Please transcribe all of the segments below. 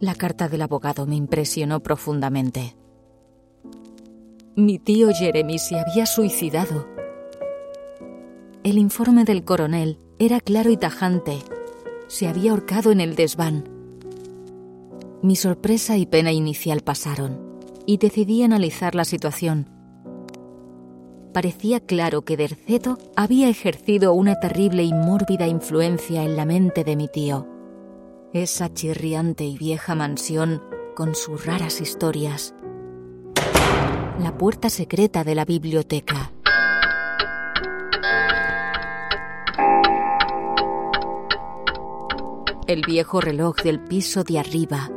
La carta del abogado me impresionó profundamente. Mi tío Jeremy se había suicidado. El informe del coronel era claro y tajante. Se había ahorcado en el desván. Mi sorpresa y pena inicial pasaron y decidí analizar la situación. Parecía claro que Derceto había ejercido una terrible y mórbida influencia en la mente de mi tío. Esa chirriante y vieja mansión con sus raras historias. La puerta secreta de la biblioteca. El viejo reloj del piso de arriba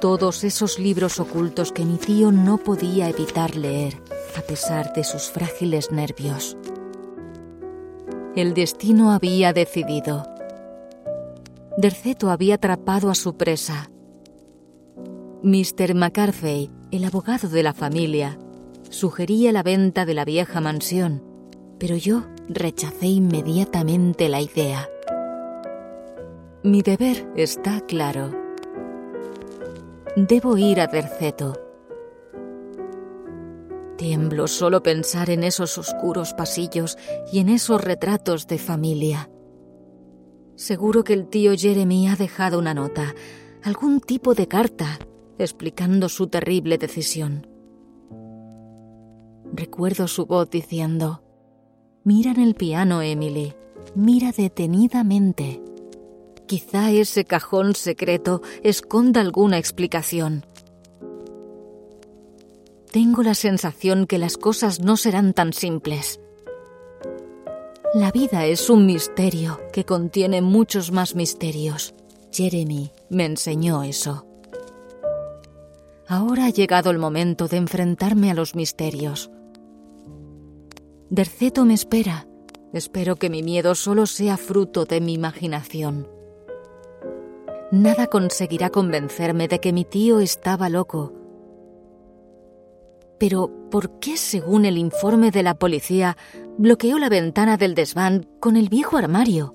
todos esos libros ocultos que mi tío no podía evitar leer, a pesar de sus frágiles nervios. El destino había decidido. Derceto había atrapado a su presa. Mr. McCarthy, el abogado de la familia, sugería la venta de la vieja mansión, pero yo rechacé inmediatamente la idea. Mi deber está claro Debo ir a Derceto. Tiemblo solo pensar en esos oscuros pasillos y en esos retratos de familia. Seguro que el tío Jeremy ha dejado una nota, algún tipo de carta, explicando su terrible decisión. Recuerdo su voz diciendo, Mira en el piano, Emily, mira detenidamente. Quizá ese cajón secreto esconda alguna explicación. Tengo la sensación que las cosas no serán tan simples. La vida es un misterio que contiene muchos más misterios. Jeremy me enseñó eso. Ahora ha llegado el momento de enfrentarme a los misterios. Derceto me espera. Espero que mi miedo solo sea fruto de mi imaginación. Nada conseguirá convencerme de que mi tío estaba loco. Pero, ¿por qué, según el informe de la policía, bloqueó la ventana del desván con el viejo armario?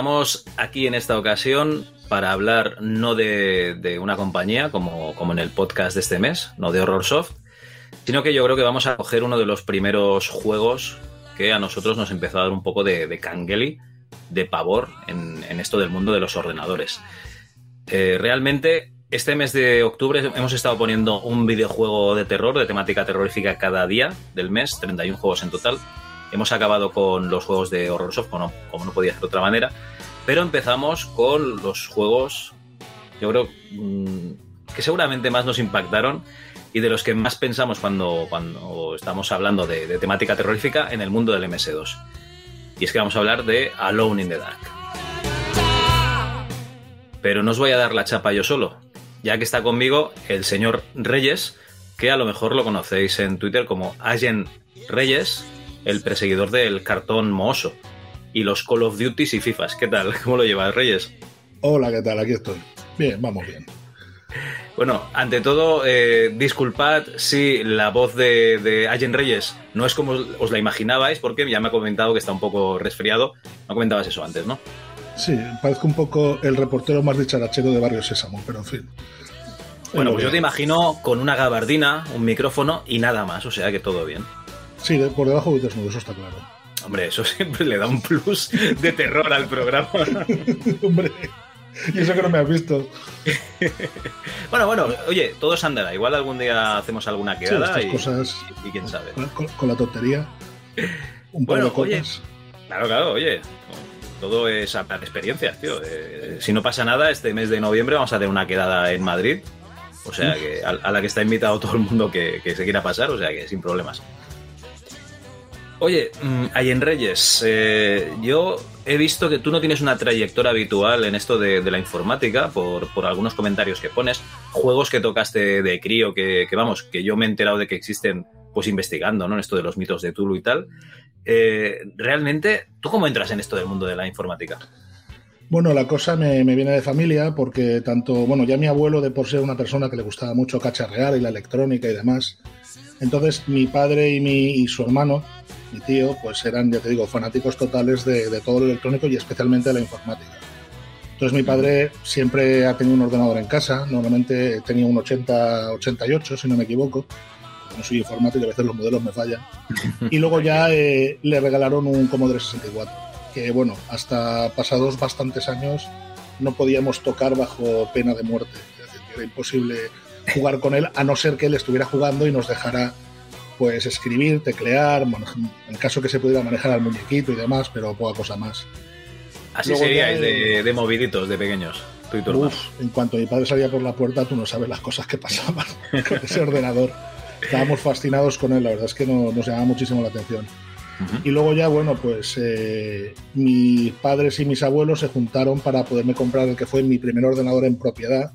Estamos aquí en esta ocasión para hablar no de, una compañía como, como, en el podcast de este mes, no de Horrorsoft, sino que yo creo que vamos a coger uno de los primeros juegos que a nosotros nos empezó a dar un poco de, de de pavor en, esto del mundo de los ordenadores. Eh, realmente, este mes de octubre hemos estado poniendo un videojuego de terror, de temática terrorífica cada día del mes, 31 juegos en total Hemos acabado con los juegos de Horrorsoft, como, como no podía ser de otra manera, pero empezamos con los juegos, yo creo, mm, que seguramente más nos impactaron y de los que más pensamos cuando, cuando estamos hablando de, temática terrorífica en el mundo del MS2. Y es que vamos a hablar de Alone in the Dark. pero no os voy a dar la chapa yo solo, ya que está conmigo el señor Reyes, que a lo mejor lo conocéis en Twitter como Agen Reyes, el perseguidor del cartón mohoso y los Call of Duty y FIFAs. ¿Qué tal? ¿Cómo lo llevas, Reyes? Hola, ¿qué tal? Aquí estoy. Bien, vamos bien. Bueno, ante todo, eh, disculpad si la voz de, de Allen Reyes no es como os la imaginabais, porque ya me ha comentado que está un poco resfriado. No comentabas eso antes, ¿no? Sí, parezco un poco el reportero más dicharachero de Barrio Sésamo, pero en fin. Bueno, pues yo te imagino con una gabardina, un micrófono y nada más, o sea que todo bien. Sí, por debajo de desnudo, eso está claro. Hombre, eso siempre le da un plus de terror al programa. Hombre, y eso que no me has visto. bueno, bueno, oye, todo se andará. Igual algún día hacemos alguna quedada sí, estas y, cosas y, quién sabe. Con, con la tontería. Un par Bueno, de oye, copas. claro, claro, oye. Todo es a de experiencias, tío. Eh, si no pasa nada, este mes de noviembre vamos a tener una quedada en Madrid. O sea que a, a la que está invitado todo el mundo que, que se quiera pasar, o sea que sin problemas. Oye, mm, Ayen Reyes, eh, yo he visto que tú no tienes una trayectoria habitual en esto de, la informática por, algunos comentarios que pones, juegos que tocaste de crío, que, que vamos, que yo me he enterado de que existen pues investigando, ¿no? En esto de los mitos de Tulu y tal. Eh, realmente, ¿tú cómo entras en esto del mundo de la informática? Bueno, la cosa me, me viene de familia porque tanto, bueno, ya mi abuelo de por ser una persona que le gustaba mucho cacharrear y la electrónica y demás. Entonces mi padre y, mi, y su hermano, mi tío, pues eran, ya te digo, fanáticos totales de, de todo lo electrónico y especialmente de la informática. Entonces mi padre siempre ha tenido un ordenador en casa, normalmente tenía un 80, 88, si no me equivoco. No soy informático a veces los modelos me fallan. Y luego ya eh, le regalaron un Commodore 64 que bueno, hasta pasados bastantes años no podíamos tocar bajo pena de muerte. Es decir, era imposible jugar con él a no ser que él estuviera jugando y nos dejara pues escribir, teclear, en caso que se pudiera manejar al muñequito y demás, pero poca cosa más. Así Luego seríais de, de moviditos, de pequeños, tú y tu hermano. Uf, en cuanto mi padre salía por la puerta, tú no sabes las cosas que pasaban con ese ordenador. Estábamos fascinados con él, la verdad es que no- nos llamaba muchísimo la atención. Y luego ya, bueno, pues eh, mis padres y mis abuelos se juntaron para poderme comprar el que fue mi primer ordenador en propiedad,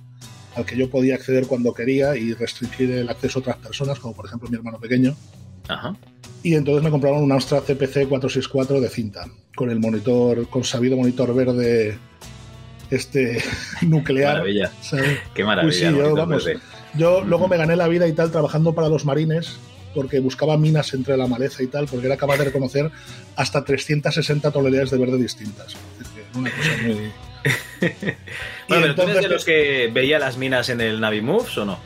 al que yo podía acceder cuando quería y restringir el acceso a otras personas, como por ejemplo mi hermano pequeño. Ajá. Y entonces me compraron un Amstrad CPC 464 de cinta, con el monitor, con sabido monitor verde este nuclear. Maravilla. ¿sabes? Qué maravilla. Uy, sí, yo, vamos. Yo luego me gané la vida y tal trabajando para los marines porque buscaba minas entre la maleza y tal, porque era capaz de reconocer hasta 360 tonalidades de verde distintas. Es decir, Una cosa muy... Bueno, pero tú entonces, eres de los que veía las minas en el Navi Moves o no?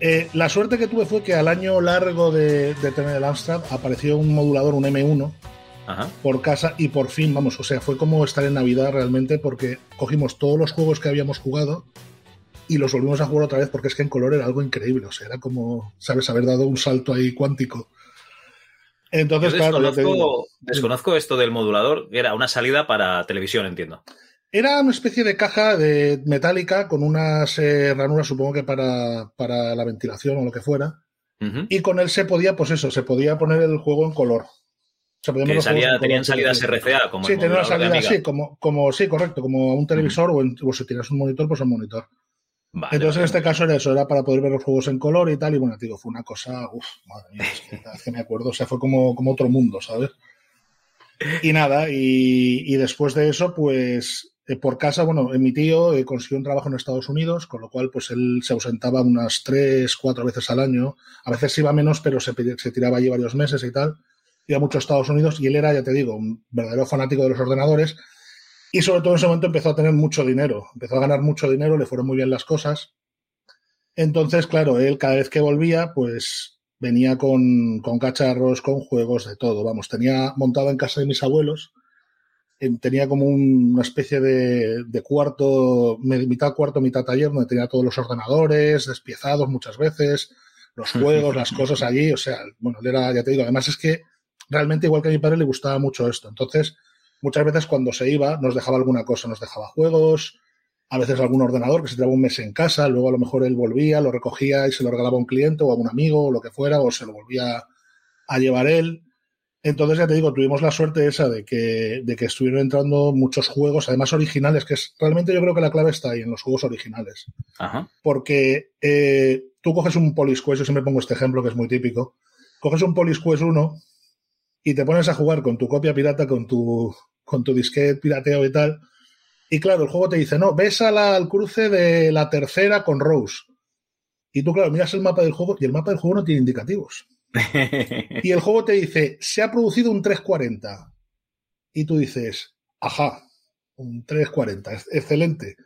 eh, la suerte que tuve fue que al año largo de, de tener el Amstrad apareció un modulador, un M1, Ajá. por casa y por fin, vamos, o sea, fue como estar en Navidad realmente porque cogimos todos los juegos que habíamos jugado y los volvimos a jugar otra vez porque es que en color era algo increíble, o sea, era como, sabes, haber dado un salto ahí cuántico. Entonces, Yo claro, digo, desconozco, esto del modulador, era una salida para televisión, entiendo. Era una especie de caja de metálica con unas eh, ranuras, supongo que para, para la ventilación o lo que fuera, y con él se podía, pues eso, se podía poner el juego en color. Se Que salía- en tenían color, salidas sí. RCA, como Sí, el tenía una salida así, como, como, sí, correcto, como un televisor o, en- o si tienes un monitor, pues un monitor. Vale, Entonces en este caso era eso, era para poder ver los juegos en color y tal, y bueno, digo, fue una cosa, uff, madre mía, es que, me acuerdo, o sea, fue como, como otro mundo, ¿sabes? Y nada, y, y después de eso, pues eh, por casa, bueno, eh, mi tío eh, consiguió un trabajo en Estados Unidos, con lo cual pues él se ausentaba unas tres, cuatro veces al año, a veces iba menos, pero se, tiraba allí varios meses y tal, iba mucho a Estados Unidos y él era, ya te digo, un verdadero fanático de los ordenadores y sobre todo en ese momento empezó a tener mucho dinero, empezó a ganar mucho dinero, le fueron muy bien las cosas. Entonces, claro, él cada vez que volvía, pues venía con, con cacharros, con juegos, de todo. Vamos, tenía montado en casa de mis abuelos, tenía como un- una especie de, de cuarto, mitad cuarto, mitad taller, donde tenía todos los ordenadores despiezados muchas veces, los juegos, las cosas allí. O sea, bueno, él era, ya te digo, además es que realmente igual que a mi padre le gustaba mucho esto. Entonces, muchas veces cuando se iba nos dejaba alguna cosa, nos dejaba juegos, a veces algún ordenador que se tiraba un mes en casa, luego a lo mejor él volvía, lo recogía y se lo regalaba a un cliente o a un amigo o lo que fuera, o se lo volvía a llevar él. Entonces, ya te digo, tuvimos la suerte esa de que, de que estuvieron entrando muchos juegos, además originales, que es realmente yo creo que la clave está ahí, en los juegos originales. Ajá. Porque eh, tú coges un Police Quest, yo siempre pongo este ejemplo que es muy típico, coges un Police Quest 1 y te pones a jugar con tu copia pirata, con tu, con tu disquete pirateo y tal, y claro, el juego te dice, no, ves al cruce de la tercera con Rose. Y tú, claro, miras el mapa del juego y el mapa del juego no tiene indicativos. Y el juego te dice, se ha producido un 340. Y tú dices, ajá, un 340, excelente.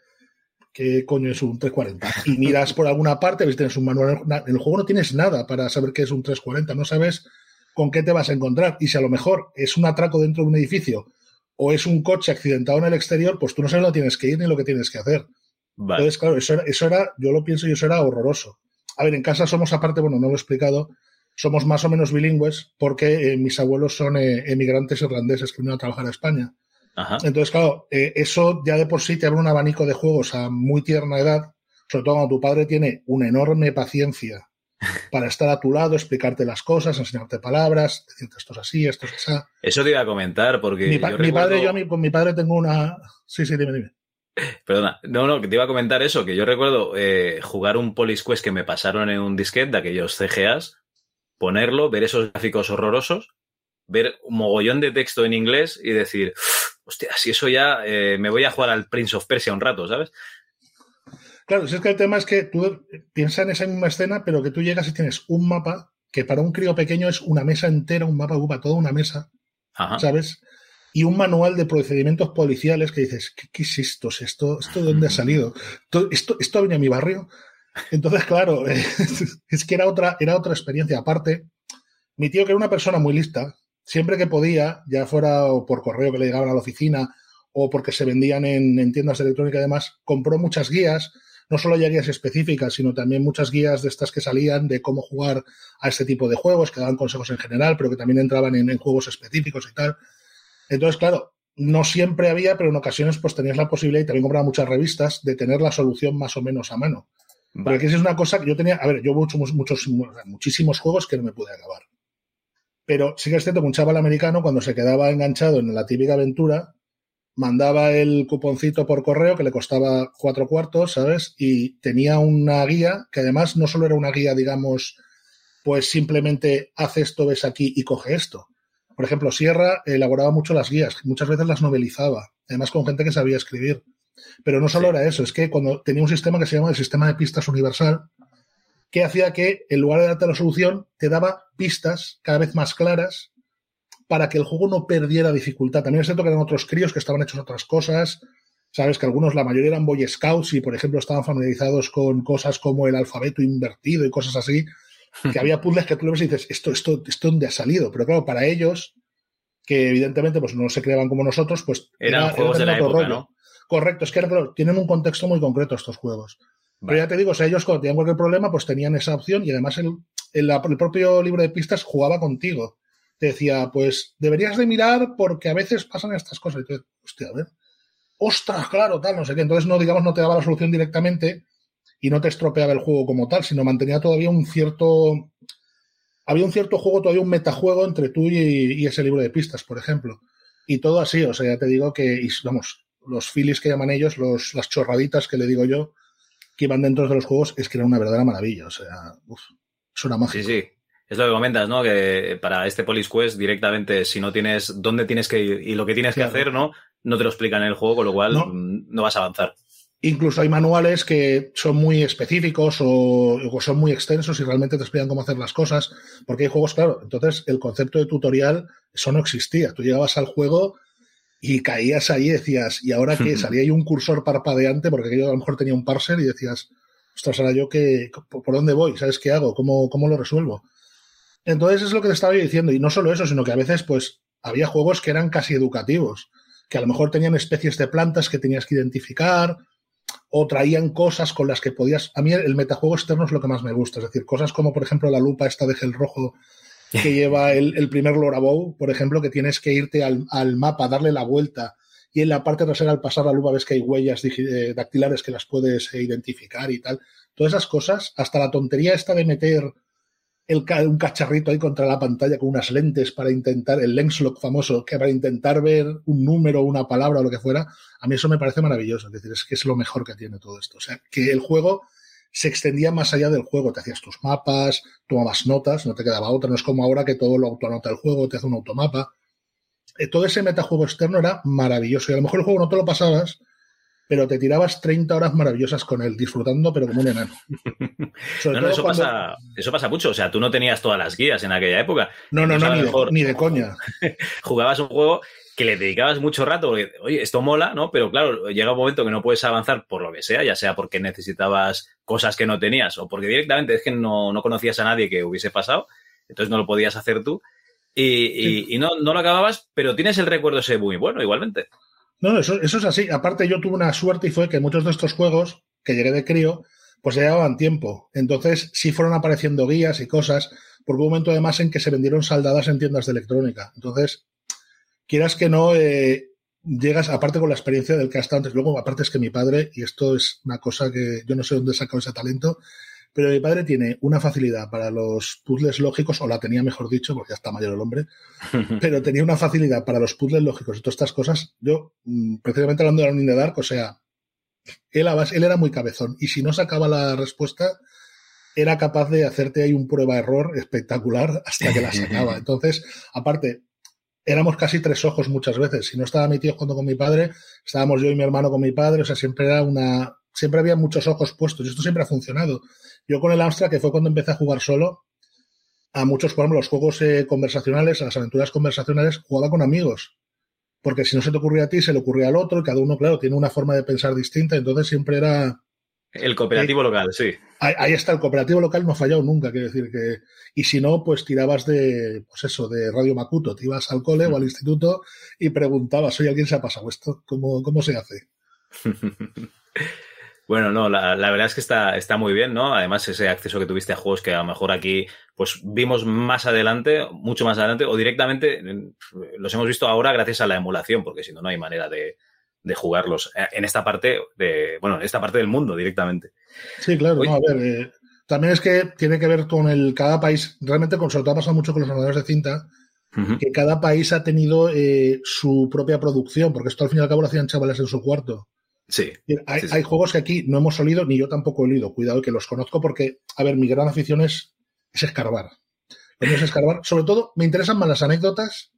¿Qué coño es un 340? Y miras por alguna parte, ves, tienes un manual. En el juego no tienes nada para saber qué es un 340, no sabes con qué te vas a encontrar. Y si a lo mejor es un atraco dentro de un edificio o es un coche accidentado en el exterior, pues tú no sabes lo que tienes que ir ni lo que tienes que hacer. Entonces, claro, eso era, eso era, yo lo pienso y eso era horroroso. A ver, en casa somos aparte, bueno, no lo he explicado, somos más o menos bilingües porque eh, mis abuelos son eh, emigrantes irlandeses que vinieron a trabajar a España. Entonces, claro, eh, eso ya de por sí te abre un abanico de juegos a muy tierna edad, sobre todo cuando tu padre tiene una enorme paciencia para estar a tu lado, explicarte las cosas, enseñarte palabras, decirte esto es así, esto es así. Eso te iba a comentar porque... Mi, padre, yo con mi padre tengo una... Sí, sí, dime, dime. Perdona, no, no, que te iba a comentar eso, que yo recuerdo jugar un Police Quest que me pasaron en un disquete de aquellos CGAs ponerlo, ver esos gráficos horrorosos, ver un mogollón de texto en inglés y decir, hostia, si eso ya eh, me voy a jugar al Prince of Persia un rato, ¿sabes? Claro, si es que el tema es que tú piensas en esa misma escena, pero que tú llegas y tienes un mapa que para un crío pequeño es una mesa entera, un mapa ocupa toda una mesa, ¿sabes? Y un manual de procedimientos policiales que dices, ¿qué, es esto? ¿Esto, esto de dónde ha salido? ¿Esto, esto ha venido a mi barrio? Entonces, claro, es que era otra, era otra experiencia. Aparte, mi tío, que era una persona muy lista, siempre que podía, ya fuera por correo que le llegaban a la oficina o porque se vendían en, tiendas electrónicas y demás, compró muchas guías, no solo ya guías específicas, sino también muchas guías de estas que salían de cómo jugar a este tipo de juegos, que daban consejos en general, pero que también entraban en, en juegos específicos y tal. Entonces, claro, no siempre había, pero en ocasiones pues tenías la posibilidad, y también compraba muchas revistas, de tener la solución más o menos a mano. Porque esa es una cosa que yo tenía. A ver, yo he hecho muchos, muchísimos juegos que no me pude acabar. Pero sí que es cierto que un chaval americano, cuando se quedaba enganchado en la típica aventura, mandaba el cuponcito por correo que le costaba cuatro cuartos, ¿sabes? Y tenía una guía que además no solo era una guía, digamos, pues simplemente hace esto, ves aquí y coge esto. Por ejemplo, Sierra elaboraba mucho las guías, muchas veces las novelizaba, además con gente que sabía escribir. Pero no solo era eso, es que cuando tenía un sistema que se llama el sistema de pistas universal, que hacía que en lugar de darte la solución, te daba pistas cada vez más claras para que el juego no perdiera dificultad. También es cierto que eran otros críos que estaban hechos otras cosas. Sabes que algunos, la mayoría eran Boy Scouts y, por ejemplo, estaban familiarizados con cosas como el alfabeto invertido y cosas así. Que había puzzles que tú le ves y dices, esto, esto, esto dónde ha salido. Pero claro, para ellos, que evidentemente pues no se creaban como nosotros, pues eran juegos de la época, ¿no? Correcto, es que tienen un contexto muy concreto estos juegos. Pero ya te digo, o sea, ellos cuando tenían cualquier problema, pues tenían esa opción y además el, el, propio libro de pistas jugaba contigo. Te decía, pues deberías de mirar porque a veces pasan estas cosas. Y tú, hostia, a ver, ostras, claro, tal, no sé qué. Entonces, no, digamos, no te daba la solución directamente y no te estropeaba el juego como tal, sino mantenía todavía un cierto. Había un cierto juego, todavía un metajuego entre tú y, y ese libro de pistas, por ejemplo. Y todo así, o sea, ya te digo que, y, vamos, los filis que llaman ellos, los, las chorraditas que le digo yo, que iban dentro de los juegos, es que era una verdadera maravilla. O sea, uf, es una magia. Sí, sí. Es lo que comentas, ¿no? Que para este Police Quest directamente, si no tienes dónde tienes que ir y lo que tienes que hacer, ¿no? No te lo explican en el juego, con lo cual no, vas a avanzar. Incluso hay manuales que son muy específicos o, o, son muy extensos y realmente te explican cómo hacer las cosas, porque hay juegos, claro, entonces el concepto de tutorial, eso no existía. Tú llegabas al juego y caías ahí y decías, ¿y ahora qué? Salía ahí un cursor parpadeante, porque aquello a lo mejor tenía un parser y decías, ostras, ahora yo qué, ¿por dónde voy? ¿Sabes qué hago? ¿Cómo, ¿Cómo lo resuelvo? Entonces es lo que te estaba diciendo, y no solo eso, sino que a veces pues había juegos que eran casi educativos, que a lo mejor tenían especies de plantas que tenías que identificar, o traían cosas con las que podías... A mí el metajuego externo es lo que más me gusta, es decir, cosas como por ejemplo la lupa esta de gel rojo que lleva el, el primer Lorabou, por ejemplo, que tienes que irte al, al, mapa, darle la vuelta y en la parte trasera al pasar la lupa ves que hay huellas eh, dactilares que las puedes eh, identificar y tal. Todas esas cosas, hasta la tontería esta de meter el, un cacharrito ahí contra la pantalla con unas lentes para intentar, el Lenslock famoso, que para intentar ver un número, una palabra o lo que fuera, a mí eso me parece maravilloso. Es decir, es que es lo mejor que tiene todo esto. O sea, que el juego se extendía más allá del juego. Te hacías tus mapas, tomabas notas, no te quedaba otra. No es como ahora que todo lo autoanota el juego, te hace un automapa. Eh, todo ese metajuego externo era maravilloso. Y a lo mejor el juego no te lo pasabas, pero te tirabas 30 horas maravillosas con él, disfrutando, pero como un enano. no, eso, pasa, eso pasa mucho. O sea, tú no tenías todas las guías en aquella época. No, no, no, ni, de, ni de coña. Jugabas un juego que le dedicabas mucho rato, porque, oye, esto mola, ¿no? Pero claro, llega un momento que no puedes avanzar por lo que sea, ya sea porque necesitabas cosas que no tenías o porque directamente es que no, no conocías a nadie que hubiese pasado, entonces no lo podías hacer tú. Y, y, no, no, lo acababas, pero tienes el recuerdo ese muy bueno igualmente. No, eso, eso es así. Aparte, yo tuve una suerte y fue que muchos de estos juegos que llegué de crío, pues ya llevaban tiempo. Entonces, sí fueron apareciendo guías y cosas, porque hubo un momento además en que se vendieron saldadas en tiendas de electrónica. Entonces, quieras que no, eh, llegas, aparte con la experiencia del que ha estado antes, luego, aparte es que mi padre, y esto es una cosa que yo no sé dónde sacado ese talento, pero mi padre tiene una facilidad para los puzzles lógicos, o la tenía mejor dicho, porque ya está mayor el hombre, pero tenía una facilidad para los puzzles lógicos y todas estas cosas. Yo, mm, precisamente hablando de la Unidad Dark, o sea, él, él era muy cabezón, y si no sacaba la respuesta, era capaz de hacerte ahí un prueba-error espectacular hasta que la sacaba. Entonces, aparte, éramos casi tres ojos muchas veces. Si no estaba mi tío jugando con mi padre, estábamos yo y mi hermano con mi padre. O sea, siempre era una. Siempre había muchos ojos puestos y esto siempre ha funcionado. Yo con el Amstrad, que fue cuando empecé a jugar solo, a muchos, ejemplo, los juegos eh, conversacionales, a las aventuras conversacionales, jugaba con amigos. Porque si no se te ocurría a ti, se le ocurría al otro y cada uno, claro, tiene una forma de pensar distinta. Entonces siempre era el cooperativo local, sí. Ahí, está, el cooperativo local no ha fallado nunca, quiero decir que. Y si no, pues tirabas de, pues eso, de Radio Macuto, te ibas al cole o al instituto y preguntabas, oye, ¿alguien se ha pasado esto? ¿Cómo, cómo se hace? bueno, no, la, verdad es que está, está muy bien, ¿no? Además, ese acceso que tuviste a juegos que a lo mejor aquí, pues vimos más adelante, mucho más adelante, o directamente los hemos visto ahora gracias a la emulación, porque si no, no hay manera de, de jugarlos eh, en esta parte de, bueno, en esta parte del mundo directamente. Sí, claro, no, a ver, eh, también es que tiene que ver con el cada país, realmente con sobre todo ha pasado mucho con los ordenadores de cinta, que cada país ha tenido eh, su propia producción, porque esto al fin y al cabo lo hacían chavales en su cuarto. Sí. Hay, juegos que aquí no hemos olido, ni yo tampoco he olido. Cuidado que los conozco porque, a ver, mi gran afición es, es escarbar. es escarbar. Sobre todo, me interesan más las anécdotas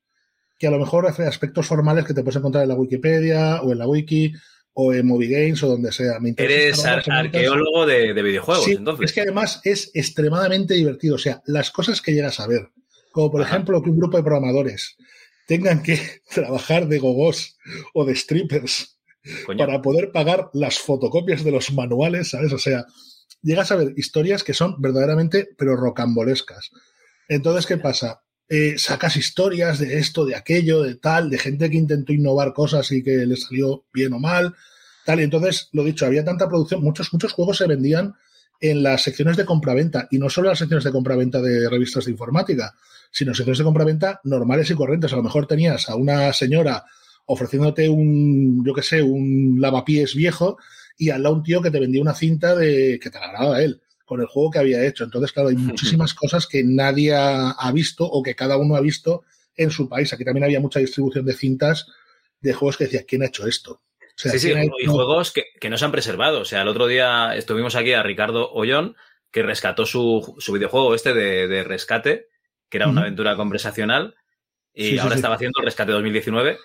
que a lo mejor hace aspectos formales que te puedes encontrar en la Wikipedia o en la Wiki o en Movie Games o donde sea. Eres arqueólogo de, videojuegos, entonces. Es que además es extremadamente divertido. O sea, las cosas que llegas a ver, como por ejemplo que un grupo de programadores tengan que trabajar de gogos o de strippers para poder pagar las fotocopias de los manuales, ¿sabes? O sea, llegas a ver historias que son verdaderamente, pero rocambolescas. Entonces, ¿qué pasa? Eh, sacas historias de esto, de aquello, de tal, de gente que intentó innovar cosas y que le salió bien o mal, tal. Y entonces, lo dicho, había tanta producción, muchos, muchos juegos se vendían en las secciones de compraventa, y no solo las secciones de compraventa de revistas de informática, sino secciones de compraventa normales y corrientes. A lo mejor tenías a una señora ofreciéndote un, yo qué sé, un lavapiés viejo y al lado un tío que te vendía una cinta de que te agradaba a él con el juego que había hecho. Entonces, claro, hay muchísimas cosas que nadie ha, visto o que cada uno ha visto en su país. Aquí también había mucha distribución de cintas de juegos que decía, ¿quién ha hecho esto? sí, sí, y juegos que, no se han preservado. O sea, el otro día estuvimos aquí a Ricardo Ollón, que rescató su, videojuego este de, rescate, que era una aventura conversacional, y ahora estaba haciendo el rescate 2019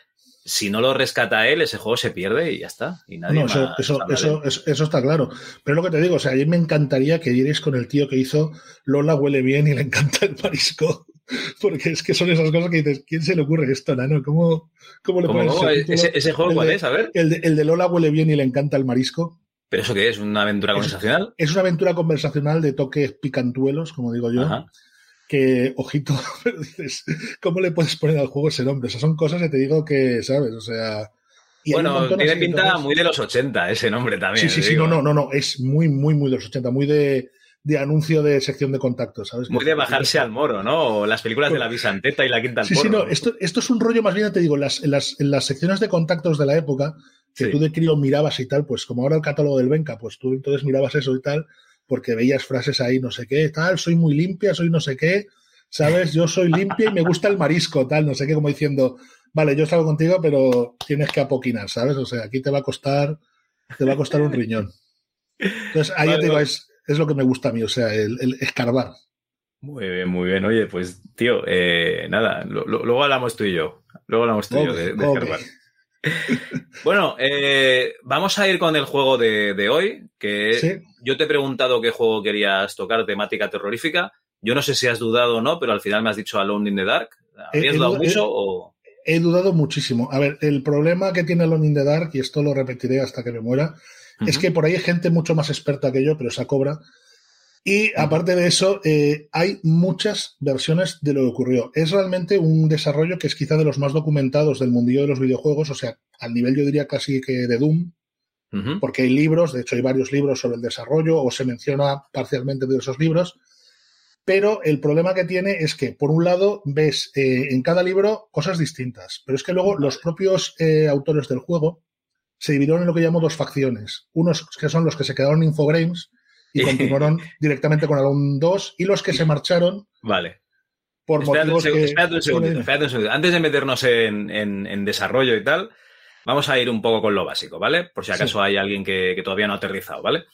si no lo rescata él, ese juego se pierde y ya está. Y nadie no, eso, eso, eso, está claro. Pero lo que te digo, o sea, a mí me encantaría que dierais con el tío que hizo Lola huele bien y le encanta el marisco. Porque es que son esas cosas que dices, ¿quién se le ocurre esto, Nano? ¿Cómo, cómo le pones ese, ¿Ese, juego cuál es? A ver. El de, el de Lola huele bien y le encanta el marisco. ¿Pero eso qué es? ¿Una aventura conversacional? Es, una aventura conversacional de toques picantuelos, como digo yo. Ajá que, ojito, pero dices, ¿cómo le puedes poner al juego ese nombre? O sea, son cosas que te digo que, ¿sabes? O sea... bueno, tiene pinta muy de los 80 ese nombre también. Sí, sí, sí, no, no, no, no, es muy, muy, muy de los 80, muy de, de anuncio de sección de contactos, ¿sabes? Muy de bajarse al moro, ¿no? O las películas de la Bisanteta y la Quinta al Sí, sí, no, esto, esto es un rollo más bien, te digo, en las, en las, en las secciones de contactos de la época, que tú de crío mirabas y tal, pues como ahora el catálogo del Benca, pues tú entonces mirabas eso y tal, porque veías frases ahí, no sé qué, tal, soy muy limpia, soy no sé qué, ¿sabes? Yo soy limpia y me gusta el marisco, tal, no sé qué, como diciendo, vale, yo salgo contigo, pero tienes que apoquinar, ¿sabes? O sea, aquí te va a costar, te va a costar un riñón. Entonces, ahí te digo, es, lo que me gusta a mí, o sea, el, escarbar. Muy bien, muy bien. Oye, pues, tío, eh, nada, luego hablamos tú y yo. Luego hablamos tú y yo de, escarbar. bueno, eh, vamos a ir con el juego de, hoy, que yo te he preguntado qué juego querías tocar, temática terrorífica. Yo no sé si has dudado o no, pero al final me has dicho Alone in the Dark. ¿Habías dudado mucho o...? He dudado muchísimo. A ver, el problema que tiene Alone in the Dark, y esto lo repetiré hasta que me muera, es que por ahí hay gente mucho más experta que yo, pero esa cobra. Y aparte de eso, eh, hay muchas versiones de lo que ocurrió. Es realmente un desarrollo que es quizá de los más documentados del mundillo de los videojuegos, o sea, al nivel yo diría casi que de Doom, porque hay libros, de hecho hay varios libros sobre el desarrollo, o se menciona parcialmente de esos libros, pero el problema que tiene es que, por un lado, ves eh, en cada libro cosas distintas, pero es que luego los propios eh, autores del juego se dividieron en lo que llamo dos facciones. Unos que son los que se quedaron en Infogrames y continuaron directamente con Alone 2 y los que se marcharon. Vale. Por motivos que... espérate un segundo, espérate un segundo. Antes de meternos en, desarrollo y tal, vamos a ir un poco con lo básico, ¿vale? Por si acaso hay alguien que, que todavía no ha aterrizado, ¿vale?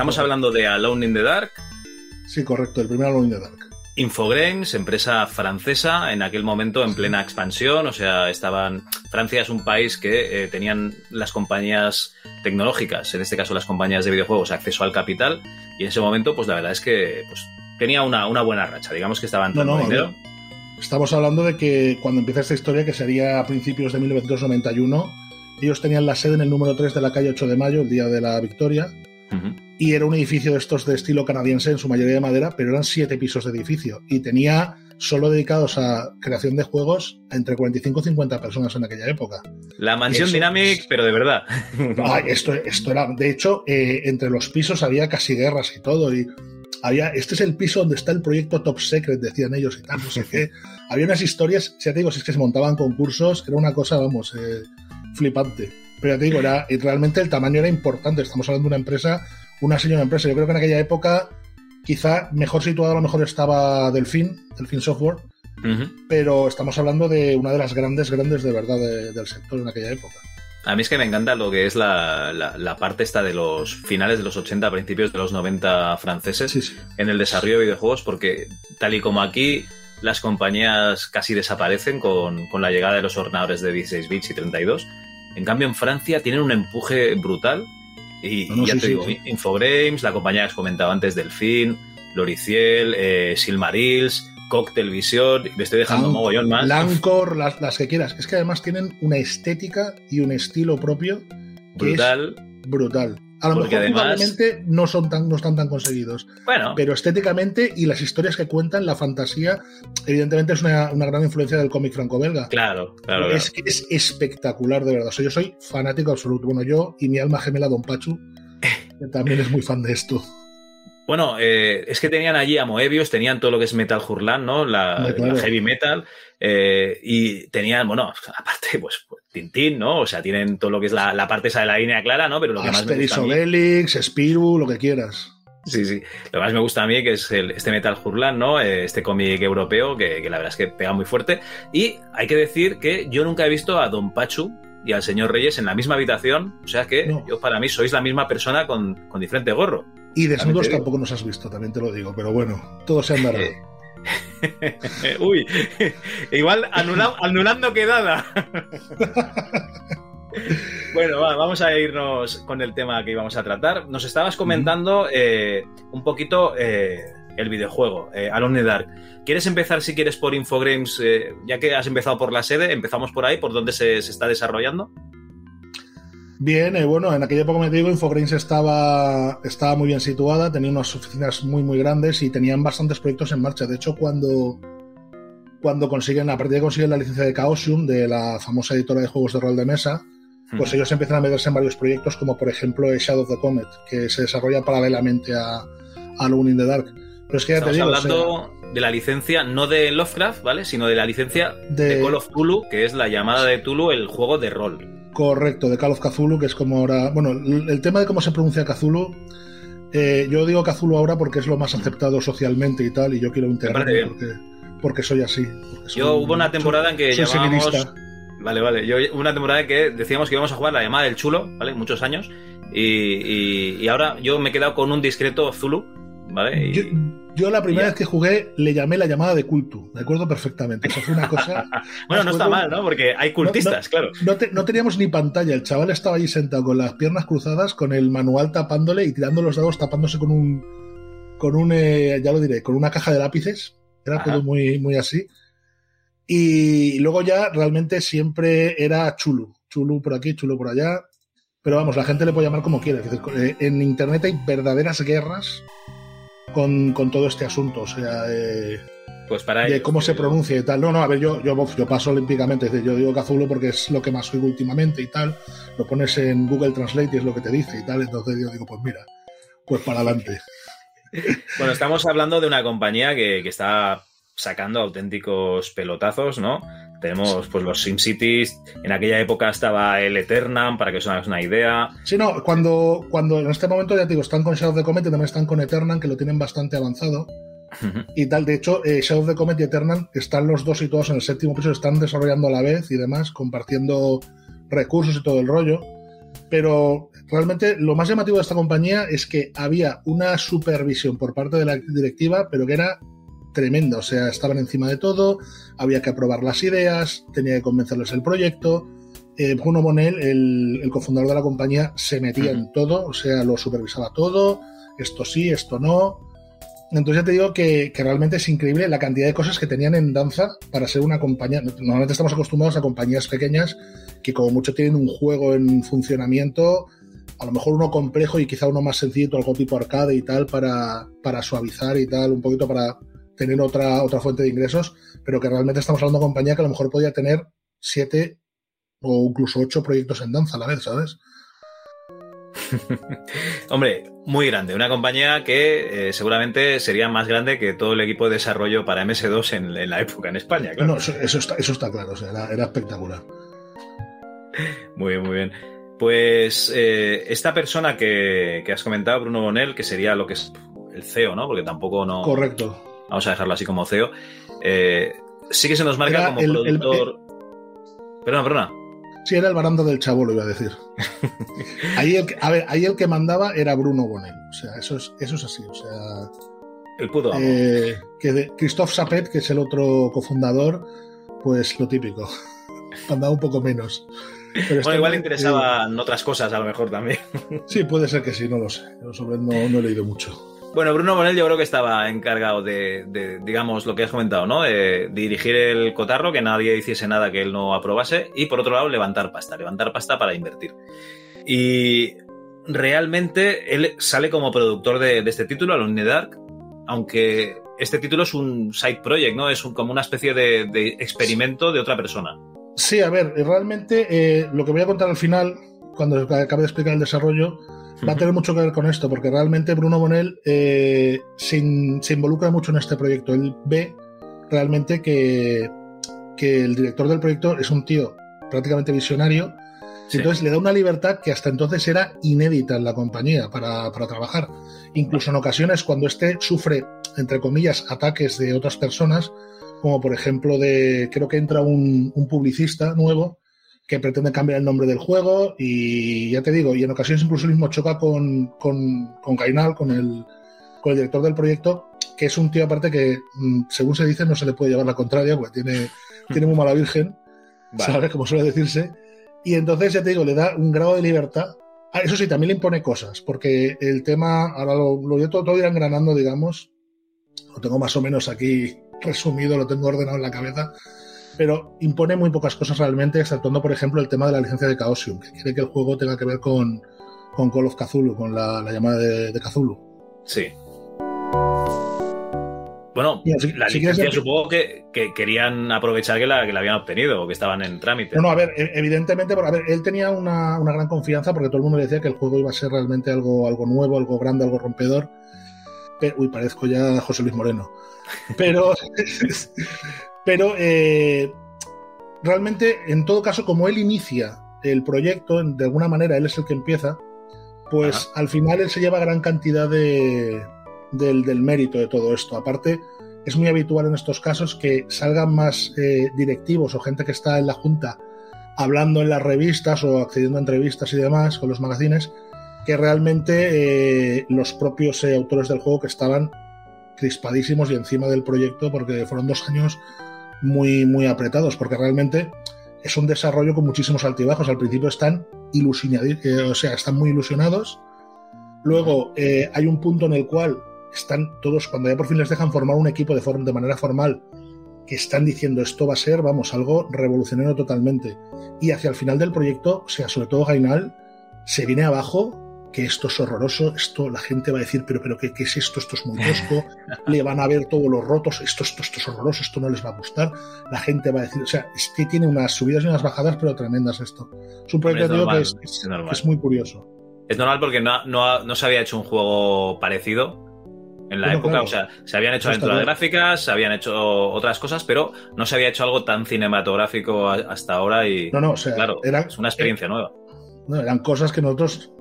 Estamos hablando de Alone in the Dark. Sí, correcto, el primer Alone in the Dark. Infogrames, empresa francesa, en aquel momento en plena expansión, o sea, estaban. Francia es un país que eh, tenían las compañías tecnológicas, en este caso las compañías de videojuegos, acceso al capital, y en ese momento, pues la verdad es que pues, tenía una, buena racha, digamos que estaban dando dinero. Estamos hablando de que cuando empieza esta historia, que sería a principios de 1991, ellos tenían la sede en el número 3 de la calle 8 de mayo, el día de la victoria, y era un edificio de estos de estilo canadiense, en su mayoría de madera, pero eran siete pisos de edificio y tenía solo dedicados a creación de juegos entre 45 y 50 personas en aquella época. La mansión Dynamic, pero de verdad. esto, esto era, de hecho, eh, entre los pisos había casi guerras y todo y había, este es el piso donde está el proyecto Top Secret, decían ellos y tal, no sé qué. Había unas historias, ya te digo, si es que se montaban concursos, era una cosa, vamos, eh, flipante. Pero ya te digo, era, realmente el tamaño era importante. Estamos hablando de una empresa una señora empresa. Yo creo que en aquella época quizá mejor situado a lo mejor estaba Delfín, Delfín Software, pero estamos hablando de una de las grandes, grandes de verdad del sector en aquella época. A mí es que me encanta lo que es la, parte esta de los finales de los 80, principios de los 90 franceses en el desarrollo de videojuegos, porque tal y como aquí las compañías casi desaparecen con, con la llegada de los ordenadores de 16 bits y 32, en cambio en Francia tienen un empuje brutal y, ya te digo, Infogrames, la compañía que has comentado antes, Delfín, Loriciel, eh, Silmarils, Cocktail Vision, le estoy dejando un mogollón más. Lancor, las, las, que quieras. Es que además tienen una estética y un estilo propio. brutal. brutal. A lo mejor probablemente no son tan, no están tan conseguidos. Bueno. Pero estéticamente y las historias que cuentan, la fantasía, evidentemente es una, gran influencia del cómic franco-belga. Claro, claro. Es que es espectacular, de verdad. O yo soy fanático absoluto. Bueno, yo y mi alma gemela, Don Pachu, que también es muy fan de esto. Bueno, eh, es que tenían allí a Moebius, tenían todo lo que es Metal Hurlan, ¿no? La, heavy metal. Eh, y tenían, bueno, aparte, pues, pues, Tintín, ¿no? O sea, tienen todo lo que es la, parte esa de la línea clara, ¿no? Pero lo que más me gusta. Obelix, Spiru, lo que quieras. Sí, sí. Lo que más me gusta a mí que es este Metal Hurlan, ¿no? Eh, este cómic europeo que, la verdad es que pega muy fuerte. Y hay que decir que yo nunca he visto a Don Pachu y al señor Reyes en la misma habitación. O sea que yo para mí sois la misma persona con, con diferente gorro. Y desnudos tampoco nos has visto, también te lo digo, pero bueno, todo se andará. Uy, igual anulando quedada. bueno, vamos a irnos con el tema que íbamos a tratar. Nos estabas comentando eh, un poquito eh, el videojuego, eh, Alone in Dark. ¿Quieres empezar, si quieres, por Infogrames? ya que has empezado por la sede, empezamos por ahí, por donde se, se está desarrollando. Bien, eh, bueno, en aquella época me digo, Infogrames estaba, estaba muy bien situada, tenía unas oficinas muy, muy grandes y tenían bastantes proyectos en marcha. De hecho, cuando, cuando consiguen, a partir de consiguen la licencia de Chaosium, de la famosa editora de juegos de rol de mesa, pues ellos empiezan a meterse en varios proyectos, como por ejemplo Shadow of the Comet, que se desarrolla paralelamente a, Alone in the Dark. Pero es que ya te digo, hablando de la licencia, no de Lovecraft, ¿vale? Sino de la licencia de... Call of Tulu, que es la llamada de Tulu, el juego de rol. Correcto, de Call of Cthulhu, que es como ahora. Bueno, el tema de cómo se pronuncia Cthulhu. Eh, yo digo Cthulhu ahora porque es lo más aceptado socialmente y tal, y yo quiero integrarlo porque, porque, soy así. yo hubo una temporada en que llamábamos. Vale, vale. Yo una temporada en que decíamos que íbamos a jugar la llamada del chulo, ¿vale? Muchos años. Y, y, ahora yo me he quedado con un discreto Zulu, ¿vale? Yo, la primera vez que jugué le llamé la llamada de culto, me acuerdo perfectamente. Eso fue una cosa. bueno, no está mal, ¿no? Porque hay cultistas, claro. No, teníamos ni pantalla, el chaval estaba allí sentado con las piernas cruzadas, con el manual tapándole y tirando los dados, tapándose con un. con un. Eh, ya lo diré, con una caja de lápices. Era todo muy, muy así. Y luego ya realmente siempre era chulo. Chulo por aquí, chulo por allá. Pero vamos, la gente le puede llamar como quiere. Eh, en Internet hay verdaderas guerras con, todo este asunto. O sea, pues para de cómo se pronuncia y tal. No, no, a ver, yo, yo, yo paso olímpicamente. Yo digo Cazulo porque es lo que más oigo últimamente y tal. Lo pones en Google Translate y es lo que te dice y tal. Entonces yo digo, pues mira, pues para adelante. Bueno, estamos hablando de una compañía que, que está sacando auténticos pelotazos, ¿no? Tenemos pues los SimCities, en aquella época estaba el Eternam, para que os hagáis una idea. Sí, no, cuando, cuando en este momento ya te digo, están con Shadow of the Comet y también están con Eternam, que lo tienen bastante avanzado. y tal, de hecho, eh, Shadow of the Comet y Eternam están los dos y todos en el séptimo piso, están desarrollando a la vez y demás, compartiendo recursos y todo el rollo. Pero realmente lo más llamativo de esta compañía es que había una supervisión por parte de la directiva, pero que era tremenda, o sea, estaban encima de todo, había que aprobar las ideas, tenía que convencerles el proyecto. Eh, Bruno Monel, el, cofundador de la compañía, se metía en todo, o sea, lo supervisaba todo, esto sí, esto no. Entonces ya te digo que, realmente es increíble la cantidad de cosas que tenían en danza para ser una compañía. Normalmente estamos acostumbrados a compañías pequeñas que como mucho tienen un juego en funcionamiento, a lo mejor uno complejo y quizá uno más sencillo, algo tipo arcade y tal, para, para suavizar y tal, un poquito para tener otra, otra fuente de ingresos, pero que realmente estamos hablando de una compañía que a lo mejor podía tener siete o incluso ocho proyectos en danza a la vez, ¿sabes? Hombre, muy grande. Una compañía que eh, seguramente sería más grande que todo el equipo de desarrollo para MS2 en, la época en España. Claro. No, eso, está, eso está claro, era, espectacular. Muy bien, muy bien. Pues eh, esta persona que, que, has comentado, Bruno Bonel, que sería lo que es el CEO, ¿no? Porque tampoco no. Correcto vamos a dejarlo así como CEO, eh, sí que se nos marca como productor. perdona, perdona. Sí, era el barando del chavo, lo iba a decir. ahí el, a ver, ahí el que mandaba era Bruno Bonel. O sea, eso es, eso es así. O sea. El puto eh, que de Christophe Sapet, que es el otro cofundador, pues lo típico. mandaba un poco menos. Pero bueno, igual le interesaban otras cosas, a lo mejor también. sí, puede ser que sí, no lo sé. sobre no, no he leído mucho. Bueno, Bruno Bonel yo creo que estaba encargado de, digamos, lo que has comentado, ¿no? De, dirigir el cotarro, que nadie hiciese nada que él no aprobase, y por otro lado, levantar pasta, levantar pasta para invertir. Y realmente él sale como productor de, este título, Alone in aunque este título es un side project, ¿no? Es como una especie de, experimento de otra persona. Sí, a ver, realmente eh, lo que voy a contar al final, cuando acabe de explicar el desarrollo, va a tener mucho que ver con esto, porque realmente Bruno Bonel eh, se, involucra mucho en este proyecto. Él ve realmente que, que, el director del proyecto es un tío prácticamente visionario. Entonces le da una libertad que hasta entonces era inédita en la compañía para, trabajar. Incluso en ocasiones cuando éste sufre, entre comillas, ataques de otras personas, como por ejemplo de, creo que entra un, un publicista nuevo que pretende cambiar el nombre del juego y ya te digo, y en ocasiones incluso el mismo choca con, con, con Gainal, con el, con el director del proyecto, que es un tío aparte que, mm, según se dice, no se le puede llevar la contraria, porque tiene, tiene muy mala virgen, ¿sabes? Como suele decirse. Y entonces, ya te digo, le da un grado de libertad. Ah, eso sí, también le impone cosas, porque el tema, ahora lo, lo todo, todo irá engranando, digamos, lo tengo más o menos aquí resumido, lo tengo ordenado en la cabeza, pero impone muy pocas cosas realmente, exceptuando, por ejemplo, el tema de la licencia de Chaosium, que quiere que el juego tenga que ver con, con Call of Cthulhu, con la, llamada de, de Cthulhu. Sí. Bueno, la licencia supongo que, querían aprovechar que la, que la habían obtenido o que estaban en trámite. No, no, a ver, e, evidentemente, a ver, él tenía una, gran confianza porque todo el mundo le decía que el juego iba a ser realmente algo, algo nuevo, algo grande, algo rompedor. uy, parezco ya José Luis Moreno. Pero, pero eh, realmente, en todo caso, como él inicia el proyecto, de alguna manera él es el que empieza, pues al final él se lleva gran cantidad de, del, mérito de todo esto. Aparte, es muy habitual en estos casos que salgan más eh, directivos o gente que está en la junta hablando en las revistas o accediendo a entrevistas y demás con los magazines que realmente eh, los propios eh, autores del juego que estaban crispadísimos y encima del proyecto porque fueron dos años muy muy apretados porque realmente es un desarrollo con muchísimos altibajos al principio están ilusionados o sea están muy ilusionados luego hay un punto en el cual están todos, cuando ya por fin les dejan formar un equipo de, forma, de manera formal, que están diciendo esto va a ser, vamos, algo revolucionario totalmente. Y hacia el final del proyecto, o sea, sobre todo Gainal, se viene abajo que esto es horroroso, esto la gente va a decir, pero, pero ¿qué, qué es esto? Esto es muy tosco, le van a ver todos los rotos, esto, esto, esto es horroroso, esto no les va a gustar, la gente va a decir, o sea, es que tiene unas subidas y unas bajadas, pero tremendas esto. Es un proyecto que es, es, muy curioso. Es normal porque no, no, no se había hecho un juego parecido en la época. O sea, se habían hecho aventuras gráficas, se habían hecho otras cosas, pero no se había hecho algo tan cinematográfico hasta ahora y no, no, o sea, claro, es una experiencia nueva. No, eran cosas que nosotros,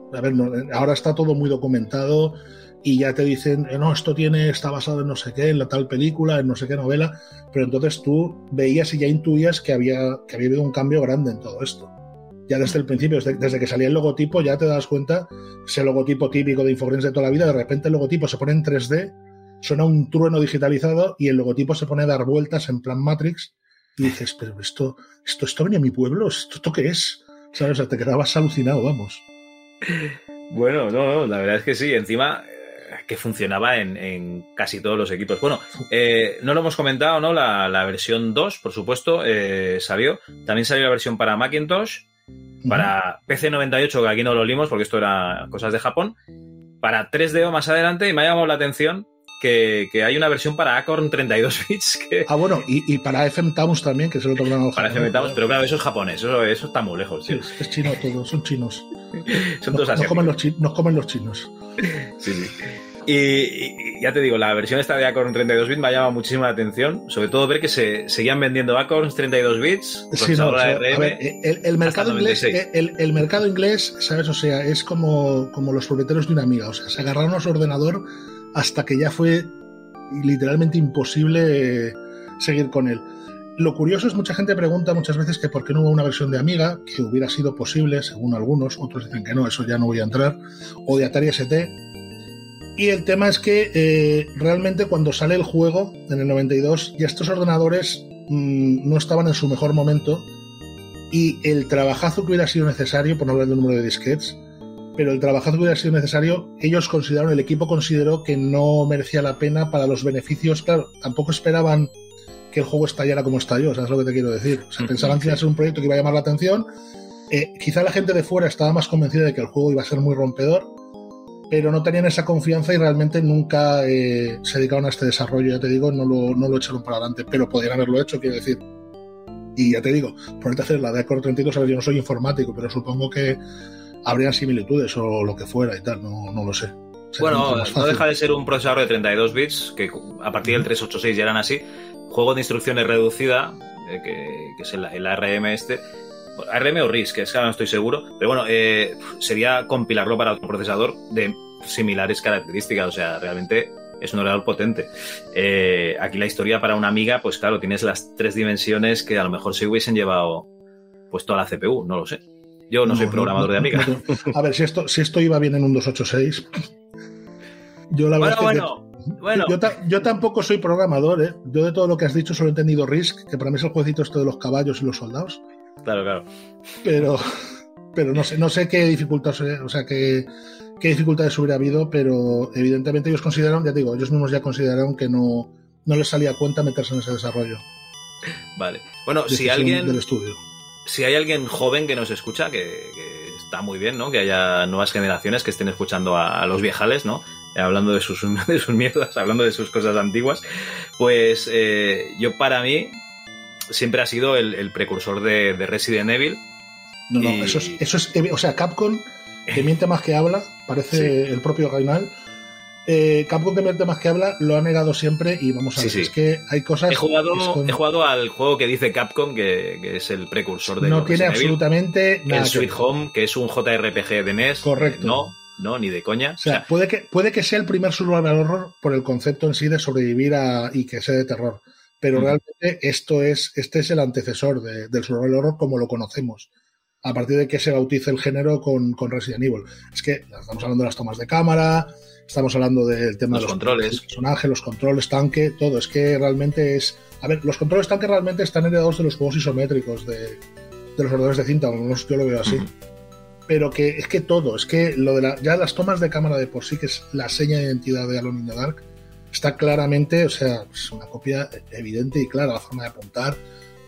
ahora está todo muy documentado y ya te dicen, eh, no, esto tiene, está basado en no sé qué, en la tal película, en no sé qué novela, pero entonces tú veías y ya intuías que había, que había habido un cambio grande en todo esto ya desde el principio, desde, que salía el logotipo, ya te das cuenta, ese logotipo típico de Infogrames de toda la vida, de repente el logotipo se pone en 3D, suena un trueno digitalizado y el logotipo se pone a dar vueltas en plan Matrix y dices, pero esto, esto, esto venía a mi pueblo, ¿esto, esto qué es? ¿Sabes? Te quedabas alucinado, vamos. Bueno, no, no, la verdad es que sí, encima eh, que funcionaba en, casi todos los equipos. Bueno, eh, no lo hemos comentado, ¿no? La, versión 2, por supuesto, eh, salió. También salió la versión para Macintosh para PC98, que aquí no lo limos porque esto era cosas de Japón. Para 3DO más adelante, y me ha llamado la atención que, hay una versión para Acorn 32 bits. Que... Ah, bueno, y, para FM Towns también, que es el otro gran Para FM pero claro, eso es japonés, eso, eso está muy lejos. Sí, es chino todo, son chinos. son nos, nos, comen los nos comen los chinos. sí, sí. Y, ya te digo, la versión esta de Acorn 32 bits me ha llamado muchísima la atención, sobre todo ver que se seguían vendiendo Acorns 32 bits. Sí, no, el, mercado inglés, el, mercado inglés, ¿sabes? O sea, es como, como los propietarios de una amiga, o sea, se agarraron a su ordenador hasta que ya fue literalmente imposible eh, seguir con él. Lo curioso es mucha gente pregunta muchas veces que por qué no hubo una versión de Amiga, que hubiera sido posible, según algunos, otros dicen que no, eso ya no voy a entrar, o de Atari ST, y el tema es que eh, realmente cuando sale el juego, en el 92, ya estos ordenadores mm, no estaban en su mejor momento y el trabajazo que hubiera sido necesario, por no hablar del número de disquets, pero el trabajazo que hubiera sido necesario, ellos consideraron, el equipo consideró que no merecía la pena para los beneficios. Claro, tampoco esperaban que el juego estallara como estalló, ¿sabes lo que te quiero decir? O sea, pensaban que iba a ser un proyecto que iba a llamar la atención. Eh, quizá la gente de fuera estaba más convencida de que el juego iba a ser muy rompedor pero no tenían esa confianza y realmente nunca eh, se dedicaron a este desarrollo. Ya te digo, no lo, no lo echaron para adelante, pero podrían haberlo hecho, quiero decir. Y ya te digo, a hacer la de Accord 32, a ver, yo no soy informático, pero supongo que habrían similitudes o lo que fuera y tal, no, no lo sé. bueno, no deja de ser un procesador de 32 bits, que a partir del 386 ya eran así. Juego de instrucciones reducida, eh, que, que, es el, el ARM este, ARM o RISC, es que ahora no estoy seguro, pero bueno, eh, sería compilarlo para otro procesador de similares características, o sea, realmente es un ordenador potente. Eh, aquí la historia para una amiga, pues claro, tienes las tres dimensiones que a lo mejor se hubiesen llevado pues toda la CPU, no lo sé. Yo no, soy programador de amiga. a ver, si esto, si esto iba bien en un 286. Yo la verdad bueno, bueno. Yo, yo, tampoco soy programador, ¿eh? Yo de todo lo que has dicho solo he entendido RISC, que para mí es el jueguecito esto de los caballos y los soldados. Claro, claro. Pero, pero no sé, no sé qué dificultades, o sea, qué, qué dificultades hubiera habido, pero evidentemente ellos consideraron, ya digo, ellos mismos ya consideraron que no, no les salía cuenta meterse en ese desarrollo. Vale. Bueno, si alguien. Del estudio. Si hay alguien joven que nos escucha, que, está muy bien, ¿no? Que haya nuevas generaciones que estén escuchando a, los viejales, ¿no? hablando de sus, de sus mierdas, hablando de sus cosas antiguas, pues eh, yo para mí siempre ha sido el, precursor de, Resident Evil. No, no, eso, es, eso es, o sea, Capcom, que miente más que habla, parece el propio Gainal, eh, Capcom que miente más que habla lo ha negado siempre y vamos a ver, es que hay cosas... He jugado, he jugado al juego que dice Capcom, que, es el precursor de... No tiene absolutamente nada. El Sweet Home, que es un JRPG de NES. Correcto. No, no, ni de coña. O sea, puede, que, puede que sea el primer survival horror por el concepto en sí de sobrevivir a, y que sea de terror. Pero realmente esto es, este es el antecesor del survival horror como lo conocemos. A partir de que se bautice el género con, con Resident Evil. Es que estamos hablando de las tomas de cámara, Estamos hablando del tema los de los controles, personajes, los controles tanque, todo. Es que realmente es. A ver, los controles tanque realmente están heredados de los juegos isométricos de, de los ordenadores de cinta, yo lo veo así. Pero que es que todo, es que lo de la, ya las tomas de cámara de por sí, que es la seña de identidad de Alone in the Dark, está claramente, o sea, es una copia evidente y clara, la forma de apuntar,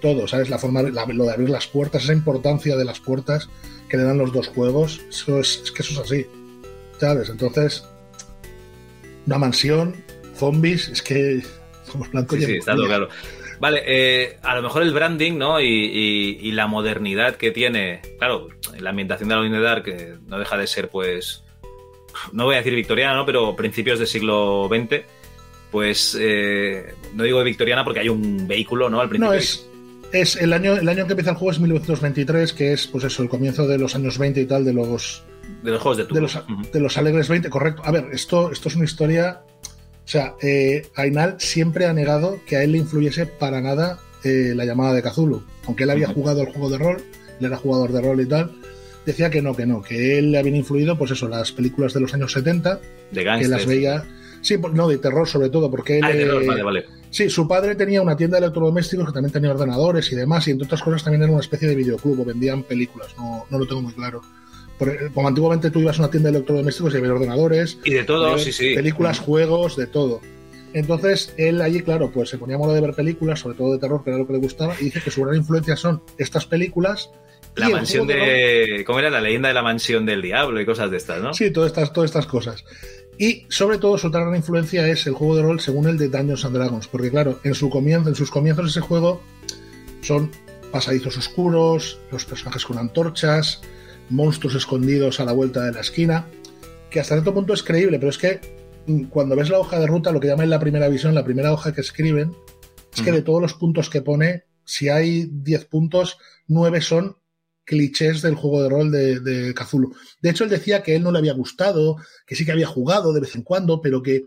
todo, ¿sabes? La forma, lo de abrir las puertas, esa importancia de las puertas que le dan los dos juegos, eso es, es que eso es así, ¿sabes? Entonces, una mansión, zombies, es que somos blancos sí, sí, está todo claro. Vale, eh, a lo mejor el branding, ¿no? Y, la modernidad que tiene, claro, la ambientación de la unidad que no deja de ser, pues, no voy a decir victoriana, ¿no? Pero principios del siglo XX, pues, eh, no digo victoriana porque hay un vehículo, ¿no? Al principio. No, es, es el año, el año que empieza el juego es 1923, que es, pues eso, el comienzo de los años 20 y tal, de los de los juegos de De los, de los Alegres 20, correcto. A ver, esto, esto es una historia. O sea, eh, Ainal siempre ha negado que a él le influyese para nada eh, la llamada de Cthulhu. Aunque él había jugado el juego de rol, él era jugador de rol y tal, decía que no, que no, que él le habían influido, pues eso, las películas de los años 70, de que las veía. Sí, pues, no, de terror sobre todo, porque él. Ah, terror, vale, vale. Sí, su padre tenía una tienda de electrodomésticos que también tenía ordenadores y demás, y entre otras cosas también era una especie de videoclub o vendían películas, no, no lo tengo muy claro como antiguamente tú ibas a una tienda de electrodomésticos y había ordenadores. Y de todo, sí, sí. Películas, juegos, de todo. Entonces, él allí, claro, pues se ponía modo de ver películas, sobre todo de terror, que era lo que le gustaba, y dice que su gran influencia son estas películas. La mansión de. ¿Cómo era la leyenda de la mansión del diablo y cosas de estas, no? Sí, todas estas, todas estas cosas. Y sobre todo su otra gran influencia es el juego de rol según el de Dungeons and Dragons, porque claro, en su comienzo, en sus comienzos ese juego son pasadizos oscuros, los personajes con antorchas, monstruos escondidos a la vuelta de la esquina, que hasta cierto punto es creíble, pero es que mm, cuando ves la hoja de ruta, lo que llaman la primera visión, la primera hoja que escriben, es que de todos los puntos que pone, si hay 10 puntos, 9 son clichés del juego de rol de, de Cthulhu. De hecho, él decía que él no le había gustado, que sí que había jugado de vez en cuando, pero que,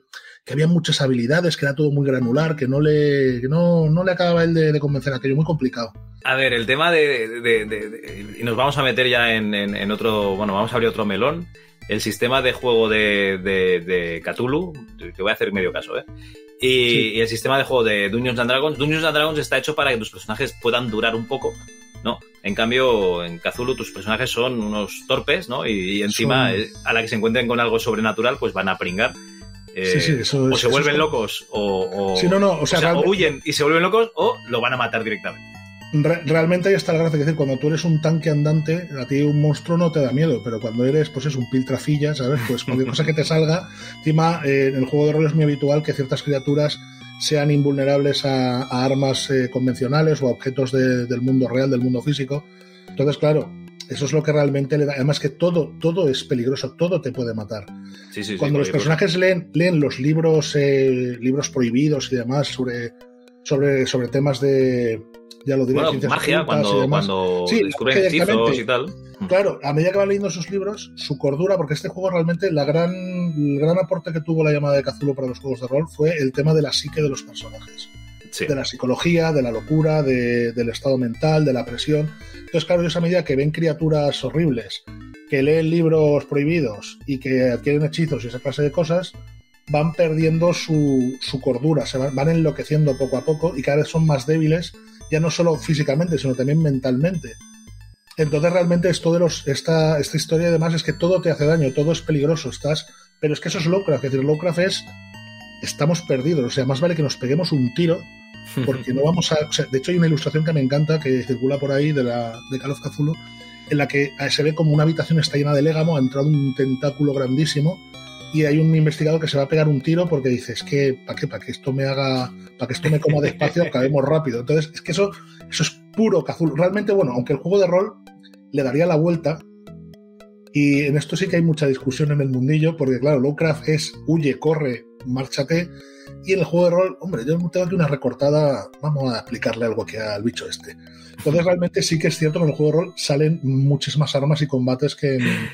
había muchas habilidades, que era todo muy granular, que no le, no, no le acababa él de, de convencer aquello, muy complicado. A ver, el tema de, y nos vamos a meter ya en, otro. Bueno, vamos a abrir otro melón. El sistema de juego de, de, Cthulhu. Te voy a hacer medio caso, ¿eh? Y, el sistema de juego de Dungeons and Dragons. Dungeons and Dragons está hecho para que tus personajes puedan durar un poco, ¿no? En cambio, en Cthulhu tus personajes son unos torpes, ¿no? Y, encima, eh, a la que se encuentren con algo sobrenatural, pues van a pringar. Sí, sí, eso, o se vuelven locos, o, no, no, o sea, o huyen y se vuelven locos, o lo van a matar directamente realmente ahí está la gracia, que decir, cuando tú eres un tanque andante, a ti un monstruo no te da miedo, pero cuando eres, pues es un piltrafilla, ¿sabes? Pues cualquier cosa que te salga, encima eh, en el juego de rol es muy habitual que ciertas criaturas sean invulnerables a, armas eh, convencionales o a objetos del mundo real, del mundo físico. Entonces, claro, eso es lo que realmente le da. Además que todo, todo es peligroso, todo te puede matar. Cuando los personajes leen, leen los libros, eh, libros prohibidos y demás sobre, sobre, sobre temas de, ya lo diré, bueno, magia, cuando, cuando sí, descubren hechizos y tal. Claro, a medida que van leyendo esos libros, su cordura, porque este juego realmente, la gran, el gran aporte que tuvo la llamada de Cthulhu para los juegos de rol fue el tema de la psique de los personajes. De la psicología, de la locura, del estado mental, de la presión. Entonces, claro, esa medida que ven criaturas horribles, que leen libros prohibidos y que adquieren hechizos y esa clase de cosas, van perdiendo su, su cordura, se van, van enloqueciendo poco a poco y cada vez son más débiles ya no solo físicamente, sino también mentalmente. Entonces realmente esto de los, esta, esta historia además es que todo te hace daño, todo es peligroso, estás, pero es que eso es Lovecraft, es decir, Lovecraft es, estamos perdidos, o sea, más vale que nos peguemos un tiro, porque no vamos a, de hecho hay una ilustración que me encanta, que circula por ahí de, la, de Call of Cthulhu, en la que se ve como una habitación está llena de légamo, ha entrado un tentáculo grandísimo, y hay un investigado que se va a pegar un tiro porque dice, es que, ¿para qué? Para que esto me haga, para que esto me coma despacio, acabemos rápido. Entonces, es que eso, eso es puro Cthulhu. Realmente, bueno, aunque el juego de rol le daría la vuelta, y en esto sí que hay mucha discusión en el mundillo, porque claro, Lovecraft es huye, corre, márchate, y en el juego de rol, hombre, yo tengo aquí una recortada, vamos a explicarle algo aquí al bicho este. Entonces realmente sí que es cierto que en el juego de rol salen muchísimas armas y combates que en,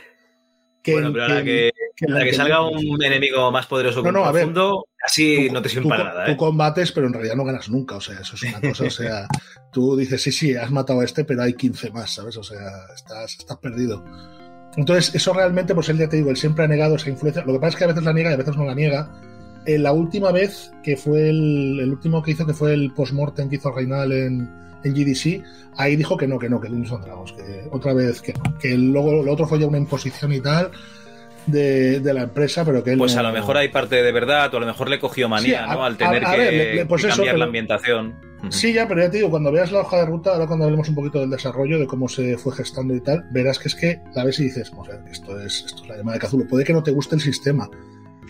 bueno, pero a que, que, salga un enemigo más poderoso no, no, a ver, así no te sirve para nada. ¿eh? Tú combates, pero en realidad no ganas nunca. O sea, eso es una cosa. o sea, tú dices, sí, sí, has matado a este, pero hay 15 más, ¿sabes? O sea, estás, estás perdido. Entonces, eso realmente, pues él ya te digo, él siempre ha negado esa influencia. Lo que pasa es que a veces la niega y a veces no la niega. Eh, la última vez que fue el, el, último que hizo, que fue el post-mortem que hizo Reinal en, en GDC, ahí dijo que no, que no, que Dungeons and Dragons, que otra vez que no, que luego lo otro fue ya una imposición y tal de, de la empresa, pero que él Pues a lo mejor hay parte de verdad, o a lo mejor le cogió manía, sí, ¿no? Al tener a, a que, ver, le, pues cambiar eso, la ambientación. Sí, ya, pero ya te digo, cuando veas la hoja de ruta, ahora cuando hablemos un poquito del desarrollo, de cómo se fue gestando y tal, verás que es que la ves y dices, o sea, esto es, esto es la llamada de Cazulo. Puede que no te guste el sistema,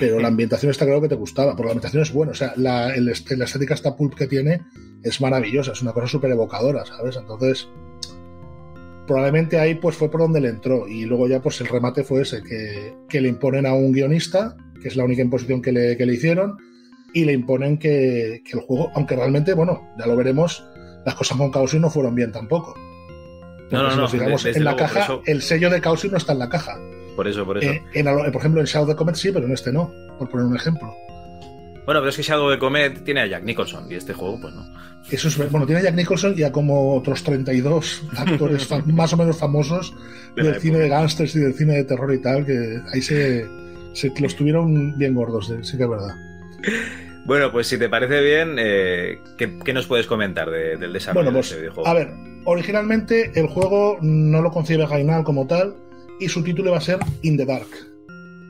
pero la ambientación está claro que te gustaba, porque la ambientación es buena, o sea, la, el, la estética esta pulp que tiene es maravillosa, es una cosa súper evocadora, ¿sabes? Entonces, probablemente ahí pues fue por donde le entró y luego ya pues el remate fue ese, que, que le imponen a un guionista, que es la única imposición que le, que le hicieron, y le imponen que, que, el juego, aunque realmente, bueno, ya lo veremos, las cosas con Chaos no fueron bien tampoco. No, no, no, digamos, en la caja, eso... el sello de Chaos no está en la caja. Por eso, por eso. Eh, en, por ejemplo, en Shadow of the Comet sí, pero en este no, por poner un ejemplo. Bueno, pero es que Shadow of the Comet tiene a Jack Nicholson y este juego, pues no. Eso es, bueno, tiene a Jack Nicholson y a como otros 32 actores más o menos famosos de del cine de gángsters y del cine de terror y tal, que ahí se, se los tuvieron bien gordos, sí que es verdad. Bueno, pues si te parece bien, eh, ¿qué, ¿qué, nos puedes comentar de, del desarrollo bueno, pues, de este videojuego? A ver, originalmente el juego no lo concibe Gainal como tal, y su título va a ser In the Dark.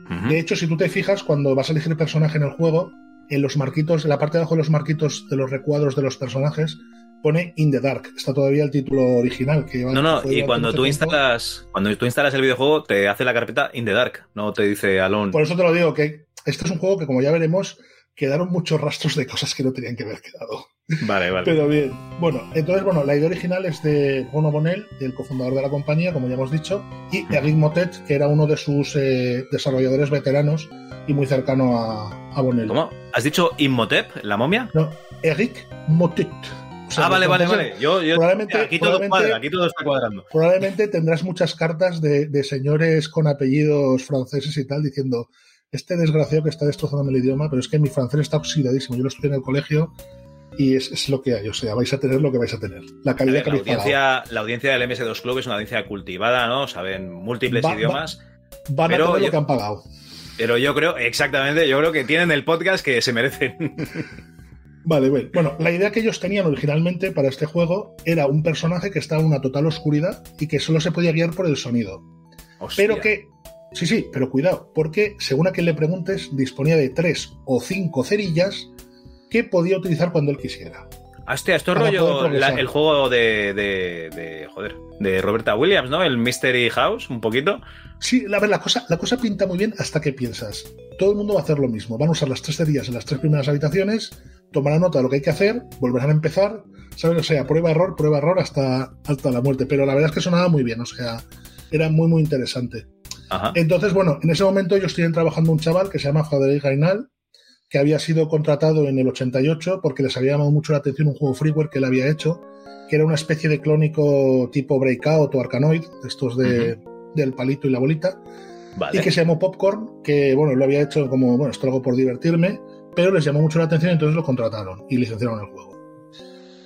Uh -huh. De hecho, si tú te fijas, cuando vas a elegir el personaje en el juego, en los marquitos, en la parte de abajo de los marquitos de los recuadros de los personajes, pone In the Dark. Está todavía el título original. Que no, no, y cuando tú instalas, cuando tú instalas el videojuego, te hace la carpeta In the Dark, no te dice Alone. Por eso te lo digo, que este es un juego que, como ya veremos, quedaron muchos rastros de cosas que no tenían que haber quedado. Vale, vale. Pero bien. Bueno, entonces, bueno, la idea original es de Bono Bonel, el cofundador de la compañía, como ya hemos dicho, y Eric Motet, que era uno de sus eh, desarrolladores veteranos y muy cercano a, a Bonel. ¿Cómo? ¿Has dicho Imhotep, la momia? No, Eric Motet. O sea, ah, vale, vale, vale. Yo, yo, probablemente, aquí, todo probablemente, cuadra, aquí todo está cuadrando. Probablemente tendrás muchas cartas de, de señores con apellidos franceses y tal diciendo este desgraciado que está destrozando el idioma, pero es que mi francés está oxidadísimo. Yo lo estudié en el colegio y es, es, lo que hay. O sea, vais a tener lo que vais a tener. La calidad ver, la, audiencia, la audiencia del MS2 Club es una audiencia cultivada, ¿no? Saben múltiples va, idiomas. Va, van pero a tener yo, lo que han pagado. Pero yo creo, exactamente, yo creo que tienen el podcast que se merecen. Vale, bueno. bueno, la idea que ellos tenían originalmente para este juego era un personaje que estaba en una total oscuridad y que solo se podía guiar por el sonido. Hostia. Pero que Sí, sí, pero cuidado, porque según a quien le preguntes, disponía de tres o cinco cerillas que podía utilizar cuando él quisiera. Hostia, esto es rollo la, el juego de, de, de, joder, de Roberta Williams, ¿no? El Mystery House, un poquito. Sí, la, la, cosa, la cosa pinta muy bien hasta que piensas. Todo el mundo va a hacer lo mismo. Van a usar las tres cerillas en las tres primeras habitaciones, tomarán nota de lo que hay que hacer, volverán a empezar, ¿sabes? O sea, prueba, error, prueba, error hasta, hasta la muerte. Pero la verdad es que sonaba muy bien, o sea, era muy, muy interesante. Ajá. Entonces, bueno, en ese momento ellos tienen trabajando un chaval que se llama Frederic Gainal, que había sido contratado en el 88 porque les había llamado mucho la atención un juego freeware que él había hecho, que era una especie de clónico tipo Breakout o Arcanoid, estos de, uh -huh. del palito y la bolita, vale. y que se llamó Popcorn, que bueno, lo había hecho como, bueno, esto lo hago por divertirme, pero les llamó mucho la atención, entonces lo contrataron y licenciaron el juego.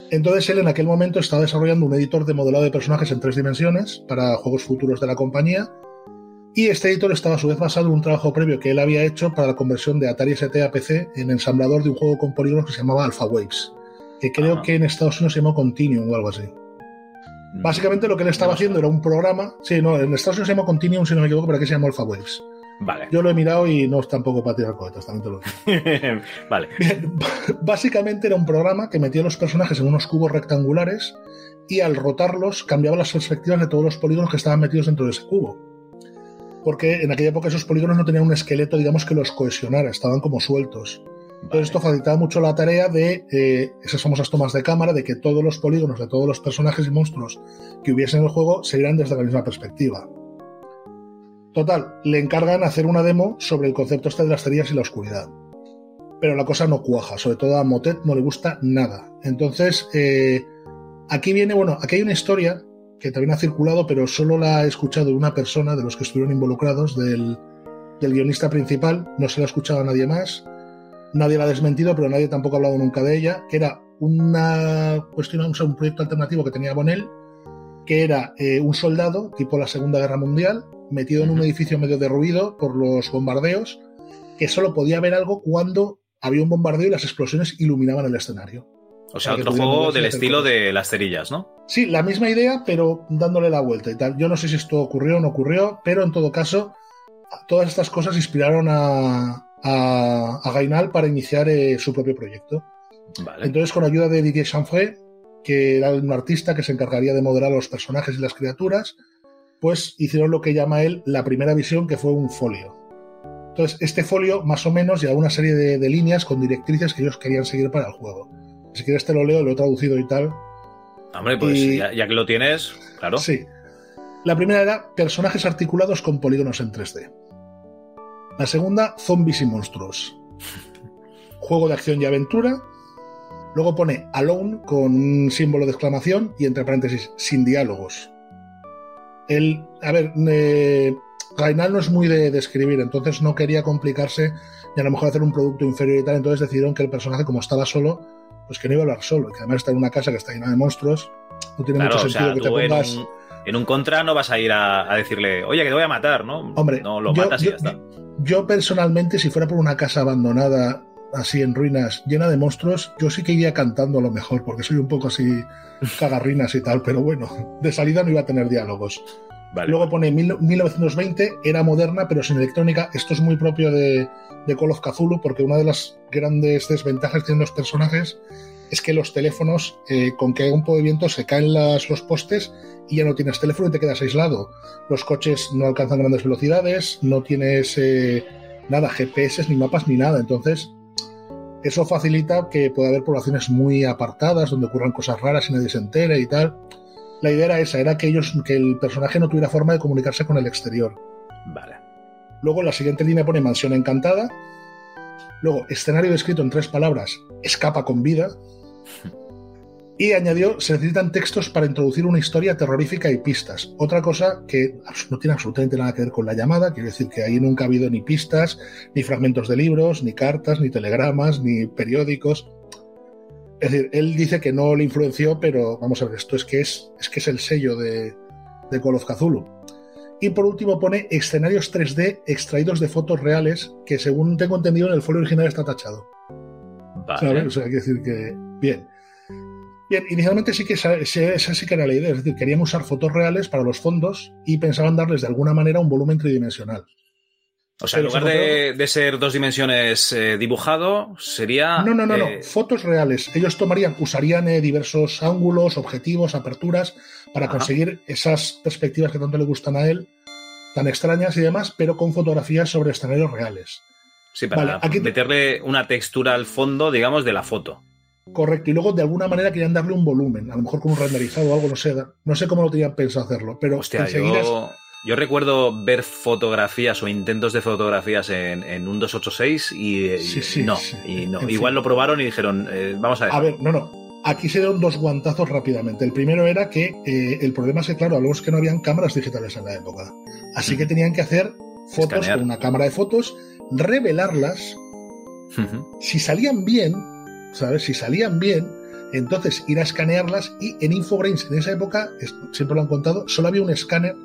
Entonces él en aquel momento estaba desarrollando un editor de modelado de personajes en tres dimensiones para juegos futuros de la compañía y este editor estaba a su vez basado en un trabajo previo que él había hecho para la conversión de Atari ST a PC en ensamblador de un juego con polígonos que se llamaba Alpha Waves, que creo Ajá. que en Estados Unidos se llamó Continuum o algo así. Básicamente lo que él estaba no haciendo era un programa, sí, no, en Estados Unidos se llamó Continuum si no me equivoco, pero aquí se llamó Alpha Waves. Vale. Yo lo he mirado y no es tampoco para tirar cohetes, también te lo digo. vale. Básicamente era un programa que metía los personajes en unos cubos rectangulares y al rotarlos cambiaba las perspectivas de todos los polígonos que estaban metidos dentro de ese cubo. Porque en aquella época esos polígonos no tenían un esqueleto, digamos, que los cohesionara, estaban como sueltos. Entonces esto facilitaba mucho la tarea de eh, esas famosas tomas de cámara, de que todos los polígonos de todos los personajes y monstruos que hubiesen en el juego se vieran desde la misma perspectiva. Total, le encargan hacer una demo sobre el concepto este de las cerillas y la oscuridad. Pero la cosa no cuaja, sobre todo a Motet no le gusta nada. Entonces, eh, aquí viene, bueno, aquí hay una historia que también ha circulado, pero solo la ha escuchado una persona de los que estuvieron involucrados, del, del guionista principal, no se la ha escuchado a nadie más. Nadie la ha desmentido, pero nadie tampoco ha hablado nunca de ella, que era una cuestión, un proyecto alternativo que tenía Bonnell, que era eh, un soldado, tipo la Segunda Guerra Mundial, metido en un edificio medio derruido por los bombardeos, que solo podía ver algo cuando había un bombardeo y las explosiones iluminaban el escenario. O sea, otro juego del estilo de las cerillas, ¿no? Sí, la misma idea, pero dándole la vuelta y tal. Yo no sé si esto ocurrió o no ocurrió, pero en todo caso, todas estas cosas inspiraron a, a, Gainal para iniciar eh, su propio proyecto. Entonces, con ayuda de Didier Chanfray, que era un artista que se encargaría de modelar los personajes y las criaturas, pues hicieron lo que llama él la primera visión, que fue un folio. Entonces, este folio, más o menos, lleva una serie de, líneas con directrices que ellos querían seguir para el juego. Si quieres te lo leo, lo he traducido y tal. Hombre, pues ya, ya, que lo tienes, claro. Sí. La primera era personajes articulados con polígonos en 3D. La segunda, Zombies y Monstruos. Juego de acción y aventura. Luego pone Alone con un símbolo de exclamación y entre paréntesis, sin diálogos. El, a ver, eh, no es muy de, escribir, entonces no quería complicarse y a lo mejor hacer un producto inferior y tal, entonces decidieron que el personaje, como estaba solo, pues que no iba a hablar solo, y que además está en una casa que está llena de monstruos, no tiene mucho sentido que te pongas... En un, contra no vas a ir a, decirle, oye, que te voy a matar, ¿no? Hombre, no lo matas y ya está. Yo personalmente, si fuera por una casa abandonada, así en ruinas, llena de monstruos, yo sí que iría cantando a lo mejor, porque soy un poco así cagarrinas y tal, pero bueno, de salida no iba a tener diálogos. Luego pone 1920, era moderna, pero sin electrónica. Esto es muy propio de, de Call of Cthulhu, porque una de las grandes desventajas que tienen los personajes es que los teléfonos, eh, con que haya un poco de viento, se caen los postes y ya no tienes teléfono y te quedas aislado. Los coches no alcanzan grandes velocidades, no tienes eh, nada, GPS, ni mapas, ni nada. Entonces, eso facilita que pueda haber poblaciones muy apartadas, donde ocurran cosas raras y nadie se entere y tal. La idea era esa, era que ellos, que el personaje no tuviera forma de comunicarse con el exterior. Vale. Luego la siguiente línea pone mansión encantada. Luego, escenario descrito en tres palabras, escapa con vida. Y añadió, se necesitan textos para introducir una historia terrorífica y pistas. Otra cosa que no tiene absolutamente nada que ver con la llamada, quiero decir que ahí nunca ha habido ni pistas, ni fragmentos de libros, ni cartas, ni telegramas, ni periódicos. Es decir, él dice que no le influenció, pero vamos a ver, esto es que es, es, que es el sello de, de Call of Cthulhu. Y por último pone escenarios 3D extraídos de fotos reales, que según tengo entendido en el folio original está tachado. Vale. O sea, hay que decir que. Bien. Bien, inicialmente sí que esa, sí que era la idea, es decir, queríamos usar fotos reales para los fondos y pensaban darles de alguna manera un volumen tridimensional. O sea, en lugar de, ser dos dimensiones eh, dibujado, sería. No, no, no, no, eh, fotos reales. Ellos tomarían, usarían eh, diversos ángulos, objetivos, aperturas para conseguir esas perspectivas que tanto le gustan a él, tan extrañas y demás, pero con fotografías sobre escenarios reales. Sí, para meterle una textura al fondo, digamos, de la foto. Correcto, y luego de alguna manera querían darle un volumen, a lo mejor con un renderizado o algo, no sé, no sé cómo lo tenían pensado hacerlo, pero Hostia, yo, recuerdo ver fotografías o intentos de fotografías en, un 286 y, no, y no. igual lo probaron y dijeron, eh, vamos a ver. A ver, no, no, aquí se dieron dos guantazos rápidamente. El primero era que eh, el problema es que, claro, a que no habían cámaras digitales en la época. Así que tenían que hacer fotos con una cámara de fotos revelarlas. Si salían bien, ¿sabes? Si salían bien, entonces ir a escanearlas y en Infogrames en esa época, siempre lo han contado, solo había un escáner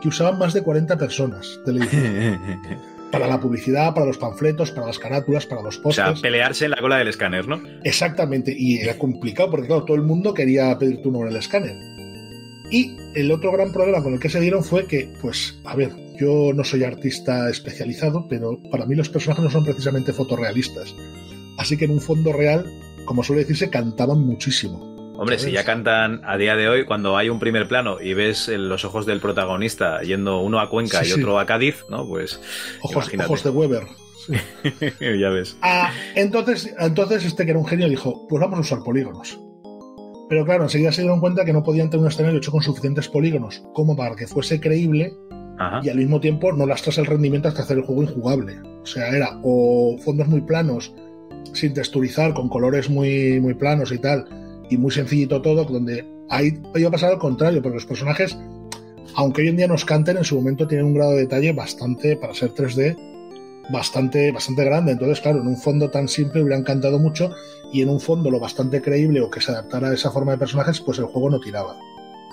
que usaban más de 40 personas para la publicidad, para los panfletos, para las carátulas, para los postes. O sea, pelearse en la cola del escáner, ¿no? Exactamente, y era complicado porque, claro, todo el mundo quería pedir tu nombre en el escáner. Y el otro gran problema con el que se dieron fue que, pues, a ver, yo no soy artista especializado, pero para mí los personajes no son precisamente fotorrealistas. Así que en un fondo real, como suele decirse, cantaban muchísimo. Hombre, si ya cantan a día de hoy, cuando hay un primer plano y ves los ojos del protagonista yendo uno a Cuenca y otro a Cádiz, ¿no? Pues. Ojos, ojos de Weber. ya ves. Ah, entonces, entonces, este que era un genio dijo: Pues vamos a usar polígonos. Pero claro, enseguida se dieron cuenta que no podían tener un escenario hecho con suficientes polígonos como para que fuese creíble y al mismo tiempo no lastras el rendimiento hasta hacer el juego injugable. O sea, era o fondos muy planos, sin texturizar, con colores muy, muy planos y tal, y muy sencillito todo, donde ahí iba a pasar al contrario, porque los personajes, aunque hoy en día nos canten, en su momento tienen un grado de detalle bastante, para ser 3D, bastante, bastante grande. Entonces, claro, en un fondo tan simple hubieran cantado mucho y en un fondo lo bastante creíble o que se adaptara a esa forma de personajes, pues el juego no tiraba.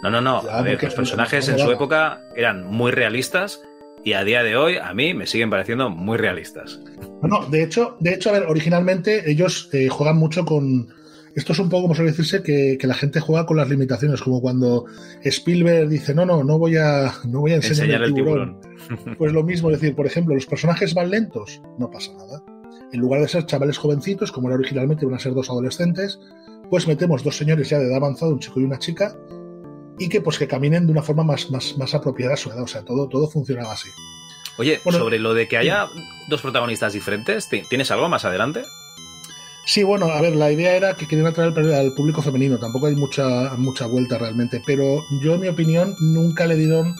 No, no, no. a ver, los personajes en su época eran muy realistas y a día de hoy a mí me siguen pareciendo muy realistas. No, de hecho, de hecho, a ver, originalmente ellos eh, juegan mucho con. Esto es un poco como suele decirse que, la gente juega con las limitaciones, como cuando Spielberg dice, no, no, no voy a, no voy a enseñar, el tiburón. Pues lo mismo, es decir, por ejemplo, los personajes van lentos, no pasa nada. En lugar de ser chavales jovencitos, como era originalmente, van a ser dos adolescentes, pues metemos dos señores ya de edad avanzada, un chico y una chica, y que pues que caminen de una forma más, más, más apropiada a su edad. O sea, todo, todo funcionaba así. Oye, sobre lo de que haya dos protagonistas diferentes, ¿tienes algo más adelante? Sí, bueno, a ver, la idea era que querían atraer al público femenino, tampoco hay mucha, mucha vuelta realmente, pero yo, en mi opinión, nunca le dieron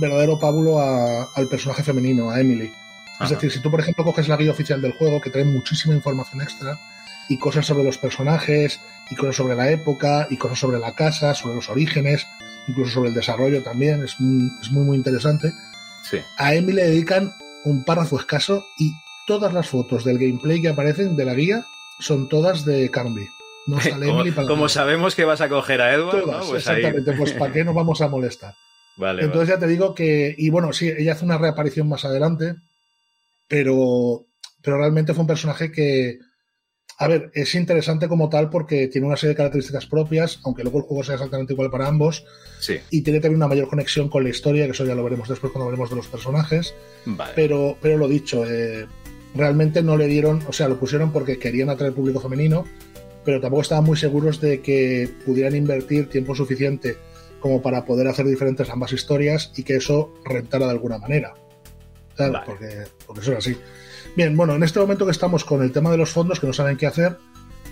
verdadero pábulo al personaje femenino, a Emily. Es decir, si tú, por ejemplo, coges la guía oficial del juego, que trae muchísima información extra, y cosas sobre los personajes, y cosas sobre la época, y cosas sobre la casa, sobre los orígenes, incluso sobre el desarrollo también, es muy, es muy, muy interesante. Sí. A Emily le dedican un párrafo escaso y todas las fotos del gameplay que aparecen de la guía son todas de Carnby. No sale como, Emily para como sabemos que vas a coger a Edward, pues exactamente, pues ¿para qué nos vamos a molestar? Vale, Entonces ya te digo que, y bueno, sí, ella hace una reaparición más adelante, pero, pero realmente fue un personaje que, a ver, es interesante como tal porque tiene una serie de características propias, aunque luego el juego sea exactamente igual para ambos. Sí. Y tiene también una mayor conexión con la historia, que eso ya lo veremos después cuando hablemos de los personajes. Vale. Pero, pero lo dicho, eh, realmente no le dieron, o sea, lo pusieron porque querían atraer público femenino, pero tampoco estaban muy seguros de que pudieran invertir tiempo suficiente como para poder hacer diferentes ambas historias y que eso rentara de alguna manera. Claro, porque, porque eso es así. Bien, bueno, en este momento que estamos con el tema de los fondos, que no saben qué hacer,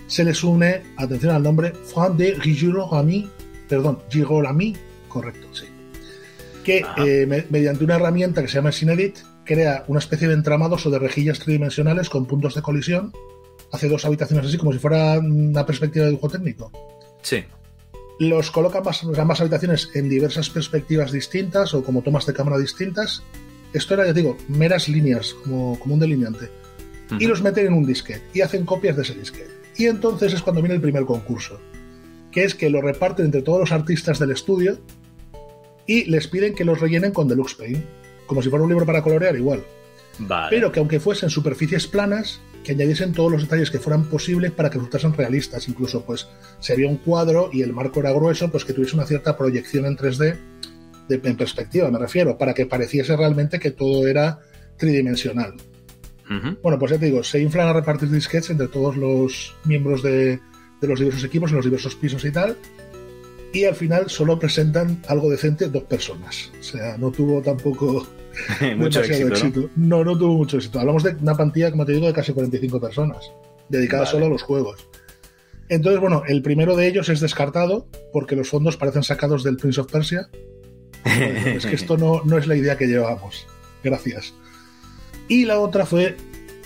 se les une, atención al nombre, Juan de Girolami, perdón, Girolami, correcto, sí. Que eh, mediante una herramienta que se llama Synedit crea una especie de entramados o de rejillas tridimensionales con puntos de colisión. Hace dos habitaciones así, como si fuera una perspectiva de dibujo técnico. Sí. Los coloca ambas, ambas habitaciones en diversas perspectivas distintas o como tomas de cámara distintas esto era, ya digo, meras líneas, como, como un delineante. Y los meten en un disquete y hacen copias de ese disquete. Y entonces es cuando viene el primer concurso, que es que lo reparten entre todos los artistas del estudio y les piden que los rellenen con Deluxe Paint, como si fuera un libro para colorear igual. Pero que aunque fuesen superficies planas, que añadiesen todos los detalles que fueran posibles para que resultasen realistas. Incluso, pues, si había un cuadro y el marco era grueso, pues que tuviese una cierta proyección en 3D en perspectiva, me refiero, para que pareciese realmente que todo era tridimensional. Bueno, pues ya te digo, se inflan a repartir disquets entre todos los miembros de, los diversos equipos en los diversos pisos y tal. Y al final solo presentan algo decente dos personas. O sea, no tuvo tampoco mucho éxito. ¿no? ¿no? tuvo mucho éxito. Hablamos de una plantilla, como te digo, de casi 45 personas, dedicadas solo a los juegos. Entonces, bueno, el primero de ellos es descartado porque los fondos parecen sacados del Prince of Persia es que esto no, no es la idea que llevábamos. Gracias. Y la otra fue,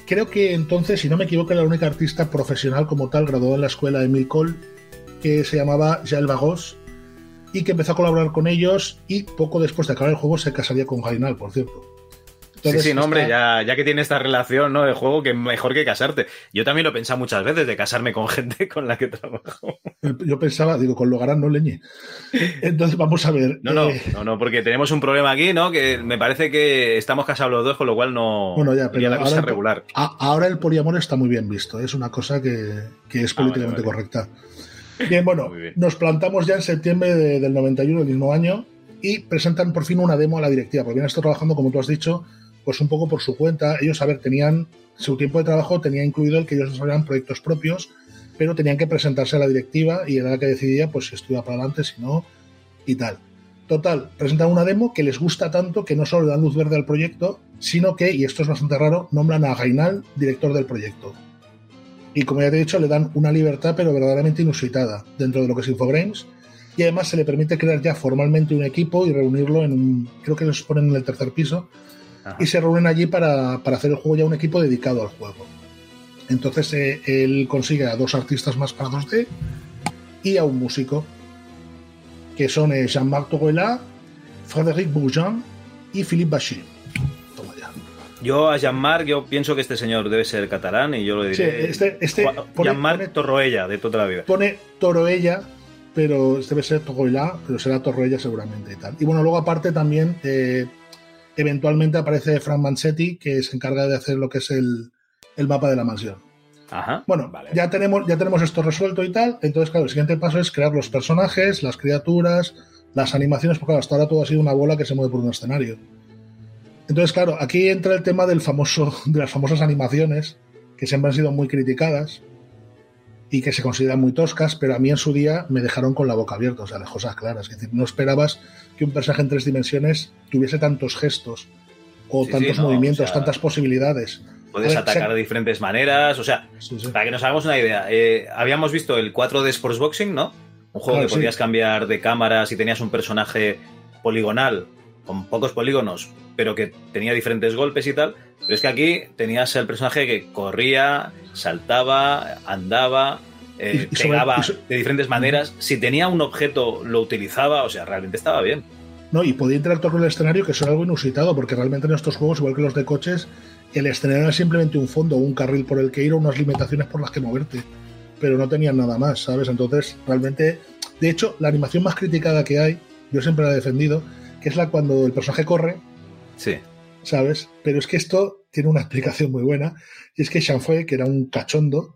creo que entonces, si no me equivoco, era la única artista profesional como tal graduada en la escuela de Milcol, que se llamaba Jael Vagos, y que empezó a colaborar con ellos y poco después de acabar el juego se casaría con Gainal, por cierto sí, sí, no, hombre, ya, ya que tiene esta relación ¿no? de juego, que mejor que casarte. Yo también lo he pensado muchas veces de casarme con gente con la que trabajo. Yo pensaba, digo, con Logarán no leñe. Entonces vamos a ver. No, no, eh, no, no, porque tenemos un problema aquí, ¿no? Que me parece que estamos casados los dos, con lo cual no. Bueno, ya, pero la cosa ahora, regular. ahora el poliamor está muy bien visto, es una cosa que, es ah, políticamente correcta. Bien, bueno, nos plantamos ya en septiembre del 91, el mismo año, y presentan por fin una demo a la directiva, porque bien estado trabajando, como tú has dicho, pues un poco por su cuenta. Ellos, a ver, tenían su tiempo de trabajo, tenía incluido el que ellos desarrollaran proyectos propios pero tenían que presentarse a la directiva y era la que decidía pues si esto iba para adelante, si no, y tal. Total, presentan una demo que les gusta tanto que no solo le dan luz verde al proyecto, sino que, y esto es bastante raro, nombran a Gainal director del proyecto. Y como ya te he dicho, le dan una libertad pero verdaderamente inusitada dentro de lo que es Infogrames. Y además se le permite crear ya formalmente un equipo y reunirlo en un, creo que los ponen en el tercer piso, y se reúnen allí para, para, hacer el juego ya un equipo dedicado al juego. Entonces eh, él consigue a dos artistas más para 2D y a un músico, que son eh, Jean-Marc Torrella, Frédéric Bourgeon y Philippe Bachy. Yo a Jean-Marc, yo pienso que este señor debe ser catalán y yo lo diré. Sí, este, este Jean-Marc Torroella, de toda la vida. Pone Toroella, pero debe ser Torroella, pero será Torroella seguramente y tal. Y bueno, luego aparte también, eh, eventualmente aparece Frank Manchetti, que se encarga de hacer lo que es el, el mapa de la mansión. Ajá, bueno, ya, tenemos, ya tenemos esto resuelto y tal. Entonces, claro, el siguiente paso es crear los personajes, las criaturas, las animaciones, porque hasta ahora todo ha sido una bola que se mueve por un escenario. Entonces, claro, aquí entra el tema del famoso, de las famosas animaciones, que siempre han sido muy criticadas y que se consideran muy toscas, pero a mí en su día me dejaron con la boca abierta, o sea, de cosas claras. Es decir, no esperabas que un personaje en tres dimensiones tuviese tantos gestos o tantos movimientos, tantas posibilidades. Puedes atacar de diferentes maneras. O sea, para que nos hagamos una idea, eh, habíamos visto el 4D Sportsboxing, ¿no? Un juego que podías cambiar de cámaras y tenías un personaje poligonal con pocos polígonos, pero que tenía diferentes golpes y tal. Pero es que aquí tenías el personaje que corría, saltaba, andaba, eh, pegaba de diferentes maneras. Si tenía un objeto, lo utilizaba, o sea, realmente estaba bien. No, y podía interactuar con el escenario, que era algo inusitado, porque realmente en estos juegos, igual que los de coches, el escenario era simplemente un fondo, un carril por el que ir o unas limitaciones por las que moverte, pero no tenían nada más, ¿sabes? Entonces, realmente, de hecho, la animación más criticada que hay, yo siempre la he defendido, que es la cuando el personaje corre. Sí. ¿Sabes? Pero es que esto tiene una explicación muy buena, y es que Shanfue, que era un cachondo,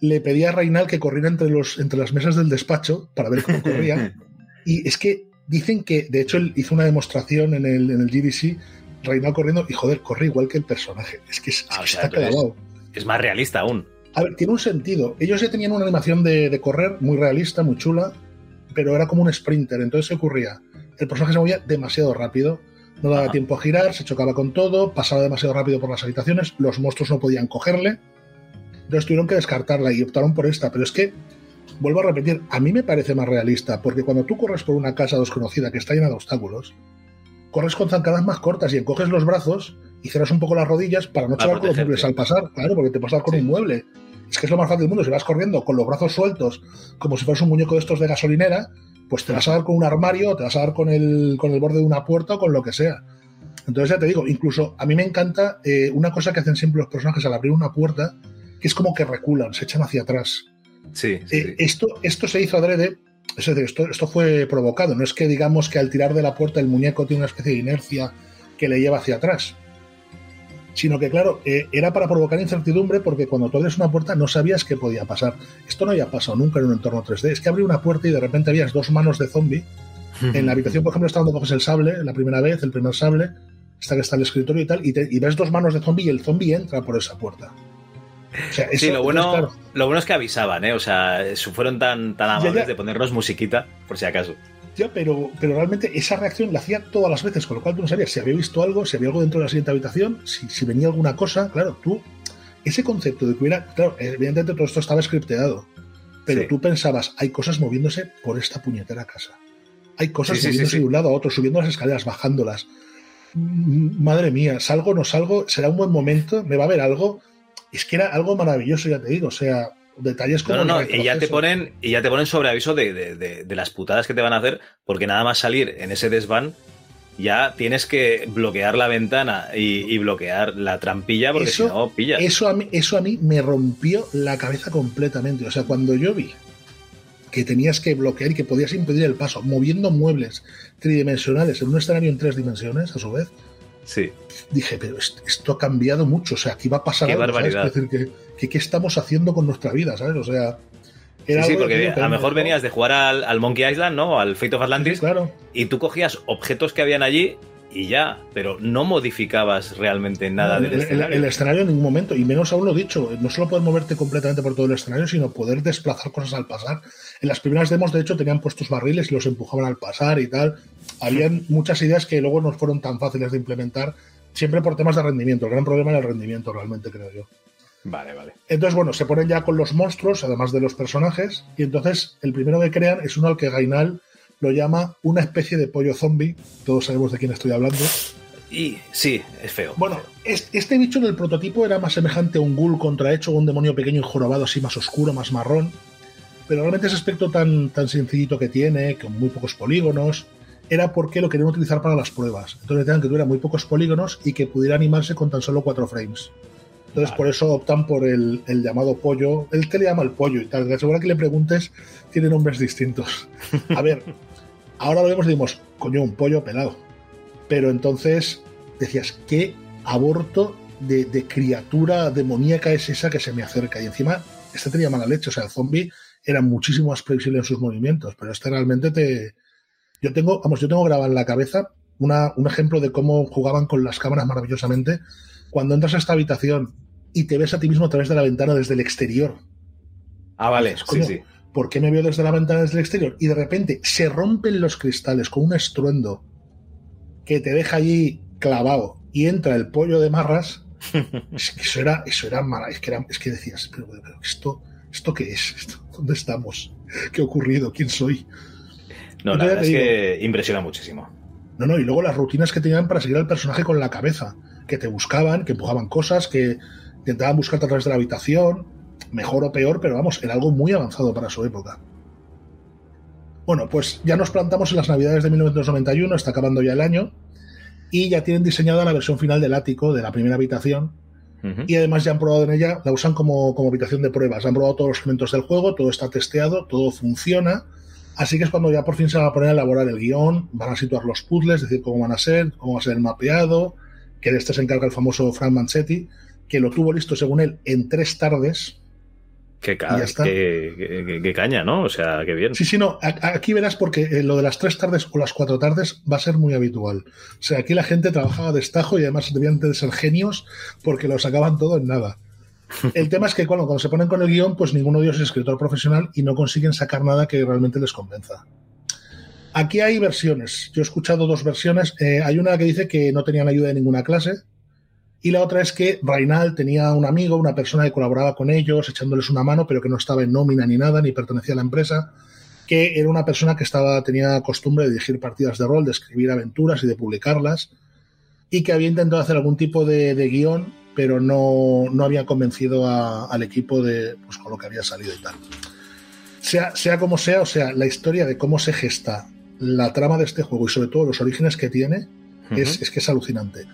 le pedía a Reinal que corriera entre, los, entre las mesas del despacho para ver cómo corría. y es que dicen que, de hecho, él hizo una demostración en el, en el GDC Reinaldo corriendo y joder, corre igual que el personaje. Es que, es, ah, está clavado. Es, más realista aún. A ver, tiene un sentido. Ellos ya tenían una animación de, correr muy realista, muy chula, pero era como un sprinter. Entonces, ¿qué ocurría? El personaje se movía demasiado rápido, no daba tiempo a girar, se chocaba con todo, pasaba demasiado rápido por las habitaciones, los monstruos no podían cogerle. Entonces tuvieron que descartarla y optaron por esta. Pero es que, vuelvo a repetir, a mí me parece más realista, porque cuando tú corres por una casa desconocida que está llena de obstáculos, corres con zancadas más cortas y encoges los brazos y cierras un poco las rodillas para no chocar con los muebles al pasar, claro, porque te pasas con un mueble. Es que es lo más fácil del mundo. Si vas corriendo con los brazos sueltos, como si fueras un muñeco de estos de gasolinera, pues te vas a dar con un armario, te vas a dar con el, con el borde de una puerta o con lo que sea. Entonces ya te digo, incluso a mí me encanta eh, una cosa que hacen siempre los personajes al abrir una puerta, que es como que reculan, se echan hacia atrás. Sí, eh, Esto, esto se hizo adrede es decir, esto, esto fue provocado, no es que digamos que al tirar de la puerta el muñeco tiene una especie de inercia que le lleva hacia atrás, sino que claro, eh, era para provocar incertidumbre porque cuando tú abres una puerta no sabías qué podía pasar. Esto no había pasado nunca en un entorno 3D, es que abrí una puerta y de repente habías dos manos de zombie. En la habitación, por ejemplo, está donde coges el sable, la primera vez, el primer sable, está que está el escritorio y tal, y, y ves dos manos de zombie y el zombie entra por esa puerta sí, lo bueno, lo bueno es que avisaban, ¿eh? O sea, fueron tan, tan amables de ponernos musiquita, por si acaso. Ya, pero, pero realmente esa reacción la hacía todas las veces, con lo cual tú no sabías si había visto algo, si había algo dentro de la siguiente habitación, si, venía alguna cosa. Claro, tú, ese concepto de que hubiera. Claro, evidentemente todo esto estaba scripteado, pero tú pensabas, hay cosas moviéndose por esta puñetera casa. Hay cosas moviéndose de un lado a otro, subiendo las escaleras, bajándolas. Mm, madre mía, salgo, no salgo, será un buen momento, me va a ver algo es que era algo maravilloso, ya te digo, o sea, detalles como... No, no, y ya te ponen, y ya te ponen sobre aviso de, las putadas que te van a hacer, porque nada más salir en ese desván, ya tienes que bloquear la ventana y, bloquear la trampilla, porque si no, pillas. Eso a, mí, eso a mí me rompió la cabeza completamente. O sea, cuando yo vi que tenías que bloquear y que podías impedir el paso, moviendo muebles tridimensionales en un escenario en tres dimensiones, a su vez, Sí. Dije, pero esto ha cambiado mucho, o sea, aquí va a pasar algo, ¿sabes? Es decir, que, ¿qué estamos haciendo con nuestra vida, ¿sabes? O sea... Era sí, porque a lo mejor venías de jugar al, Monkey Island, ¿no? Al Fate of Atlantis. claro. Y tú cogías objetos que habían allí y ya, pero no modificabas realmente nada del escenario. El, escenario en ningún momento, y menos aún lo dicho, no solo poder moverte completamente por todo el escenario, sino poder desplazar cosas al pasar. En las primeras demos, de hecho, tenían puestos barriles y los empujaban al pasar y tal. Habían muchas ideas que luego no fueron tan fáciles de implementar, siempre por temas de rendimiento. El gran problema era el rendimiento, realmente, creo yo. Vale, vale. Entonces, bueno, se ponen ya con los monstruos, además de los personajes, y entonces el primero que crean es uno al que Gainal lo llama una especie de pollo zombie. Todos sabemos de quién estoy hablando. Y sí, es feo. Bueno, este bicho en el prototipo era más semejante a un ghoul contrahecho, un demonio pequeño y jorobado, así más oscuro, más marrón. Pero realmente ese aspecto tan, tan sencillito que tiene, con muy pocos polígonos, era porque lo querían utilizar para las pruebas. Entonces tenían que tuviera muy pocos polígonos y que pudiera animarse con tan solo cuatro frames. Entonces por eso optan por el, llamado pollo. Él te le llama el pollo y tal. De seguro que le preguntes, tiene nombres distintos. A ver, Ahora lo vemos y decimos, coño, un pollo pelado. Pero entonces decías, ¿qué aborto de, criatura demoníaca es esa que se me acerca? Y encima, este tenía mala leche. O sea, el zombie era muchísimo más previsible en sus movimientos, pero este realmente te. Yo tengo, vamos, yo tengo grabado en la cabeza un ejemplo de cómo jugaban con las cámaras maravillosamente. Cuando entras a esta habitación y te ves a ti mismo a través de la ventana desde el exterior. Ah, vale, sí, sí. ¿por qué me veo desde la ventana desde el exterior? Y de repente se rompen los cristales con un estruendo que te deja allí clavado y entra el pollo de marras. eso era, eso era mala, es que, era, es que decías, pero, esto, ¿esto qué es? ¿Dónde estamos? ¿Qué ha ocurrido? ¿Quién soy? No, la verdad es que impresiona muchísimo. No, no, y luego las rutinas que tenían para seguir al personaje con la cabeza, que te buscaban, que empujaban cosas, que intentaban buscarte a través de la habitación mejor o peor, pero vamos, era algo muy avanzado para su época. Bueno, pues ya nos plantamos en las navidades de 1991, está acabando ya el año, y ya tienen diseñada la versión final del ático, de la primera habitación, y además ya han probado en ella, la usan como, como habitación de pruebas, han probado todos los elementos del juego, todo está testeado, todo funciona, así que es cuando ya por fin se van a poner a elaborar el guion, van a situar los puzzles, es decir, cómo van a ser, cómo va a ser el mapeado, que de este se encarga el famoso Frank Manchetti, que lo tuvo listo, según él, en tres tardes, Qué, caña, ¿no? O sea, qué bien. Sí, sí, no. Aquí verás porque eh, lo de las tres tardes o las cuatro tardes va a ser muy habitual. O sea, aquí la gente trabajaba de estajo y además debían de ser genios porque lo sacaban todo en nada. El tema es que cuando, cuando se ponen con el guion, pues ninguno de ellos es escritor profesional y no consiguen sacar nada que realmente les convenza. Aquí hay versiones. Yo he escuchado dos versiones. Eh, hay una que dice que no tenían ayuda de ninguna clase, y la otra es que Rainal tenía un amigo, una persona que colaboraba con ellos, echándoles una mano, pero que no estaba en nómina ni nada, ni pertenecía a la empresa, que era una persona que estaba, tenía costumbre de dirigir partidas de rol, de escribir aventuras y de publicarlas, y que había intentado hacer algún tipo de, guion, pero no, había convencido al equipo de pues, con lo que había salido y tal. Sea, sea como sea, o sea, la historia de cómo se gesta la trama de este juego y sobre todo los orígenes que tiene, es, es que es alucinante.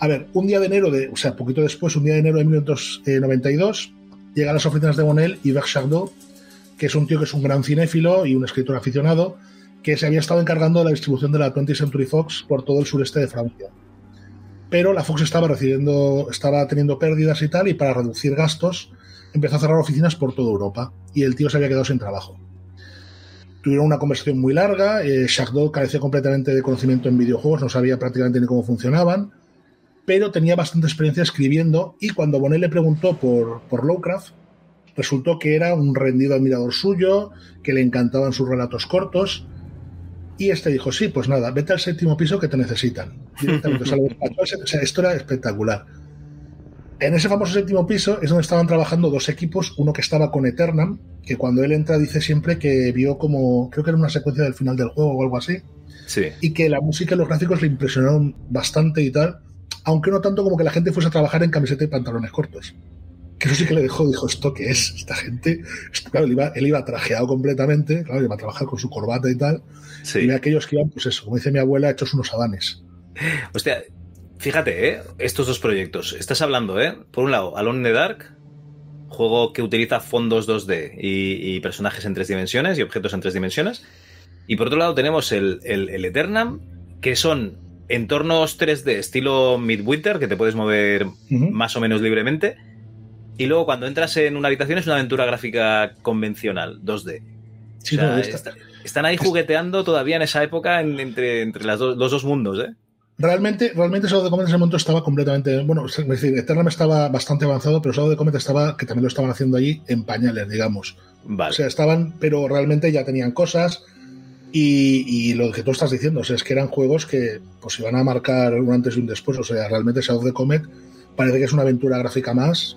A ver, un día de enero, de, o sea, poquito después, un día de enero de 1992, llega a las oficinas de Bonel Yves Chardot, que es un tío que es un gran cinéfilo y un escritor aficionado, que se había estado encargando de la distribución de la 20th Century Fox por todo el sureste de Francia. Pero la Fox estaba recibiendo, estaba teniendo pérdidas y tal, y para reducir gastos empezó a cerrar oficinas por toda Europa, y el tío se había quedado sin trabajo. Tuvieron una conversación muy larga, eh, Chardot carecía completamente de conocimiento en videojuegos, no sabía prácticamente ni cómo funcionaban, pero tenía bastante experiencia escribiendo y cuando Bonet le preguntó por, por Lovecraft, resultó que era un rendido admirador suyo, que le encantaban sus relatos cortos, y este dijo, sí, pues nada, vete al séptimo piso que te necesitan. o sea, esto era espectacular. En ese famoso séptimo piso es donde estaban trabajando dos equipos, uno que estaba con Eternam, que cuando él entra dice siempre que vio como, creo que era una secuencia del final del juego o algo así, sí. y que la música y los gráficos le impresionaron bastante y tal, aunque no tanto como que la gente fuese a trabajar en camiseta y pantalones cortos. Que eso sí que le dejó, dijo, ¿esto qué es? Esta gente. Claro, él iba, trajeado completamente, claro, iba a trabajar con su corbata y tal. Y aquellos que iban, pues eso, como dice mi abuela, hechos unos adanes. Hostia, fíjate, ¿eh? estos dos proyectos. Estás hablando, ¿eh? Por un lado, Alone in the Dark, juego que utiliza fondos 2D y, personajes en tres dimensiones y objetos en tres dimensiones. Y por otro lado tenemos el, el, el Eternam, que son entornos 3D estilo Midwinter, que te puedes mover más o menos libremente. Y luego cuando entras en una habitación es una aventura gráfica convencional, 2D. están ahí jugueteando todavía en esa época entre, entre las los dos mundos, ¿eh? Realmente, realmente Shadow de Comet en ese momento estaba completamente. Bueno, es decir, Eternam estaba bastante avanzado, pero Shadow de Comet estaba, que también lo estaban haciendo allí, en pañales, digamos. Vale. O sea, estaban, pero realmente ya tenían cosas. Y, y lo que tú estás diciendo, o sea, es que eran juegos que pues iban a marcar un antes y un después. O sea, realmente Shadow de Comet parece que es una aventura gráfica más,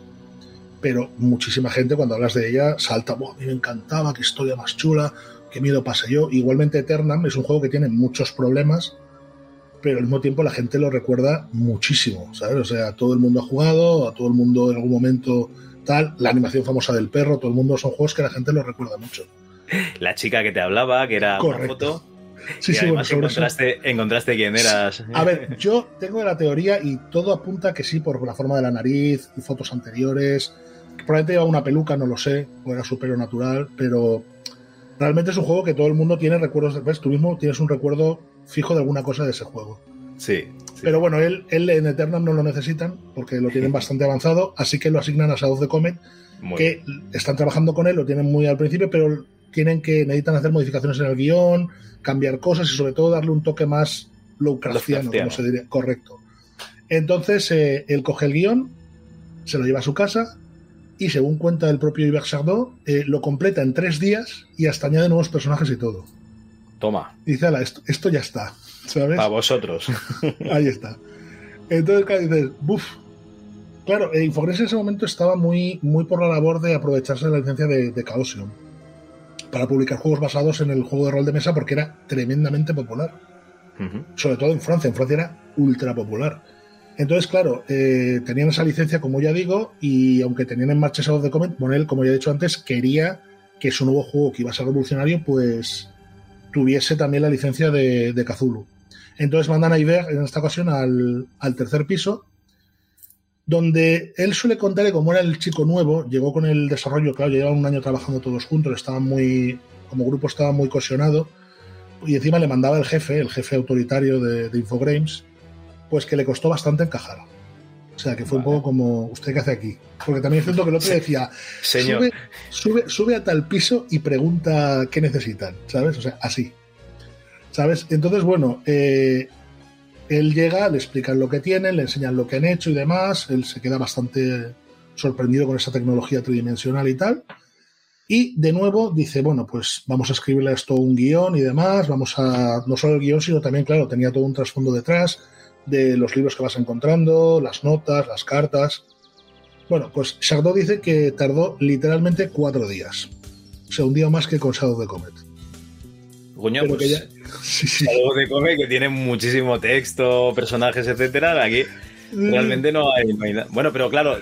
pero muchísima gente cuando hablas de ella salta, "Buah, a mí me encantaba, qué historia más chula, qué miedo pasé yo. Igualmente Eternam es un juego que tiene muchos problemas, pero al mismo tiempo la gente lo recuerda muchísimo, ¿sabes? O sea, todo el mundo ha jugado, a todo el mundo en algún momento tal, la animación famosa del perro, todo el mundo son juegos que la gente lo recuerda mucho. La chica que te hablaba, que era una Correcto. foto. Sí, y sí, bueno, sobre eso- encontraste, encontraste quién eras. A ver, yo tengo la teoría y todo apunta que sí por la forma de la nariz y fotos anteriores. Probablemente lleva una peluca, no lo sé, o era su pelo natural, pero realmente es un juego que todo el mundo tiene recuerdos. ¿Ves? Tú mismo tienes un recuerdo fijo de alguna cosa de ese juego. Sí. sí. Pero bueno, él, él en Eternam no lo necesitan porque lo tienen bastante avanzado, así que lo asignan a Shadow of the Comet, Muy que están trabajando con él, lo tienen muy al principio, pero tienen que necesitan hacer modificaciones en el guion, cambiar cosas y sobre todo darle un toque más Lovecraftiano, como se diría, correcto. Entonces eh, él coge el guion, se lo lleva a su casa y según cuenta el propio Yves Chardot, eh, lo completa en tres días y hasta añade nuevos personajes y todo. Toma, dice, "Ala, esto, esto ya está, ¿sabes? para vosotros. Ahí está. Entonces, claro, dices, buf. Claro, Infogrames en ese momento estaba muy, muy por la labor de aprovecharse de la licencia de, de Chaosium para publicar juegos basados en el juego de rol de mesa porque era tremendamente popular. Sobre todo en Francia. En Francia era ultra popular. Entonces, claro, eh, tenían esa licencia, como ya digo, y aunque tenían en marcha Shadow of the Comet, Monel, como ya he dicho antes, quería que su nuevo juego, que iba a ser revolucionario, pues tuviese también la licencia de, de Cthulhu. Entonces mandan a Iber en esta ocasión al, al tercer piso, donde él suele contar que como era el chico nuevo, llegó con el desarrollo, claro, llevaban un año trabajando todos juntos, estaban muy, como grupo estaba muy cohesionado, y encima le mandaba el jefe, el jefe autoritario de, de Infogrames, pues que le costó bastante encajar. O sea, que fue un poco como, ¿usted qué hace aquí? Porque también es cierto que el otro Sí. decía, Señor. Sube, sube, sube a tal piso y pregunta qué necesitan, ¿sabes? O sea, así. ¿Sabes? Entonces, bueno, eh, él llega, le explican lo que tienen, le enseñan lo que han hecho y demás. Él se queda bastante sorprendido con esa tecnología tridimensional y tal. Y de nuevo dice, bueno, pues vamos a escribirle a esto un guion y demás. Vamos a, no solo el guion, sino también, claro, tenía todo un trasfondo detrás de los libros que vas encontrando, las notas, las cartas. Bueno, pues Chardot dice que tardó literalmente cuatro días. O sea, un día más que con Shadow the Comet. Coño, pues, que ya- Sí, sí. algo de come que tiene muchísimo texto, personajes, etcétera. Aquí realmente no hay. Bueno, pero claro,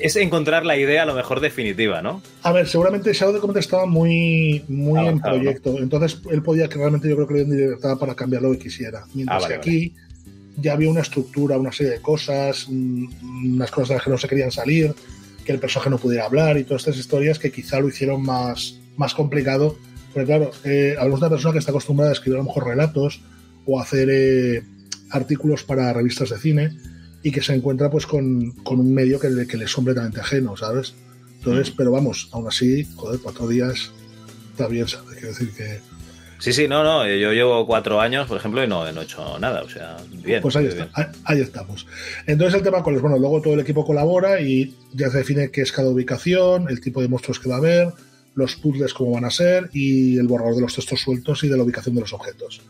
es encontrar la idea a lo mejor definitiva, ¿no? A ver, seguramente Shadow the Comet estaba muy, muy en proyecto. Entonces él podía que realmente yo creo que le dieron libertad para cambiar lo que quisiera. Mientras Ah, vale, que aquí ya había una estructura, una serie de cosas, mm, unas cosas de las que no se querían salir, que el personaje no pudiera hablar y todas estas historias que quizá lo hicieron más, más complicado. Porque claro, eh, hablamos de una persona que está acostumbrada a escribir a lo mejor relatos o a hacer eh, artículos para revistas de cine y que se encuentra pues con, con un medio que le, que le es completamente ajeno, ¿sabes? Entonces, pero vamos, aún así, joder, cuatro días está bien, ¿sabes? Quiero decir que. Sí, sí, no, no. Yo llevo cuatro años, por ejemplo, y no, no he hecho nada. O sea, bien. Pues ahí está, bien. ahí- estamos. Entonces el tema cuál es, bueno, luego todo el equipo colabora y ya se define qué es cada ubicación, el tipo de monstruos que va a haber, los puzzles cómo van a ser y el borrador de los textos sueltos y de la ubicación de los objetos.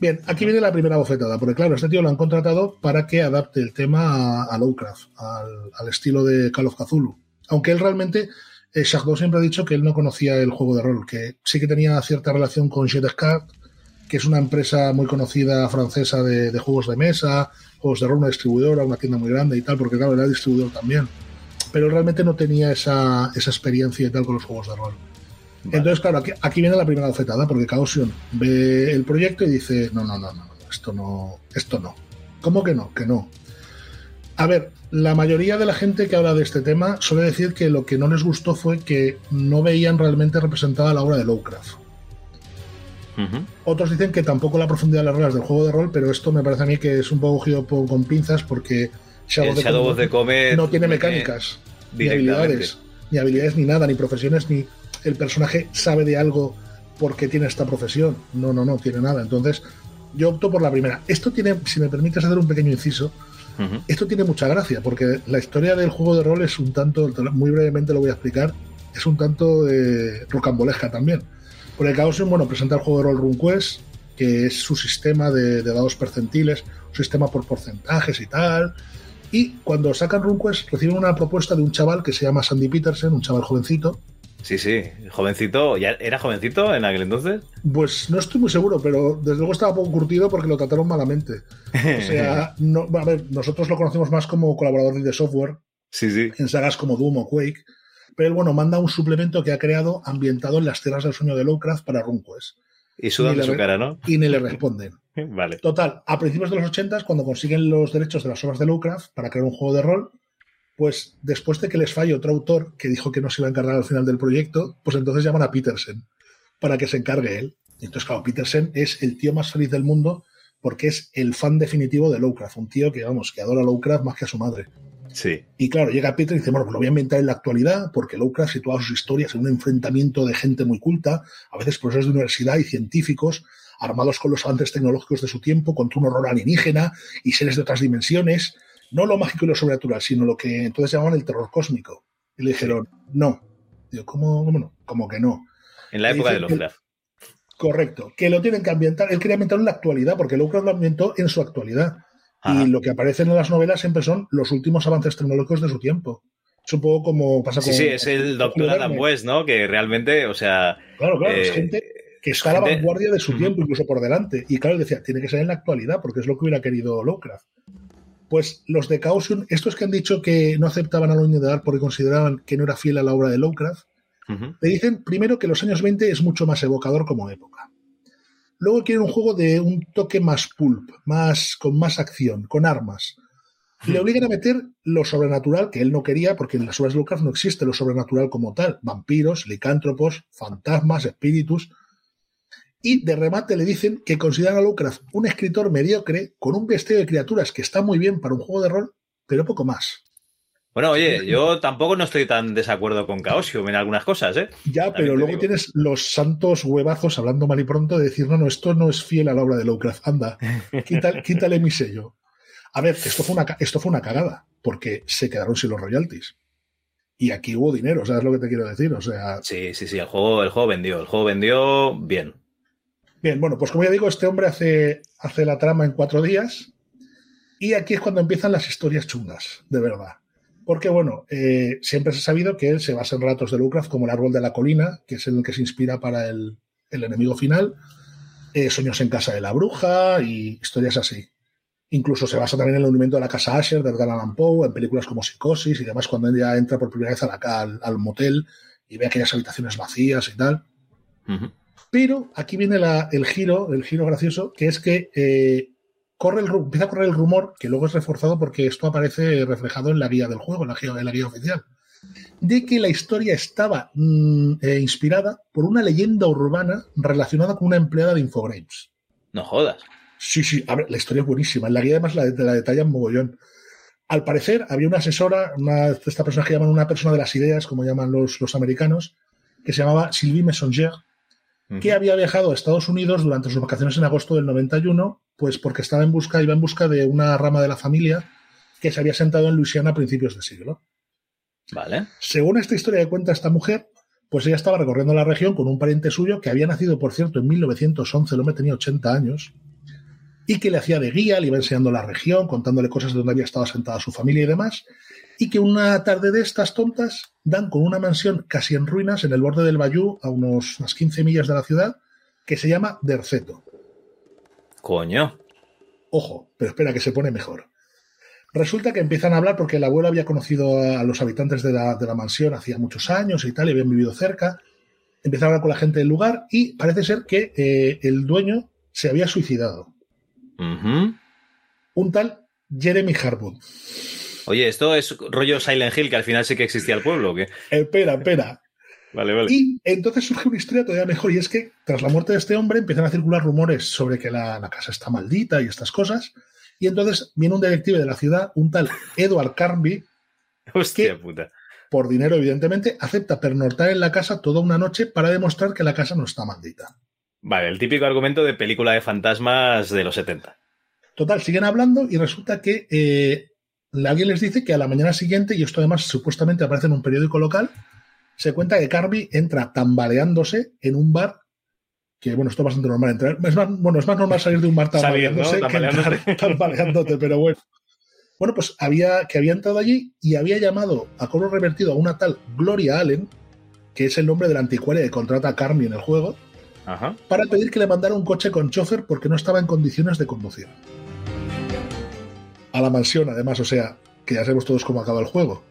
Bien, aquí viene la primera bofetada, porque claro, este tío lo han contratado para que adapte el tema a, a Lovecraft, al, al estilo de Call of Cthulhu. Aunque él realmente, eh, Chardot siempre ha dicho que él no conocía el juego de rol, que sí que tenía cierta relación con Jet Descartes, que es una empresa muy conocida francesa de, de juegos de mesa, juegos de rol, una distribuidora, una tienda muy grande y tal, porque claro, era distribuidor también. Pero realmente no tenía esa, esa experiencia y tal con los juegos de rol. Vale. Entonces, claro, aquí, aquí viene la primera bofetada, porque Chaosium ve el proyecto y dice, no, no, no, no, esto no, esto no. ¿Cómo que no? Que no. A ver, la mayoría de la gente que habla de este tema suele decir que lo que no les gustó fue que no veían realmente representada la obra de Lovecraft. Otros dicen que tampoco la profundidad de las reglas del juego de rol, pero esto me parece a mí que es un poco cogido con pinzas porque Shadow, of the Comet no tiene mecánicas, ni habilidades, ni habilidades ni nada, ni profesiones, ni el personaje sabe de algo porque tiene esta profesión. No, no, no tiene nada. Entonces, Yo opto por la primera. Esto tiene, si me permites hacer un pequeño inciso, esto tiene mucha gracia, porque la historia del juego de rol es un tanto, muy brevemente lo voy a explicar, es un tanto eh, rocambolesca también. Porque Chaosium, bueno, presenta el juego de rol RuneQuest, que es su sistema de, dados percentiles, un sistema por porcentajes y tal. Y cuando sacan RuneQuest reciben una propuesta de un chaval que se llama Sandy Peterson, un chaval jovencito, Sí, sí, jovencito. ¿Ya era jovencito en aquel entonces? Pues no estoy muy seguro, pero desde luego estaba poco curtido porque lo trataron malamente. O sea, no, a ver, nosotros lo conocemos más como colaborador de software. Sí, sí. En sagas como Doom o Quake. Pero él, bueno, manda un suplemento que ha creado ambientado en las tierras del sueño de Lovecraft para RuneQuest. Y sudan de su cara, ¿no? Y ni le responden. vale. Total, a principios de los 80, cuando consiguen los derechos de las obras de Lovecraft para crear un juego de rol, pues después de que les falle otro autor que dijo que no se iba a encargar al final del proyecto, pues entonces llaman a Petersen para que se encargue él. Entonces, claro, Petersen es el tío más feliz del mundo porque es el fan definitivo de Lovecraft, un tío que, vamos, que adora Lovecraft más que a su madre. Sí. Y claro, llega Peter y dice, bueno, pues lo voy a inventar en la actualidad, porque Lovecraft situaba sus historias en un enfrentamiento de gente muy culta, a veces profesores de universidad y científicos, armados con los avances tecnológicos de su tiempo, contra un horror alienígena y seres de otras dimensiones, no lo mágico y lo sobrenatural, sino lo que entonces llamaban el terror cósmico. Y le dijeron, no. Digo, ¿cómo, cómo no? Como que no. En la época de Lovecraft. Correcto, que lo tienen que ambientar. Él quería ambientarlo en la actualidad, porque Lovecraft lo ambientó en su actualidad. Y lo que aparece en las novelas siempre son los últimos avances tecnológicos de su tiempo. Es un poco como pasa sí, con. Sí, es el doctor Adam West, ¿no? Que realmente, o sea. Claro, claro, es eh, gente que está a la vanguardia de su tiempo, incluso por delante. Y claro, decía, tiene que ser en la actualidad, porque es lo que hubiera querido Lovecraft. Pues los de Chaosium, estos que han dicho que no aceptaban a Loin de Dar porque consideraban que no era fiel a la obra de Lovecraft, le dicen primero que los años 20 es mucho más evocador como época. Luego quieren un juego de un toque más pulp, más, con más acción, con armas. Y le obligan a meter lo sobrenatural que él no quería, porque en las obras de Lovecraft no existe lo sobrenatural como tal. Vampiros, licántropos, fantasmas, espíritus y de remate le dicen que consideran a Lovecraft un escritor mediocre con un vestido de criaturas que está muy bien para un juego de rol, pero poco más. Bueno, oye, yo tampoco no estoy tan desacuerdo con Chaosium en algunas cosas, ¿eh? Ya, pero luego tienes los santos huevazos hablando mal y pronto de decir, no, no, esto no es fiel a la obra de Lovecraft. Anda, quítale, mi sello. A ver, esto fue, una, esto fue una cagada, porque se quedaron sin los royalties. Y aquí hubo dinero, ¿sabes lo que te quiero decir? O sea. Sí, sí, sí, el juego, el juego vendió, el juego vendió bien. Bien, bueno, pues como ya digo, este hombre hace, hace la trama en cuatro días y aquí es cuando empiezan las historias chungas, de verdad. Porque, bueno, eh, siempre se ha sabido que él se basa en relatos de Lovecraft como el árbol de la colina, que es el que se inspira para el, enemigo final, eh, Sueños en casa de la bruja y historias así. Incluso se basa también en el hundimiento de la casa Asher de Edgar Allan Poe, en películas como Psicosis y demás, cuando ella entra por primera vez al, al, motel y ve aquellas habitaciones vacías y tal. Pero aquí viene el giro, el giro gracioso, que es que eh, corre el, empieza a correr el rumor, que luego es reforzado porque esto aparece reflejado en la guía del juego, en la guía, oficial, de que la historia estaba mm, eh, inspirada por una leyenda urbana relacionada con una empleada de Infogrames. No jodas. Sí, sí, a ver, la historia es buenísima. En la guía además la, la detallan mogollón. Al parecer había una asesora, una, esta persona que llaman una persona de las ideas, como llaman los, los americanos, que se llamaba Sylvie Messenger, que había viajado a Estados Unidos durante sus vacaciones en agosto del 91, pues porque estaba en busca, iba en busca de una rama de la familia que se había sentado en Luisiana a principios de siglo. Vale. Según esta historia que cuenta esta mujer, pues ella estaba recorriendo la región con un pariente suyo que había nacido, por cierto, en 1911, el hombre tenía 80 años, y que le hacía de guía, le iba enseñando la región, contándole cosas de donde había estado sentada su familia y demás, y que una tarde de estas tontas dan con una mansión casi en ruinas en el borde del Bayou, a unos, unas 15 millas de la ciudad, que se llama Derceto. Coño. Ojo, pero espera que se pone mejor. Resulta que empiezan a hablar porque el abuelo había conocido a los habitantes de la, mansión hacía muchos años y tal, y habían vivido cerca. Empieza a hablar con la gente del lugar y parece ser que eh, el dueño se había suicidado. Un tal Jeremy Harwood. Oye, ¿esto es rollo Silent Hill, que al final sí que existía el pueblo o qué? Espera, espera. Vale, vale. Y entonces surge una historia todavía mejor, y es que tras la muerte de este hombre empiezan a circular rumores sobre que la, casa está maldita y estas cosas. Y entonces viene un detective de la ciudad, un tal Edward Carnby, Hostia puta. por dinero evidentemente, acepta pernoctar en la casa toda una noche para demostrar que la casa no está maldita. Vale, el típico argumento de película de fantasmas de los 70. Total, siguen hablando y resulta que eh, alguien les dice que a la mañana siguiente, y esto además supuestamente aparece en un periódico local, se cuenta que Carby entra tambaleándose en un bar que bueno, esto es bastante normal entrar. Es más, bueno, es más normal salir de un bar tambaleándose que entrar tambaleándote, pero bueno. Bueno, pues había, que había entrado allí y había llamado a cobro revertido a una tal Gloria Allen, que es el nombre de la anticuaria que contrata a Carmi en el juego, para pedir que le mandara un coche con chofer porque no estaba en condiciones de conducir. A la mansión, además, o sea, que ya sabemos todos cómo acaba el juego.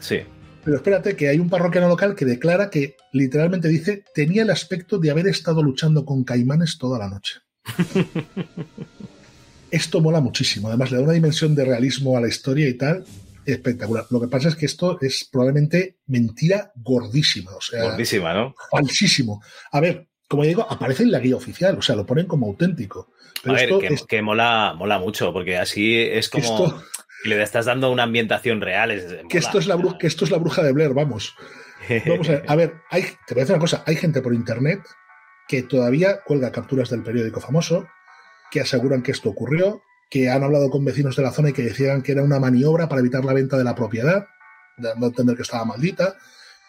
Sí. Pero espérate, que hay un parroquiano local que declara que literalmente dice tenía el aspecto de haber estado luchando con caimanes toda la noche. esto mola muchísimo. Además, le da una dimensión de realismo a la historia y tal. Espectacular. Lo que pasa es que esto es probablemente mentira gordísima. O sea, gordísima, ¿no? Falsísimo. A ver, como ya digo, aparece en la guía oficial, o sea, lo ponen como auténtico. a ver, que, mola, mola mucho, porque así es como le estás dando una ambientación real. que, esto es la bruja, que esto es la bruja de Blair, vamos. Vamos a ver, a ver hay, te voy a decir una cosa, hay gente por internet que todavía cuelga capturas del periódico famoso, que aseguran que esto ocurrió, que han hablado con vecinos de la zona y que decían que era una maniobra para evitar la venta de la propiedad, dando a entender que estaba maldita.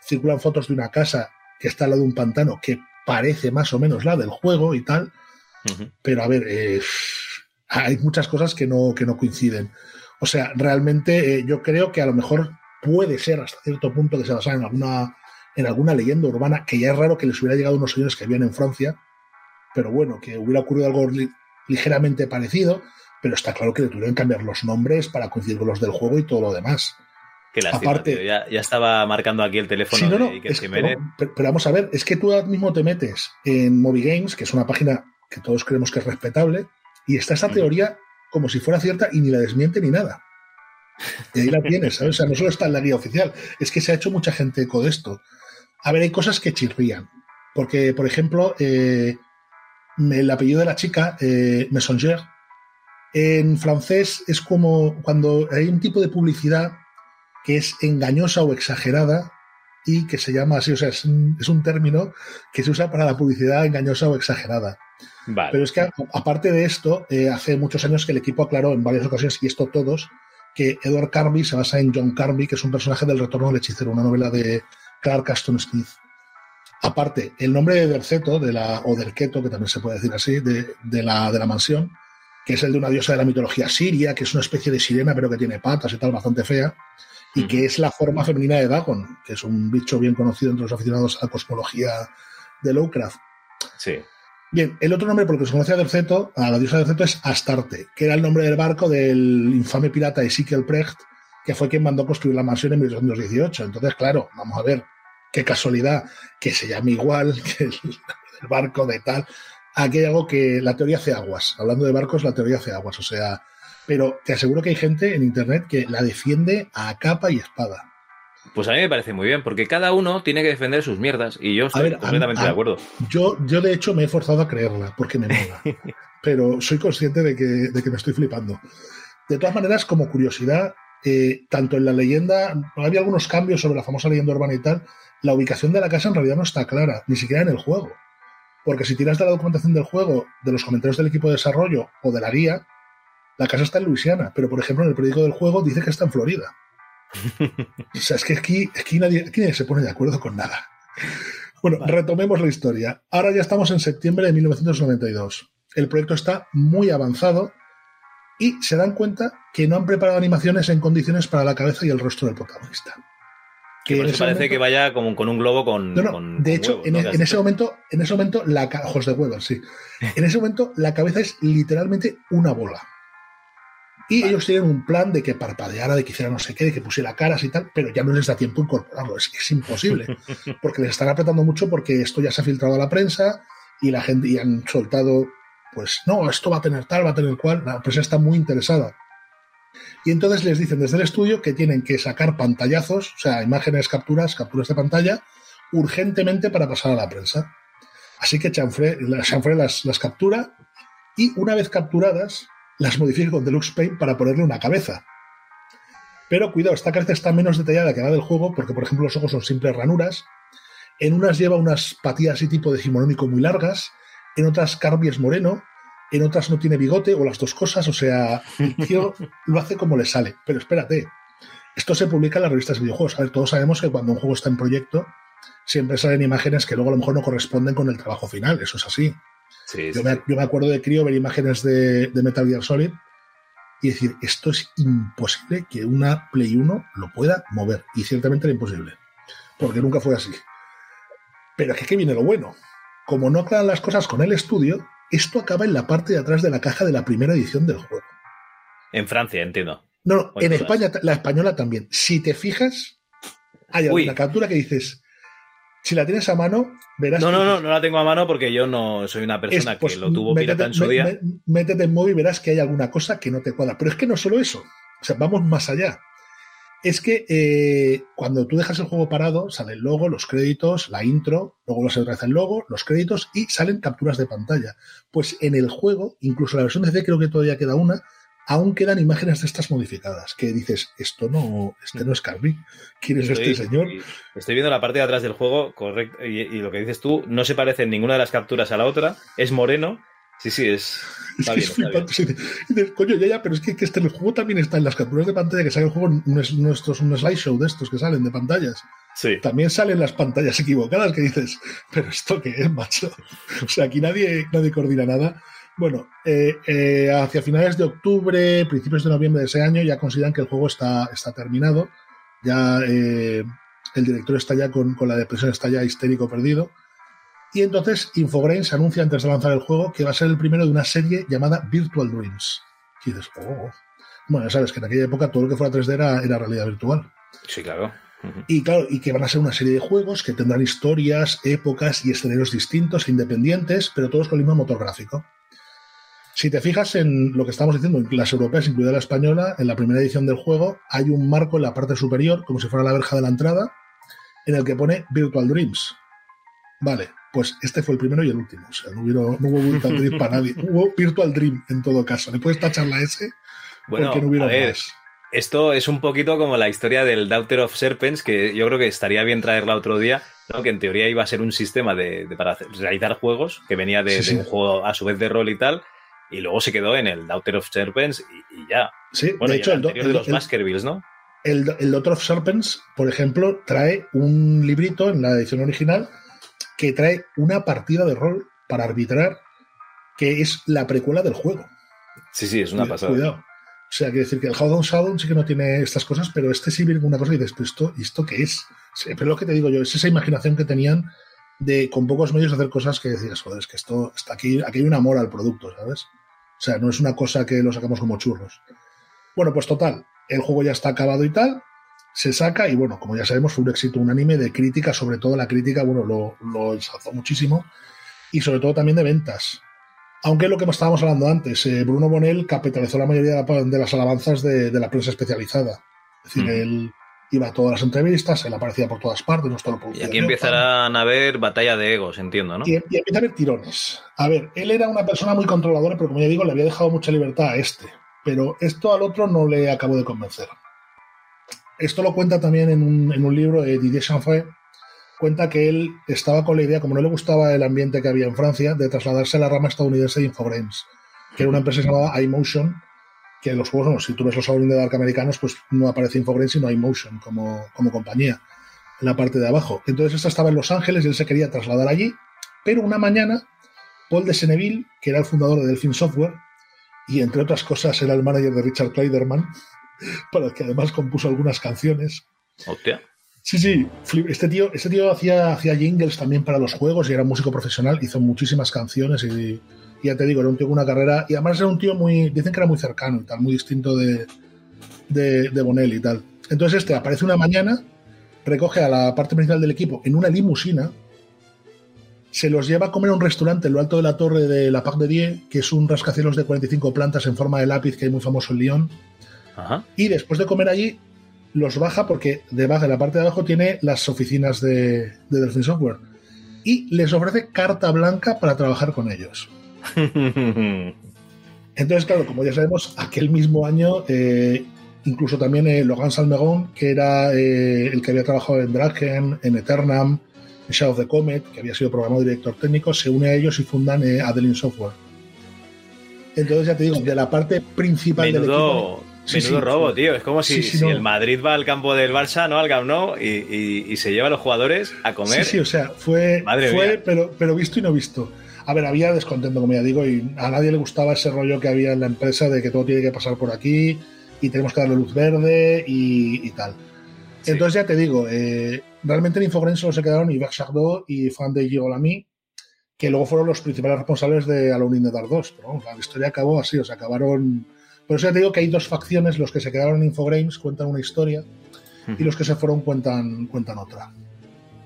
Circulan fotos de una casa que está al lado de un pantano que parece más o menos la del juego y tal. Pero a ver, eh, hay muchas cosas que no, que no coinciden. O sea, realmente eh, yo creo que a lo mejor puede ser hasta cierto punto que se basa en alguna, en alguna leyenda urbana, que ya es raro que les hubiera llegado unos señores que vivían en Francia, pero bueno, que hubiera ocurrido algo ligeramente parecido, pero está claro que le tuvieron que cambiar los nombres para coincidir con los del juego y todo lo demás. Aparte, ya, estaba marcando aquí el teléfono pero, vamos a ver, es que tú ahora mismo te metes en Movie Games, que es una página que todos creemos que es respetable, y está esa teoría como si fuera cierta y ni la desmiente ni nada. Y ahí la tienes, ¿sabes? O sea, no solo está en la guía oficial, es que se ha hecho mucha gente eco de esto. A ver, hay cosas que chirrían. Porque, por ejemplo, eh, el apellido de la chica, eh, Messenger, en francés es como cuando hay un tipo de publicidad que es engañosa o exagerada y que se llama así, o sea, es un, término que se usa para la publicidad engañosa o exagerada. Pero es que aparte de esto, eh, hace muchos años que el equipo aclaró en varias ocasiones, y esto todos, que Edward Carby se basa en John Carby, que es un personaje del Retorno del Hechicero, una novela de Clark Aston Smith. Aparte, el nombre de Derceto, de la, o Derketo, que también se puede decir así, de, la, de la mansión, que es el de una diosa de la mitología siria, que es una especie de sirena, pero que tiene patas y tal, bastante fea, y que es la forma femenina de Dagon, que es un bicho bien conocido entre los aficionados a la cosmología de Lovecraft. Sí. Bien, el otro nombre por el que se conoce a Derceto, a la diosa Derceto, es Astarte, que era el nombre del barco del infame pirata Ezekiel Precht, que fue quien mandó construir la mansión en 1818. Entonces, claro, vamos a ver, qué casualidad que se llame igual que el, barco de tal. Aquí hay algo que la teoría hace aguas. Hablando de barcos, la teoría hace aguas. O sea, pero te aseguro que hay gente en internet que la defiende a capa y espada. Pues a mí me parece muy bien, porque cada uno tiene que defender sus mierdas y yo estoy completamente de acuerdo. Yo, yo, de hecho, me he forzado a creerla porque me mola, pero soy consciente de que, de que, me estoy flipando. De todas maneras, como curiosidad, eh, tanto en la leyenda, había algunos cambios sobre la famosa leyenda urbana y tal, la ubicación de la casa en realidad no está clara, ni siquiera en el juego. Porque si tiras de la documentación del juego, de los comentarios del equipo de desarrollo o de la guía, la casa está en Luisiana, pero por ejemplo en el periódico del juego dice que está en Florida. o sea, es que aquí, nadie, se pone de acuerdo con nada. Bueno, retomemos la historia. Ahora ya estamos en septiembre de 1992. El proyecto está muy avanzado y se dan cuenta que no han preparado animaciones en condiciones para la cabeza y el rostro del protagonista. Que parece que vaya como con un globo con. No, no. de hecho, en, ese momento, en ese momento, la ojos de Weber, sí. En ese momento, la cabeza es literalmente una bola. Y ellos tienen un plan de que parpadeara, de que hiciera no sé qué, de que pusiera caras y tal, pero ya no les da tiempo incorporarlo. Es, es imposible. Porque les están apretando mucho porque esto ya se ha filtrado a la prensa y la gente y han soltado, pues no, esto va a tener tal, va a tener cual. La prensa está muy interesada. Y entonces les dicen desde el estudio que tienen que sacar pantallazos, o sea, imágenes, capturas, capturas de pantalla, urgentemente para pasar a la prensa. Así que Chanfrey, las, las captura y una vez capturadas, las modifica con Deluxe Paint para ponerle una cabeza. Pero cuidado, esta cabeza está menos detallada que la del juego, porque por ejemplo los ojos son simples ranuras. En unas lleva unas patillas y tipo decimonónico muy largas en otras Carby es moreno, en otras no tiene bigote o las dos cosas, o sea, el tío lo hace como le sale. Pero espérate, esto se publica en las revistas de videojuegos. A ver, todos sabemos que cuando un juego está en proyecto, siempre salen imágenes que luego a lo mejor no corresponden con el trabajo final, eso es así. Yo, me, acuerdo de crío ver imágenes de, de, Metal Gear Solid y decir, esto es imposible que una Play 1 lo pueda mover. Y ciertamente era imposible, porque nunca fue así. Pero es que aquí viene lo bueno. Como no aclaran las cosas con el estudio, esto acaba en la parte de atrás de la caja de la primera edición del juego. En Francia, entiendo. No, no, en España, la española también. Si te fijas, hay una captura que dices, si la tienes a mano, verás. No, no, no, no la tengo a mano porque yo no soy una persona que pues, lo tuvo pirata en su día. métete en móvil y verás que hay alguna cosa que no te cuadra. Pero es que no solo eso. O sea, vamos más allá. Es que eh, cuando tú dejas el juego parado, sale el logo, los créditos, la intro, luego lo otra vez el logo, los créditos y salen capturas de pantalla. Pues en el juego, incluso la versión de C creo que todavía queda una, aún quedan imágenes de estas modificadas, que dices, esto no, este no es Carby, ¿quién es este señor? Estoy viendo la parte de atrás del juego, correcto, y, lo que dices tú, no se parece en ninguna de las capturas a la otra, es moreno, sí, sí, es... Es que es flipante. coño, ya, ya, pero es que, este, el juego también está en las capturas de pantalla que sale el juego, no es, no es un slideshow de estos que salen de pantallas. Sí. También salen las pantallas equivocadas que dices, pero esto qué es, macho. O sea, aquí nadie, nadie coordina nada. Bueno, eh, eh, hacia finales de octubre, principios de noviembre de ese año, ya consideran que el juego está, está terminado. Ya eh, el director está ya con, la depresión, está ya histérico perdido. Y entonces Infogrames anuncia antes de lanzar el juego que va a ser el primero de una serie llamada Virtual Dreams. Y dices, oh. Bueno, ya sabes que en aquella época todo lo que fuera 3D era, era realidad virtual. Sí, claro. Y claro, y que van a ser una serie de juegos que tendrán historias, épocas y escenarios distintos, independientes, pero todos con el mismo motor gráfico. Si te fijas en lo que estamos diciendo, en las europeas, incluida la española, en la primera edición del juego hay un marco en la parte superior, como si fuera la verja de la entrada, en el que pone Virtual Dreams. Vale, pues este fue el primero y el último. O sea, no, hubo Virtual Dream para nadie. Hubo Virtual Dream en todo caso. ¿Le puedes tachar la S? Bueno, porque no hubiera más. Esto es un poquito como la historia del Daughter of Serpents, que yo creo que estaría bien traerla otro día, que en teoría iba a ser un sistema de, para realizar juegos, que venía de, de, un juego a su vez de rol y tal, y luego se quedó en el Daughter of Serpents y, ya. Sí, bueno, de hecho, el, de los Baskervilles, ¿no? El, el Daughter of Serpents, por ejemplo, trae un librito en la edición original que trae una partida de rol para arbitrar que es la precuela del juego. Sí, sí, es una pasada. Cuidado. O sea, quiere decir que el Howdown Shadow sí que no tiene estas cosas, pero este sí viene con una cosa y dices, esto, ¿y esto qué es? pero lo que te digo yo, es esa imaginación que tenían de con pocos medios hacer cosas que decías, joder, es que esto está aquí, aquí hay un amor al producto, ¿sabes? O sea, no es una cosa que lo sacamos como churros. Bueno, pues total, el juego ya está acabado y tal, se saca y bueno, como ya sabemos, fue un éxito unánime de crítica, sobre todo la crítica, bueno, lo, lo ensalzó muchísimo y sobre todo también de ventas. Aunque lo que estábamos hablando antes, eh, Bruno Bonell capitalizó la mayoría de, las alabanzas de, la prensa especializada. Es decir, él iba a todas las entrevistas, él aparecía por todas partes, no lo Y aquí empezarán a haber batalla de egos, entiendo, ¿no? Y, y, empieza a haber tirones. A ver, él era una persona muy controladora, pero como ya digo, le había dejado mucha libertad a este. Pero esto al otro no le acabó de convencer. Esto lo cuenta también en un, en un libro de Didier Chanfray. Cuenta que él estaba con la idea, como no le gustaba el ambiente que había en Francia, de trasladarse a la rama estadounidense de Infogrames, que era una empresa llamada iMotion, que los juegos, bueno, si tú ves los Alone de Dark americanos, pues no aparece Infogrames sino iMotion como, como compañía en la parte de abajo. Entonces esta estaba en Los Ángeles y él se quería trasladar allí, pero una mañana Paul de Seneville, que era el fundador de Delphine Software, y entre otras cosas era el manager de Richard Kleiderman, para el que además compuso algunas canciones. Hostia. Sí, sí, este tío, este tío hacía, hacía jingles también para los juegos y era músico profesional, hizo muchísimas canciones y ya te digo, era un tío con una carrera. Y además era un tío muy. Dicen que era muy cercano y tal, muy distinto de, de, de Bonelli y tal. Entonces, este aparece una mañana, recoge a la parte principal del equipo en una limusina, se los lleva a comer a un restaurante en lo alto de la torre de la Pac de Die, que es un rascacielos de 45 plantas en forma de lápiz que hay muy famoso en Lyon. Y después de comer allí, los baja porque debajo, de la parte de abajo tiene las oficinas de, de Delphin Software. Y les ofrece carta blanca para trabajar con ellos. Entonces, claro, como ya sabemos, aquel mismo año, eh, incluso también eh, Logan Salmegón, que era eh, el que había trabajado en Draken, en Eternam, Shadow of the Comet, que había sido programador y director técnico, se une a ellos y fundan Adeline Software. Entonces, ya te digo, de la parte principal del equipo. Menudo robo, tío. Es como si, el Madrid va al campo del Barça, ¿no? Al Camp Nou, y, se lleva a los jugadores a comer. Sí, sí, o sea, fue, fue pero, pero visto y no visto. A ver, había descontento, como ya digo, y a nadie le gustaba ese rollo que había en la empresa de que todo tiene que pasar por aquí y tenemos que darle luz verde y, tal. Entonces ya te digo, eh, realmente en Infogrames solo se quedaron Yves Chardot y Fan de Girolami, que luego fueron los principales responsables de Alone in the Dark 2. Pero, la historia acabó así, o sea, acabaron por eso ya te digo que hay dos facciones, los que se quedaron en Infogrames cuentan una historia y los que se fueron cuentan, cuentan otra.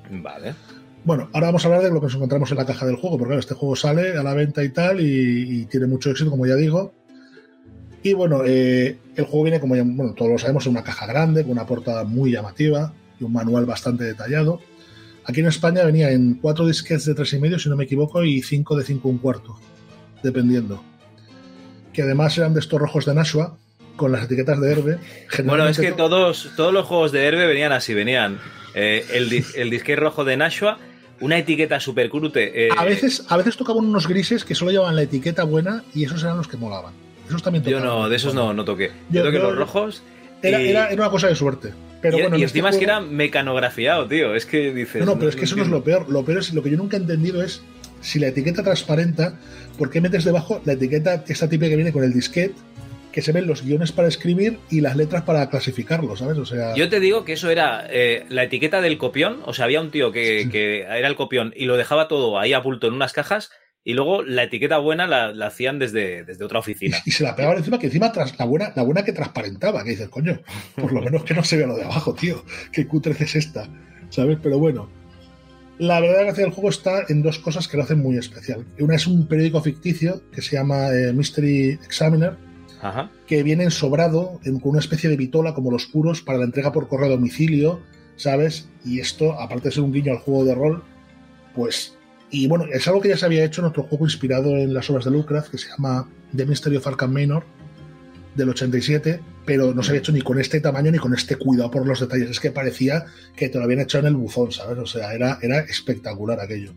Vale. Bueno, ahora vamos a hablar de lo que nos encontramos en la caja del juego, porque claro, este juego sale a la venta y tal, y, tiene mucho éxito, como ya digo. Y bueno, eh, el juego viene, como ya, bueno, todos lo sabemos, en una caja grande, con una portada muy llamativa y un manual bastante detallado. Aquí en España venía en cuatro disquetes de tres y medio, si no me equivoco, y cinco de cinco un cuarto, dependiendo que además eran de estos rojos de Nashua, con las etiquetas de Herbe. Bueno, es que todos, todos los juegos de Herbe venían así, venían eh, el, el disque rojo de Nashua, una etiqueta super crute. Eh, a, veces, a veces tocaban unos grises que solo llevaban la etiqueta buena y esos eran los que molaban. Esos también tocaban. Yo no, de esos no, no toqué. Yo, toqué los rojos. Era, era, una cosa de suerte. Pero y, bueno, y este es que era mecanografiado, tío. Es que dices. No, no, pero es que eso no es lo peor. Lo peor es lo que yo nunca he entendido es si la etiqueta transparenta, ¿por qué metes debajo la etiqueta, esta típica que viene con el disquete? Que se ven los guiones para escribir y las letras para clasificarlos, ¿sabes? O sea... Yo te digo que eso era eh, la etiqueta del copión, o sea, había un tío que, era el copión y lo dejaba todo ahí a pulto en unas cajas y luego la etiqueta buena la, hacían desde, desde, otra oficina. Y, se la pegaban encima, que encima tras, la, buena, la buena que transparentaba, que dices, coño, por lo menos que no se vea lo de abajo, tío, qué cutre es esta, ¿sabes? Pero bueno, la verdad gracia del juego está en dos cosas que lo hacen muy especial. Una es un periódico ficticio que se llama eh, Mystery Examiner, que viene sobrado con una especie de vitola como los puros para la entrega por correo a domicilio, ¿sabes? Y esto, aparte de ser un guiño al juego de rol, pues... Y bueno, es algo que ya se había hecho en otro juego inspirado en las obras de Lovecraft que se llama The Mystery of Arkham Manor, del 87, pero no se había hecho ni con este tamaño ni con este cuidado por los detalles. Es que parecía que te lo habían hecho en el buzón, ¿sabes? O sea, era, era espectacular aquello.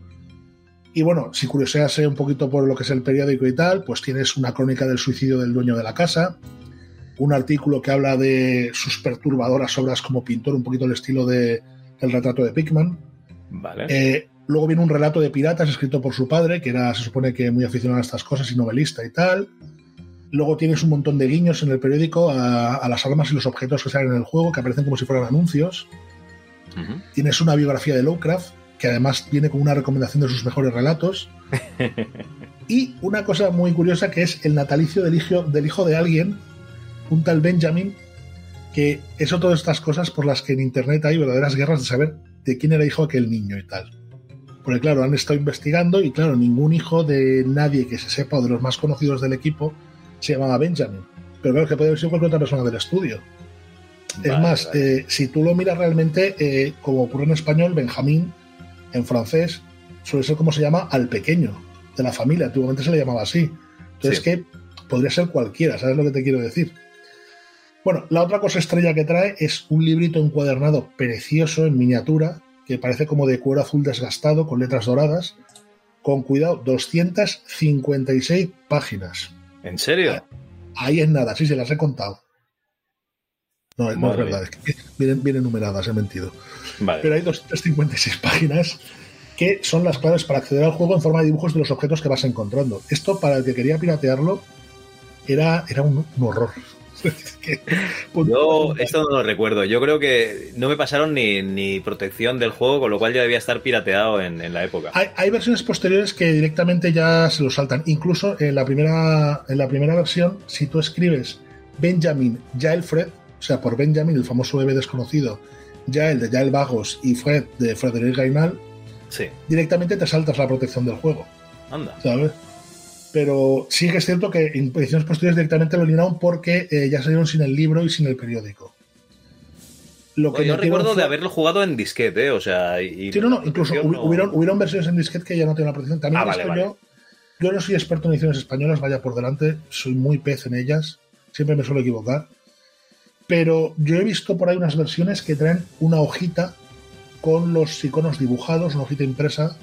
Y bueno, si curiosease un poquito por lo que es el periódico y tal, pues tienes una crónica del suicidio del dueño de la casa, un artículo que habla de sus perturbadoras obras como pintor, un poquito el estilo de el retrato de Pickman. Vale. Eh, luego viene un relato de piratas escrito por su padre, que era, se supone que muy aficionado a estas cosas y novelista y tal. Luego tienes un montón de guiños en el periódico a, las armas y los objetos que salen en el juego, que aparecen como si fueran anuncios. Tienes una biografía de Lovecraft, que además viene con una recomendación de sus mejores relatos. y una cosa muy curiosa que es el natalicio del hijo, del hijo de alguien, un tal Benjamin, que es otra de estas cosas por las que en Internet hay verdaderas guerras de saber de quién era hijo aquel niño y tal. Porque claro, han estado investigando y claro, ningún hijo de nadie que se sepa o de los más conocidos del equipo se llamaba Benjamin. Pero claro, que puede haber sido cualquier otra persona del estudio. es más, eh, si tú lo miras realmente, eh, como ocurre en español, Benjamín, en francés, suele ser como se llama al pequeño de la familia. Antiguamente se le llamaba así. Entonces, que podría ser cualquiera, ¿sabes lo que te quiero decir? Bueno, la otra cosa estrella que trae es un librito encuadernado precioso en miniatura, que parece como de cuero azul desgastado, con letras doradas, con cuidado, 256 páginas. ¿En serio? Ahí es nada, sí, se las he contado. No, no es verdad, es que vienen, numeradas, he mentido. Pero hay 256 páginas que son las claves para acceder al juego en forma de dibujos de los objetos que vas encontrando. Esto, para el que quería piratearlo, era, era un horror. Yo esto no lo recuerdo. Yo creo que no me pasaron ni, protección del juego, con lo cual ya debía estar pirateado en, la época. Hay, versiones posteriores que directamente ya se lo saltan. Incluso en la primera, en la primera versión, si tú escribes Benjamin Jael Fred, o sea, por Benjamin, el famoso bebé desconocido, Jael de Jael Vagos y Fred de Frederick Gainal, directamente te saltas la protección del juego. Anda. ¿Sabes? pero sí que es cierto que en ediciones posteriores directamente lo eliminaron porque eh, ya salieron sin el libro y sin el periódico. Lo que yo recuerdo de haberlo jugado en disquete, ¿eh? o sea... sí, no, no, incluso hubieron, versiones en disquete que ya no tienen la protección. También ah, yo, yo no soy experto en ediciones españolas, vaya por delante, soy muy pez en ellas, siempre me suelo equivocar. Pero yo he visto por ahí unas versiones que traen una hojita con los iconos dibujados, una hojita impresa,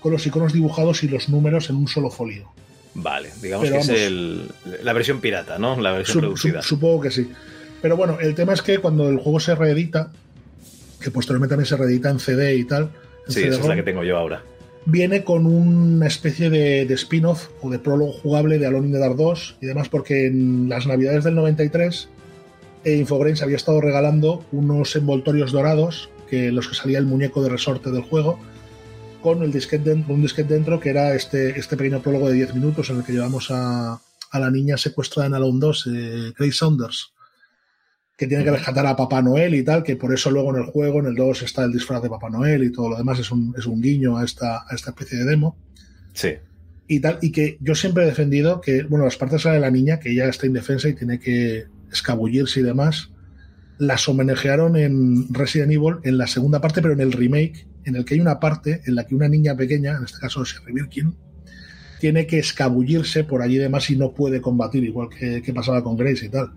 con los iconos dibujados y los números en un solo folio. Vale, digamos que es la versión pirata, ¿no? La versión reducida. supongo que sí. Pero bueno, el tema es que cuando el juego se reedita, que posteriormente también se reedita en CD y tal. Sí, esa es la que tengo yo ahora. Viene con una especie de, spin-off o de prólogo jugable de Alone in the Dark 2 y demás, porque en las navidades del 93 Infogrames había estado regalando unos envoltorios dorados, que los que salía el muñeco de resorte del juego, con el disquete dentro, un disquete dentro que era este, este pequeño prólogo de 10 minutos en el que llevamos a, la niña secuestrada en Alone 2, eh, Grace Saunders que tiene que rescatar a Papá Noel y tal, que por eso luego en el juego, en el 2, está el disfraz de Papá Noel y todo lo demás, es un, es un guiño a esta, a esta especie de demo. Sí. Y tal, y que yo siempre he defendido que, bueno, las partes de la niña, que ya está indefensa y tiene que escabullirse y demás, las homenajearon en Resident Evil en la segunda parte, pero en el remake, en el que hay una parte en la que una niña pequeña, en este caso Sherry Birkin, tiene que escabullirse por allí y demás y no puede combatir, igual que, que pasaba con Grace y tal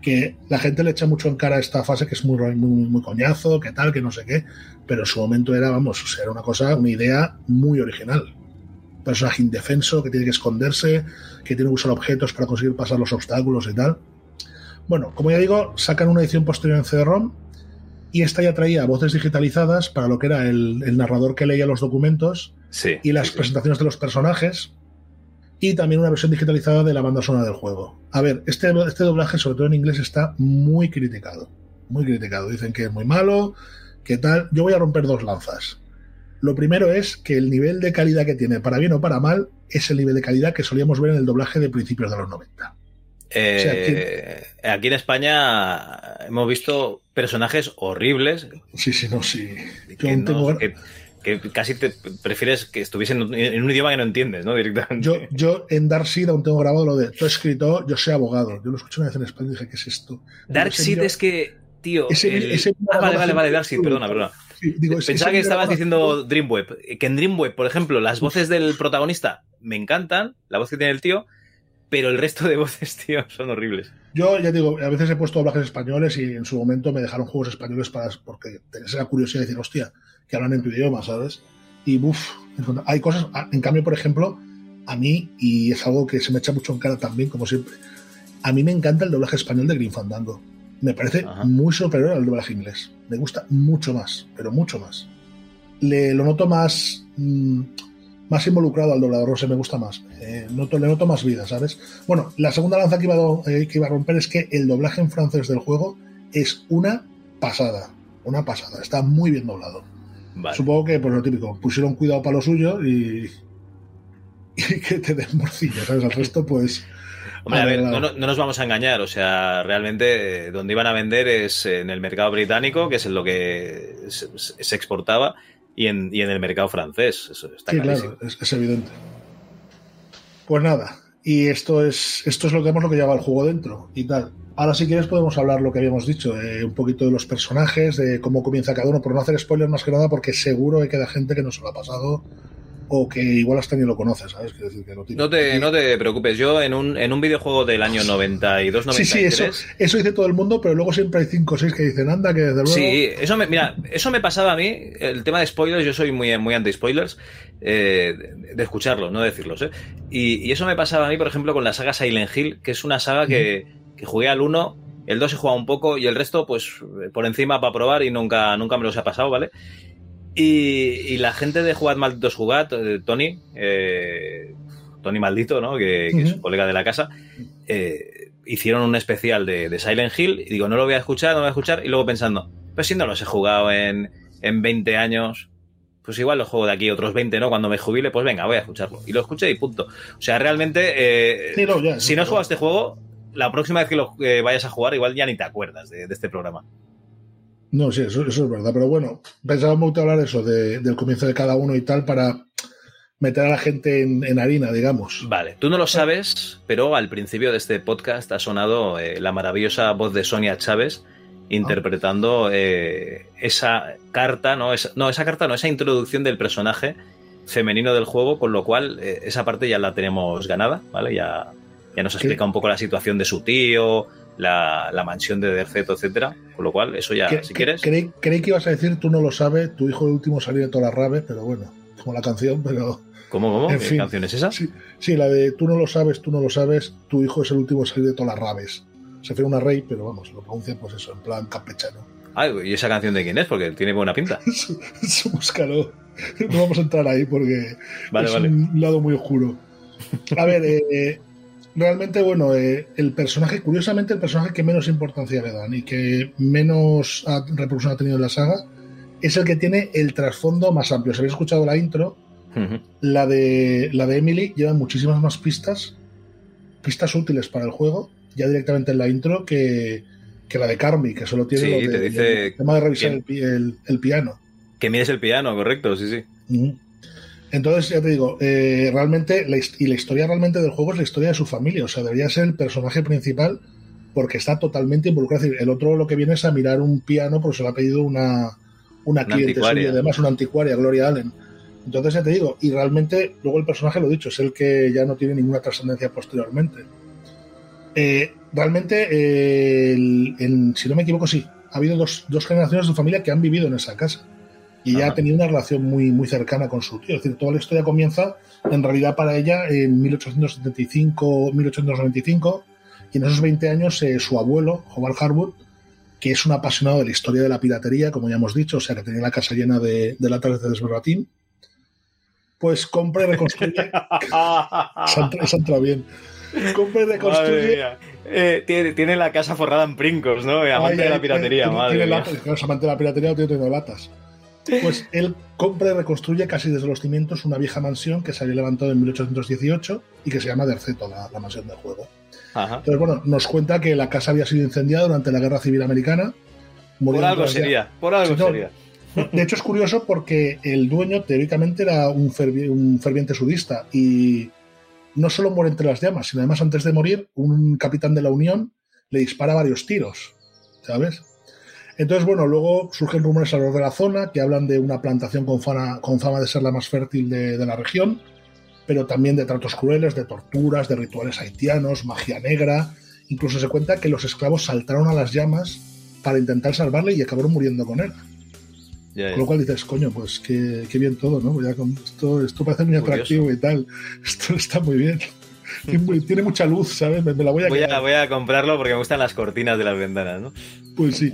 que la gente le echa mucho en cara a esta fase que es muy, muy, muy coñazo, que tal, que no sé qué, pero en su momento era, vamos, o era una cosa, una idea muy original. personaje indefenso que tiene que esconderse, que tiene que usar objetos para conseguir pasar los obstáculos y tal. Bueno, como ya digo, sacan una edición posterior en CD-ROM y esta ya traía voces digitalizadas para lo que era el, narrador que leía los documentos y las presentaciones de los personajes y también una versión digitalizada de la banda sonora del juego. A ver, este, este doblaje, sobre todo en inglés, está muy criticado. Muy criticado. Dicen que es muy malo, que tal. Yo voy a romper dos lanzas. Lo primero es que el nivel de calidad que tiene, para bien o para mal, es el nivel de calidad que solíamos ver en el doblaje de principios de los 90. Eh, aquí... en España hemos visto personajes horribles. Sí, sí, no, sí. Yo que casi te prefieres que estuviese en, un idioma que no entiendes, ¿no? Directamente. Yo, yo en Darkseid aún tengo grabado lo de, tú escritor, yo soy abogado. Yo lo escuché una vez en español y dije, ¿qué es esto? Darkseid es que, tío... ah, vale, vale, vale, Darkseid, perdona, perdona. Pensaba que estabas diciendo Dreamweb. Que en Dreamweb, por ejemplo, las voces del protagonista me encantan, la voz que tiene el tío, pero el resto de voces, tío, son horribles. Yo ya digo, a veces he puesto doblajes españoles y en su momento me dejaron juegos españoles para porque tenés la curiosidad de decir, hostia, que hablan en tu idioma, ¿sabes? Y uff, hay cosas, en cambio, por ejemplo, a mí, y es algo que se me echa mucho en cara también, como siempre, a mí me encanta el doblaje español de Green Fandango. Me parece muy superior al doblaje inglés. Me gusta mucho más, pero mucho más. Le, lo noto más, mm, más involucrado al doblador, no sé, me gusta más. Eh, noto, le noto más vida, ¿sabes? Bueno, la segunda lanza que iba, eh, que iba a romper es que el doblaje en francés del juego es una pasada. Una pasada. Está muy bien doblado. Supongo que, por lo típico, pusieron cuidado para lo suyo y, y que te den morcilla, ¿sabes? Al resto, pues... Hombre, a ver, no, nos vamos a engañar, o sea, realmente eh, donde iban a vender es en el mercado británico, que es en lo que se, exportaba, y en, y en, el mercado francés, eso está sí, claro, es, evidente. Pues nada, y esto es, esto es lo que hemos lo que lleva el juego dentro y tal. Ahora, si quieres, podemos hablar lo que habíamos dicho, eh, un poquito de los personajes, de cómo comienza cada uno, por no hacer spoilers más que nada, porque seguro que queda gente que no se lo ha pasado o que igual hasta ni lo conoces, ¿sabes? Decir, que no, te, no te preocupes, yo en un, en un videojuego del año 92, 93... Sí, sí, eso, eso dice todo el mundo, pero luego siempre hay 5 o 6 que dicen, anda, que desde luego... Sí, eso me, mira, eso me pasaba a mí, el tema de spoilers, yo soy muy, muy anti-spoilers, eh, de escucharlos, no decirlos, ¿eh? Y, y, eso me pasaba a mí, por ejemplo, con la saga Silent Hill, que es una saga que que jugué al 1, el 2 he jugado un poco y el resto, pues por encima para probar y nunca, nunca me los ha pasado, ¿vale? Y, la gente de Jugad Malditos Jugad, eh, Tony, eh, Tony Maldito, ¿no? Que, es un colega de la casa, eh, hicieron un especial de, Silent Hill y digo, no lo voy a escuchar, no lo voy a escuchar. Y luego pensando, pues si no los he jugado en, en 20 años, pues igual los juego de aquí otros 20, ¿no? Cuando me jubile, pues venga, voy a escucharlo. Y lo escuché y punto. O sea, realmente, si no has jugado este juego, la próxima vez que lo vayas a jugar, igual ya ni te acuerdas de, este programa. No, sí, eso, es verdad. Pero bueno, pensaba mucho hablar eso del comienzo de cada uno y tal para meter a la gente en, harina, digamos. Vale, tú no lo sabes, pero al principio de este podcast ha sonado eh, la maravillosa voz de Sonia Chávez interpretando eh, esa carta, ¿no? no, esa carta no, esa introducción del personaje femenino del juego, con lo cual eh, esa parte ya la tenemos ganada, ¿vale? Ya, ya nos explica un poco la situación de su tío, la, mansión de Derceto, etcétera. Con lo cual, eso ya, si quieres. Creí, que ibas a decir, tú no lo sabes, tu hijo el último salió de todas las rabes, pero bueno, como la canción, pero. ¿Cómo, cómo? ¿Qué canción es esa? Sí, la de tú no lo sabes, tú no lo sabes, tu hijo es el último salir de todas las rabes. Se fue una rey, pero vamos, lo pronuncia pues eso, en plan campechano. Ah, ¿y esa canción de quién es? Porque tiene buena pinta. Búscalo. No vamos a entrar ahí porque es un lado muy oscuro. A ver, eh, realmente, bueno, eh, el personaje, curiosamente, el personaje que menos importancia le dan y que menos repercusión ha tenido en la saga es el que tiene el trasfondo más amplio. Si habéis escuchado la intro, la, de, la de Emily lleva muchísimas más pistas, pistas útiles para el juego, ya directamente en la intro, que, la de Carmi, que solo tiene el tema de revisar el, piano. Que mires el piano, correcto, sí, sí. Entonces, ya te digo, eh, realmente, y la historia realmente del juego es la historia de su familia, o sea, debería ser el personaje principal porque está totalmente involucrado. El otro lo que viene es a mirar un piano porque se le ha pedido una, una, cliente suya, además una anticuaria, Gloria Allen. Entonces, ya te digo, y realmente, luego el personaje, lo dicho, es el que ya no tiene ninguna trascendencia posteriormente. Eh, realmente, eh, si no me equivoco, sí, ha habido dos, dos generaciones de familia que han vivido en esa casa y ya ha tenido una relación muy, muy cercana con su tío. Es decir, toda la historia comienza en realidad para ella en 1875, 1895, y en esos 20 años eh, su abuelo, Howard Harwood, que es un apasionado de la historia de la piratería, como ya hemos dicho, o sea, que tenía la casa llena de, de latas de desberratín, pues compra y reconstruye. se, entra, bien. Compra y reconstruye. Eh, tiene, la casa forrada en princos, ¿no? Amante de la piratería, tiene, madre. Tiene latas, amante de la piratería, tiene, tiene latas. Pues él compra y reconstruye casi desde los cimientos una vieja mansión que se había levantado en 1818 y que se llama Derceto, la, la mansión del juego. Entonces, bueno, nos cuenta que la casa había sido incendiada durante la Guerra Civil Americana. Por algo sería, por algo sería. De hecho, es curioso porque el dueño teóricamente era un, un ferviente sudista y no solo muere entre las llamas, sino además antes de morir, un capitán de la Unión le dispara varios tiros, ¿sabes? Entonces, bueno, luego surgen rumores alrededor de la zona que hablan de una plantación con fama, con fama de ser la más fértil de, la región, pero también de tratos crueles, de torturas, de rituales haitianos, magia negra. Incluso se cuenta que los esclavos saltaron a las llamas para intentar salvarle y acabaron muriendo con él. Con lo cual dices, coño, pues qué, bien todo, ¿no? esto, esto parece muy atractivo y tal. Esto está muy bien. Tiene, mucha luz, ¿sabes? Me, la voy a, voy a, voy a comprarlo porque me gustan las cortinas de las ventanas, ¿no? Pues sí.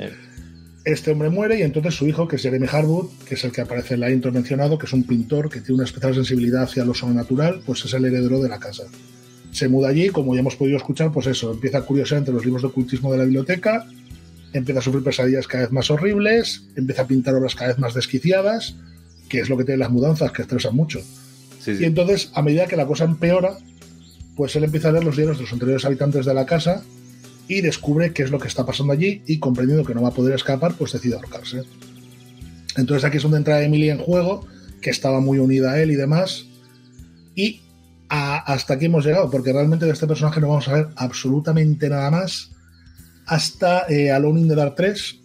Este hombre muere y entonces su hijo, que es Jeremy Harwood, que es el que aparece en la intro mencionado, que es un pintor que tiene una especial sensibilidad hacia lo sobrenatural, pues es el heredero de la casa. Se muda allí, como ya hemos podido escuchar, pues eso, empieza a curiosear entre los libros de ocultismo de la biblioteca, empieza a sufrir pesadillas cada vez más horribles, empieza a pintar obras cada vez más desquiciadas, que es lo que tienen las mudanzas, que estresan mucho. Y entonces, a medida que la cosa empeora, pues él empieza a leer los diarios de los anteriores habitantes de la casa y descubre qué es lo que está pasando allí y comprendiendo que no va a poder escapar, pues decide ahorcarse. Entonces aquí es donde entra Emily en juego, que estaba muy unida a él y demás. Y hasta aquí hemos llegado, porque realmente de este personaje no vamos a ver absolutamente nada más hasta eh, Alone in the Dark 3.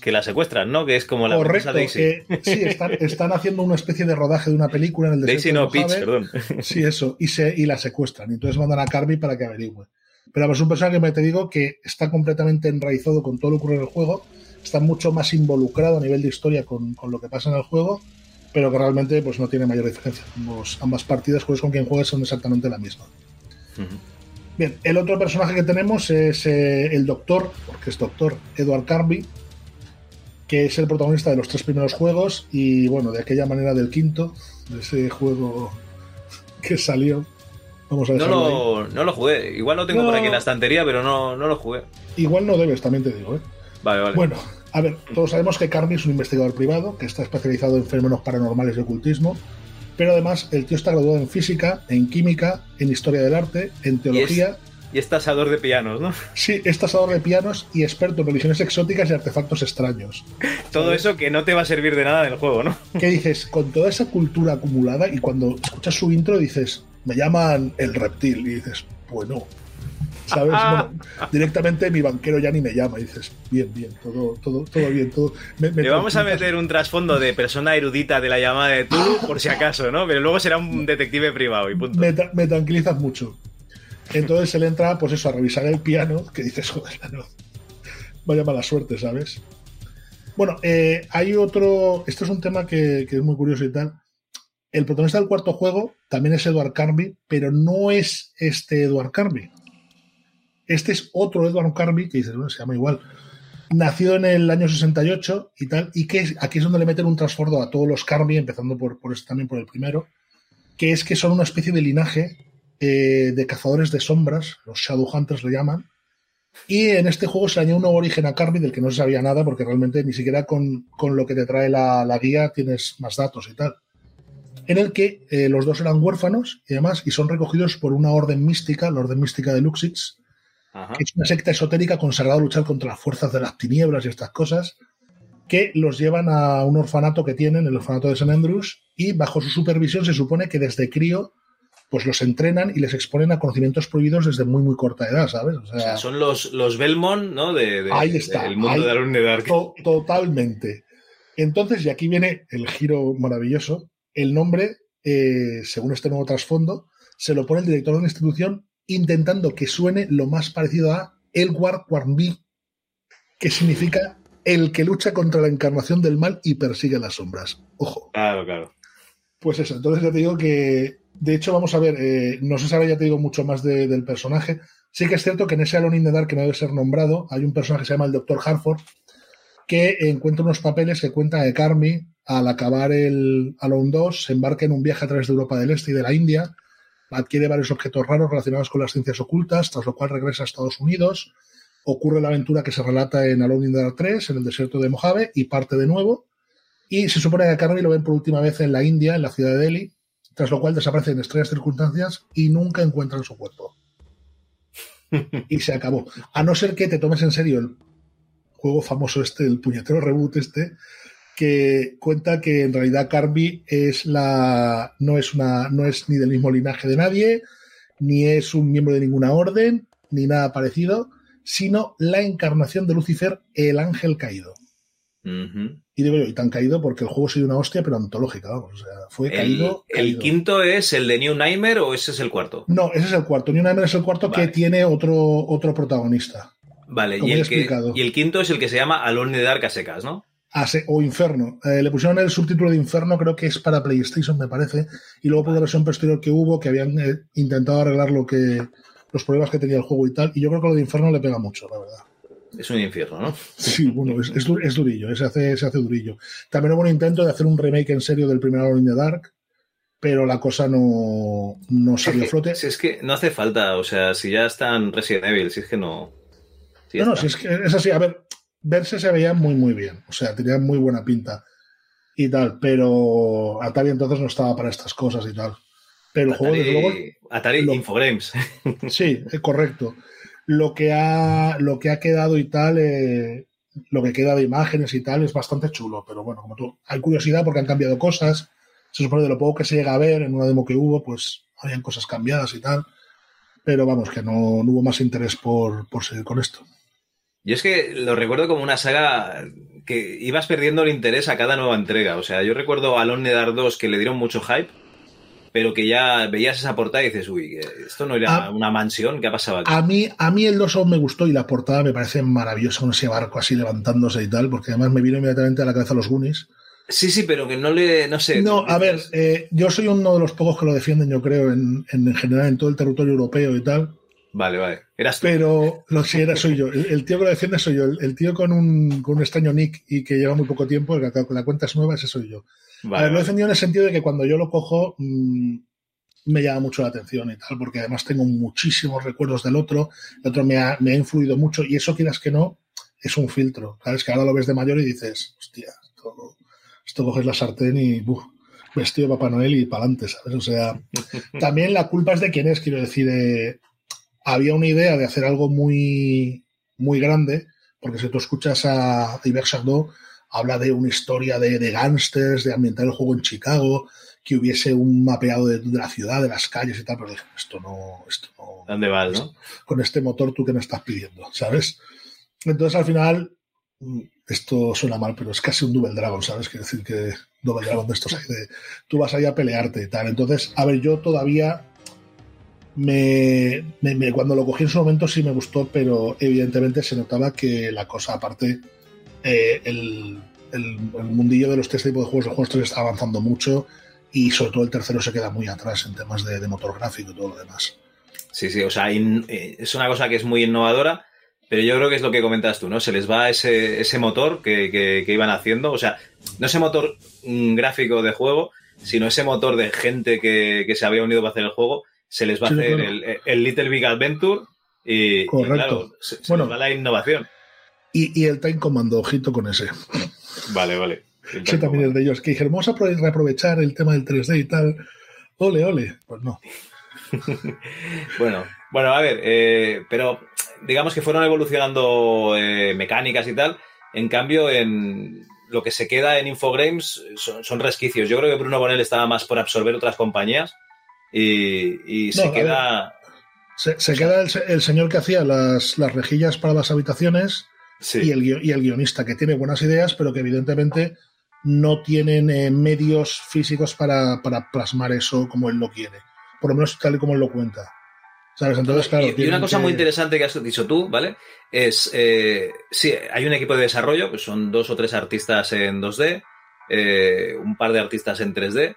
Que la secuestran, ¿no? Que es como la Correcto, Daisy. Eh, sí, están, haciendo una especie de rodaje de una película en el Daisy no, Peach, perdón. Sí, eso, y, se, y la secuestran. Y entonces mandan a Carby para que averigüe. Pero es un personaje que te digo que está completamente enraizado con todo lo que ocurre en el juego, está mucho más involucrado a nivel de historia con, lo que pasa en el juego, pero que realmente pues, no tiene mayor diferencia. ambas partidas, juegues con quien juegues, son exactamente la misma. Bien, el otro personaje que tenemos es eh, el doctor, porque es doctor Edward Carby, que es el protagonista de los tres primeros juegos y bueno, de aquella manera del quinto, de ese juego que salió no lo, no lo jugué. Igual lo tengo por aquí en la estantería, pero no, no lo jugué. Igual no debes, también te digo. ¿eh? Vale, vale. Bueno, a ver, todos sabemos que Carmi es un investigador privado que está especializado en fenómenos paranormales y ocultismo, pero además el tío está graduado en física, en química, en historia del arte, en teología. Y es, tasador de pianos, ¿no? Sí, es tasador de pianos y experto en religiones exóticas y artefactos extraños. Todo eso que no te va a servir de nada en el juego, ¿no? ¿Qué dices? Con toda esa cultura acumulada y cuando escuchas su intro dices, me llaman el reptil y dices, bueno, ¿sabes? directamente mi banquero ya ni me llama y dices, bien, bien, todo, todo, todo bien, todo. Le vamos a meter un trasfondo de persona erudita de la llamada de Tulu por si acaso, ¿no? Pero luego será un detective privado y punto. Me, me tranquilizas mucho. Entonces él entra, pues eso, a revisar el piano, que dices, joder, no. vaya mala suerte, ¿sabes? Bueno, eh, hay otro. Esto es un tema que, es muy curioso y tal. El protagonista del cuarto juego también es Edward Carby, pero no es este Edward Carby. Este es otro Edward Carby, que dice, bueno, se llama igual. Nacido en el año 68 y tal, y que aquí es donde le meten un trasfondo a todos los Carby, empezando por, este también por el primero, que es que son una especie de linaje eh, de cazadores de sombras, los Shadowhunters le llaman, y en este juego se añade un nuevo origen a Carby del que no se sabía nada, porque realmente ni siquiera con, lo que te trae la, guía tienes más datos y tal. En el que eh, los dos eran huérfanos y además y son recogidos por una orden mística, la orden mística de Luxix, que es una secta esotérica consagrada a luchar contra las fuerzas de las tinieblas y estas cosas, que los llevan a un orfanato que tienen, el orfanato de St. Andrews, y bajo su supervisión se supone que desde crío pues los entrenan y les exponen a conocimientos prohibidos desde muy, muy corta edad, ¿sabes? O sea, son los, los Belmont, ¿no? De, ahí está. Del mundo de Alone Dark. totalmente. Entonces, y aquí viene el giro maravilloso, el nombre, eh, según este nuevo trasfondo, se lo pone el director de la institución intentando que suene lo más parecido a Elwar Quarnby, que significa el que lucha contra la encarnación del mal y persigue las sombras. Ojo. Claro, claro. Pues eso, entonces ya te digo que de hecho, vamos a ver, eh, no se sabe, ya te digo, mucho más del personaje. Sí que es cierto que en ese Alone in the Dark que no debe ser nombrado, hay un personaje que se llama el Dr. Harford, que encuentra unos papeles que cuenta de Carmi al acabar el Alone 2, se embarca en un viaje a través de Europa del Este y de la India, adquiere varios objetos raros relacionados con las ciencias ocultas, tras lo cual regresa a Estados Unidos, ocurre la aventura que se relata en Alone in the Dark 3, en el desierto de Mojave, y parte de nuevo. Y se supone que a Carmi lo ven por última vez en la India, en la ciudad de Delhi, tras lo cual desaparece en extrañas circunstancias y nunca encuentran su cuerpo. y se acabó. A no ser que te tomes en serio el juego famoso este, el puñetero reboot este, que cuenta que en realidad Carby es la no es una no es ni del mismo linaje de nadie, ni es un miembro de ninguna orden, ni nada parecido, sino la encarnación de Lucifer, el ángel caído. Y digo yo, y tan caído porque el juego ha sido una hostia, pero antológica, vamos. O sea, fue caído, ¿El quinto es el de New Nightmare o ese es el cuarto? No, ese es el cuarto. New Nightmare es el cuarto que tiene otro, otro protagonista. Vale, y el, y el, quinto es el que se llama Alone de Dark a secas, ¿no? O Inferno. Eh, le pusieron el subtítulo de Inferno, creo que es para PlayStation, me parece. Y luego por la versión posterior que hubo, que habían eh, intentado arreglar lo que los problemas que tenía el juego y tal. Y yo creo que lo de Inferno le pega mucho, la verdad. Es un infierno, ¿no? Sí, bueno, es, es, durillo, se hace, se hace durillo. También hubo un intento de hacer un remake en serio del primer Alone in the Dark, pero la cosa no, no salió a flote. Si es que no hace falta, o sea, si ya están Resident Evil, si es que no. no, no, si es que es así, a ver, verse se veía muy, muy bien, o sea, tenía muy buena pinta y tal, pero Atari entonces no estaba para estas cosas y tal. Pero el juego, desde luego. Atari Infogrames. Sí, es correcto lo que ha, lo que ha quedado y tal, eh, lo que queda de imágenes y tal, es bastante chulo. Pero bueno, como tú, hay curiosidad porque han cambiado cosas. Se supone de lo poco que se llega a ver en una demo que hubo, pues habían cosas cambiadas y tal. Pero vamos, que no, hubo más interés por, por seguir con esto. Yo es que lo recuerdo como una saga que ibas perdiendo el interés a cada nueva entrega. O sea, yo recuerdo a Alone Dark 2 que le dieron mucho hype pero que ya veías esa portada y dices, uy, esto no era una mansión, ¿qué ha pasado aquí? A mí, a mí el 2 me gustó y la portada me parece maravillosa con ese barco así levantándose y tal, porque además me vino inmediatamente a la cabeza los Goonies. Sí, sí, pero que no le, no sé. No, a ver, eh, yo soy uno de los pocos que lo defienden, yo creo, en, en, general en todo el territorio europeo y tal. Vale, vale. Eras Pero lo si era, soy yo. El, tío que lo defiende soy yo. El, tío con un, con un extraño nick y que lleva muy poco tiempo, el que la cuenta es nueva, ese soy yo. a ver, lo he defendido en el sentido de que cuando yo lo cojo, mm, me llama mucho la atención y tal, porque además tengo muchísimos recuerdos del otro, el otro me ha, me ha influido mucho y eso quieras que no, es un filtro. ¿Sabes? Que ahora lo ves de mayor y dices, hostia, esto, coges la sartén y buf, vestido de Papá Noel y para adelante, ¿sabes? O sea, también la culpa es de quién es, quiero decir, eh, había una idea de hacer algo muy, muy grande, porque si tú escuchas a Iber Sardó, habla de una historia de, de gángsters, de ambientar el juego en Chicago, que hubiese un mapeado de, la ciudad, de las calles y tal, pero dije, esto no, esto no. ¿Dónde vas, no? Con este motor tú que me estás pidiendo, ¿sabes? Entonces al final, mm, esto suena mal, pero es casi un Double Dragon, ¿sabes? Quiere decir que Double Dragon de estos hay de, tú vas ahí a pelearte y tal. Entonces, a ver, yo todavía me, cuando lo cogí en su momento sí me gustó, pero evidentemente se notaba que la cosa, aparte, eh, el, mundillo de los tres tipos de juegos, de juegos 3 está avanzando mucho y sobre todo el tercero se queda muy atrás en temas de, motor gráfico y todo lo demás. Sí, sí, o sea, eh, es una cosa que es muy innovadora, pero yo creo que es lo que comentas tú, ¿no? Se les va ese, ese motor que, iban haciendo, o sea, no ese motor mm, gráfico de juego, sino ese motor de gente que, se había unido para hacer el juego, se les va a hacer el, Little Big Adventure y, claro, se, bueno, va la innovación. Y, el Time Commando, ojito con ese. Vale, vale. Sí, también es de ellos, que dijeron, vamos a reaprovechar el tema del 3D y tal. Ole, ole. Pues no. bueno, bueno, a ver, eh, pero digamos que fueron evolucionando eh, mecánicas y tal. En cambio, en lo que se queda en Infogrames son, resquicios. Yo creo que Bruno Bonel estaba más por absorber otras compañías y, se queda. se, queda el, señor que hacía las, rejillas para las habitaciones y, el, y el guionista, que tiene buenas ideas, pero que evidentemente no tienen eh, medios físicos para, para, plasmar eso como él lo quiere. Por lo menos tal y como él lo cuenta. ¿Sabes? Entonces, claro. Y, una cosa muy interesante que has dicho tú, ¿vale? Es, eh, sí, hay un equipo de desarrollo, pues son dos o tres artistas en 2D, eh, un par de artistas en 3D,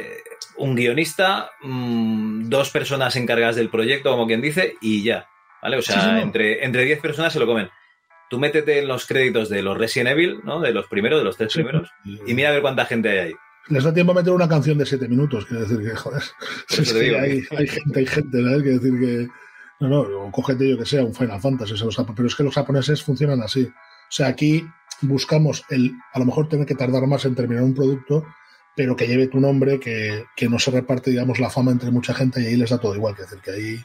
eh, un guionista, mm, dos personas encargadas del proyecto, como quien dice, y ya, ¿vale? O sea, entre, entre 10 personas se lo comen. Tú métete en los créditos de los Resident Evil, ¿no? De los primeros, de los tres primeros, y mira a ver cuánta gente hay ahí les da tiempo a meter una canción de siete minutos, quiero decir que, joder, hay, gente, hay gente, ¿sabes? Quiero decir que, no, no, o cógete yo que sea un Final Fantasy, pero es que los japoneses funcionan así. O sea, aquí buscamos el, a lo mejor tener que tardar más en terminar un producto, pero que lleve tu nombre, que, que no se reparte, digamos, la fama entre mucha gente y ahí les da todo igual, quiero decir que ahí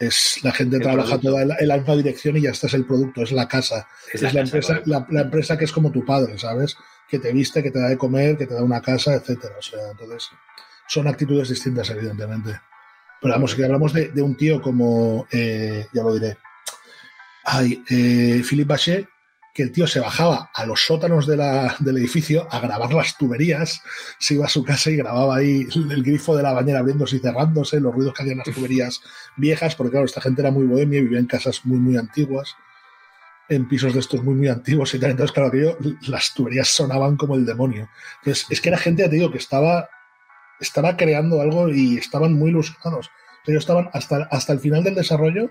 es la gente trabaja toda en la, misma dirección y ya está es el producto, es la casa, es, la, empresa, la, empresa que es como tu padre, ¿sabes? Que te viste, que te da de comer, que te da una casa, etcétera. O sea, entonces son actitudes distintas, evidentemente. Pero vamos, que hablamos de, un tío como, eh, ya lo diré, hay eh, Philippe Bachet, que el tío se bajaba a los sótanos del edificio a grabar las tuberías, se iba a su casa y grababa ahí el grifo de la bañera abriéndose y cerrándose, los ruidos que hacían las tuberías viejas, porque claro, esta gente era muy bohemia y vivía en casas muy, muy antiguas, en pisos de estos muy, muy antiguos y tal. Entonces, claro, aquello, las tuberías sonaban como el demonio. Entonces, es que era gente, ya te que estaba, estaba creando algo y estaban muy ilusionados. Ellos estaban hasta, hasta el final del desarrollo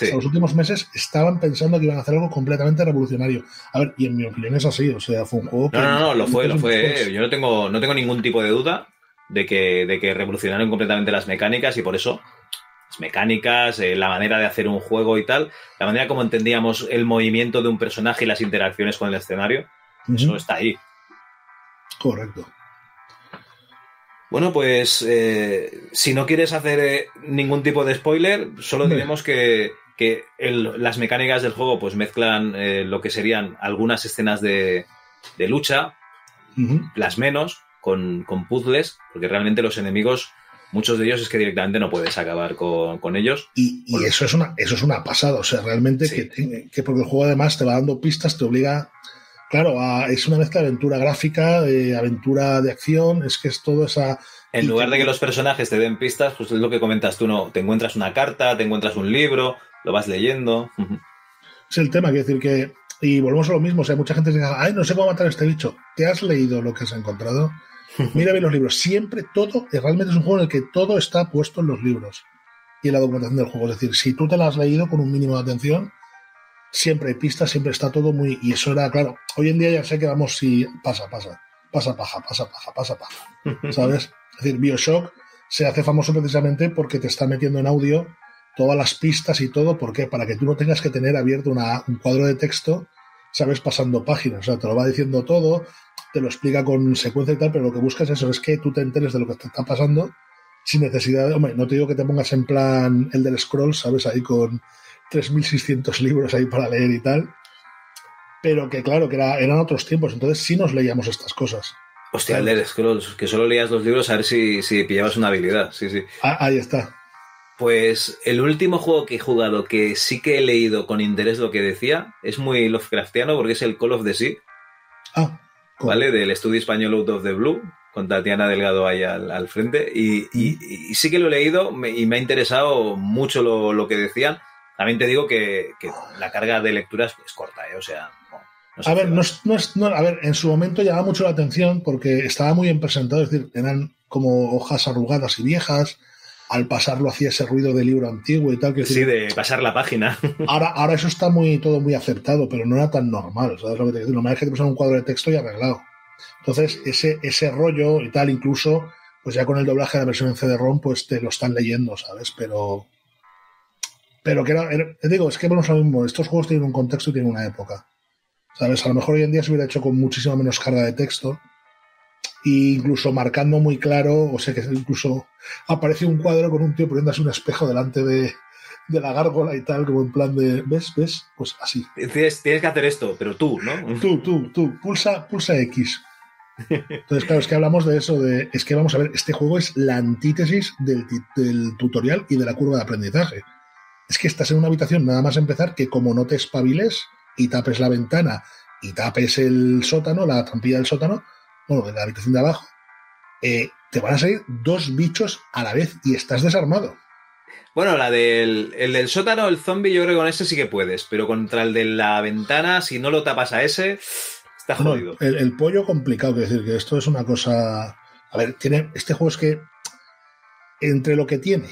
en los últimos meses estaban pensando que iban a hacer algo completamente revolucionario. A ver, y en mi opinión es así, o sea, fue un juego que... No, no, no, lo fue, lo fue. Yo no tengo, no tengo ningún tipo de duda de que, de que revolucionaron completamente las mecánicas y por eso las mecánicas, eh, la manera de hacer un juego y tal, la manera como entendíamos el movimiento de un personaje y las interacciones con el escenario, eso está ahí. Correcto. Bueno, pues eh, si no quieres hacer eh, ningún tipo de spoiler, solo diremos que, las mecánicas del juego pues mezclan eh, lo que serían algunas escenas de, lucha, las menos, con, puzzles, porque realmente los enemigos, muchos de ellos es que directamente no puedes acabar con, ellos. Y, eso, es una, eso es una pasada, o sea, realmente que, que porque el juego además te va dando pistas, te obliga Claro, es una mezcla de aventura gráfica, de aventura de acción, es que es todo esa... En lugar de que los personajes te den pistas, pues es lo que comentas tú, ¿no? Te encuentras una carta, te encuentras un libro, lo vas leyendo. Es el tema, quiero decir que... Y volvemos a lo mismo, o sea, mucha gente dice, ay, no sé cómo matar a este bicho. ¿Te has leído lo que has encontrado? Mira bien los libros. Siempre todo, realmente es un juego en el que todo está puesto en los libros y en la documentación del juego. Es decir, si tú te lo has leído con un mínimo de atención, siempre hay pistas, siempre está todo muy. Y eso era, claro, hoy en día ya sé que vamos si pasa, pasa, pasa paja, pasa paja, pasa paja. ¿Sabes? Es decir, Bioshock se hace famoso precisamente porque te está metiendo en audio todas las pistas y todo. ¿Por qué? Para que tú no tengas que tener abierto un cuadro de texto, ¿sabes? Pasando páginas. O sea, te lo va diciendo todo, te lo explica con secuencia y tal, pero lo que buscas es eso, es que tú te enteres de lo que te está pasando sin necesidad de. Hombre, no te digo que te pongas en plan el del scroll, ¿sabes? Ahí con 3.600 libros ahí para leer y tal. Pero que claro, que era, eran otros tiempos, entonces sí nos leíamos estas cosas. Hostia, leer Scrolls, que solo leías los libros a ver si, si pillabas una habilidad. Sí, sí. Ah, ahí está. Pues el último juego que he jugado que sí que he leído con interés lo que decía es muy Lovecraftiano porque es el Call of the Sea. Ah. ¿Vale? Del estudio español Out of the Blue. con Tatiana Delgado ahí al, frente. Y, sí que lo he leído y me ha interesado mucho lo, que decían. También te digo que, la carga de lectura es, corta, ¿eh? o sea. a ver, no es, a ver, en su momento llamaba mucho la atención porque estaba muy bien presentado, es decir, eran como hojas arrugadas y viejas. Al pasarlo hacía ese ruido de libro antiguo y tal. Que sí, de pasar la página. Ahora, ahora eso está muy todo muy aceptado, pero no era tan normal. ¿Sabes lo que te digo? Normal es que te pasan un cuadro de texto y arreglado. Entonces, ese, ese rollo y tal, incluso, pues ya con el doblaje de la versión en CD-ROM, pues te lo están leyendo, ¿sabes? Pero. Pero que era, te digo, es que vamos lo mismo. Estos juegos tienen un contexto y tienen una época. ¿Sabes? A lo mejor hoy en día se hubiera hecho con muchísima menos carga de texto. E incluso marcando muy claro, o sea que incluso aparece un cuadro con un tío poniéndose un espejo delante de, de la gárgola y tal, como en plan de, ¿ves? ¿Ves? Pues así. Tienes, tienes que hacer esto, pero tú, ¿no? Tú, tú, tú, pulsa, pulsa X. Entonces, claro, es que hablamos de eso, de, es que vamos a ver, este juego es la antítesis del, tutorial y de la curva de aprendizaje. Es que estás en una habitación nada más empezar que como no te espabiles y tapes la ventana y tapes el sótano, la trampilla del sótano, bueno, de la habitación de abajo, eh, te van a salir dos bichos a la vez y estás desarmado. Bueno, la del, el del sótano, el zombie, yo creo que con ese sí que puedes, pero contra el de la ventana, si no lo tapas a ese, está jodido. el, pollo complicado, es decir, que esto es una cosa. A ver, tiene. Este juego es que. Entre lo que tiene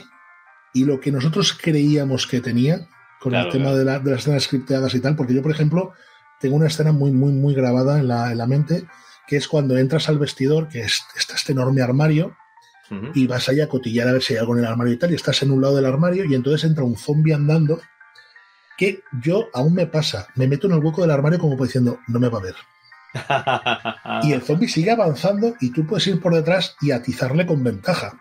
y lo que nosotros creíamos que tenía, con el tema de, las escenas scripteadas y tal, porque yo, por ejemplo, tengo una escena muy, muy, muy grabada en la, en la mente, que es cuando entras al vestidor, que es, está este enorme armario, y vas ahí a cotillar a ver si hay algo en el armario y tal, y estás en un lado del armario y entonces entra un zombie andando que yo aún me pasa, me meto en el hueco del armario como diciendo, no me va a ver. y el zombie sigue avanzando y tú puedes ir por detrás y atizarle con ventaja.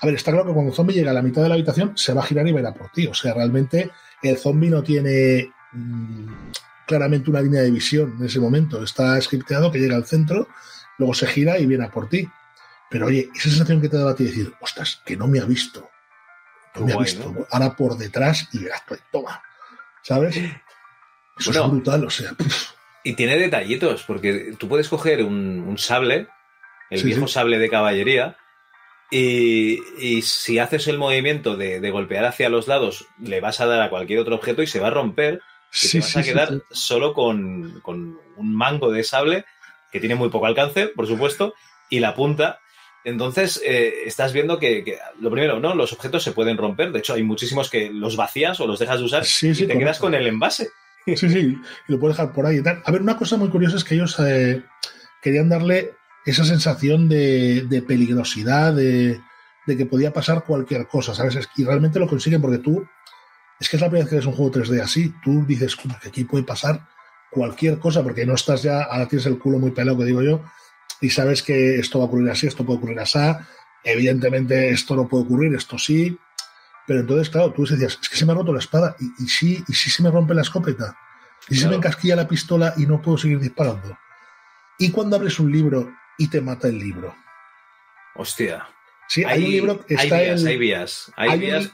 A ver, está claro que cuando el zombie llega a la mitad de la habitación se va a girar y verá por ti. O sea, realmente el zombie no tiene mm, claramente una línea de visión en ese momento. Está scripteado que llega al centro, luego se gira y viene a por ti. Pero oye, esa sensación que te da a ti decir, ostras, que no me ha visto. No me ha visto. Ahora por detrás y pues, toma. ¿Sabes? Eso es brutal, o sea. Y tiene detallitos, porque tú puedes coger un, sable, el viejo sable de caballería, y, si haces el movimiento de, golpear hacia los lados, le vas a dar a cualquier otro objeto y se va a romper. Y te vas a quedar solo con, con, un mango de sable que tiene muy poco alcance, por supuesto, y la punta entonces, eh, estás viendo que, lo primero, ¿no? Los objetos se pueden romper. De hecho, hay muchísimos que los vacías o los dejas de usar y te quedas con el envase. Sí, sí, y lo puedes dejar por ahí y tal. A ver, una cosa muy curiosa es que ellos eh, querían darle esa sensación de, peligrosidad, de, que podía pasar cualquier cosa, ¿sabes? Y realmente lo consiguen porque tú, es que es la primera vez que ves un juego 3D así, tú dices que aquí puede pasar cualquier cosa porque no estás ya, ahora tienes el culo muy pelado, que digo yo, y sabes que esto va a ocurrir así, esto puede ocurrir así, evidentemente esto no puede ocurrir, esto sí, pero entonces, claro, tú decías, es que se me ha roto la espada, y, y sí, y sí se me rompe la escopeta, y si se me encasquilla la pistola y no puedo seguir disparando. Y cuando abres un libro y te mata el libro. Hostia. Sí, hay, un libro que está hay vías, hay vías, hay,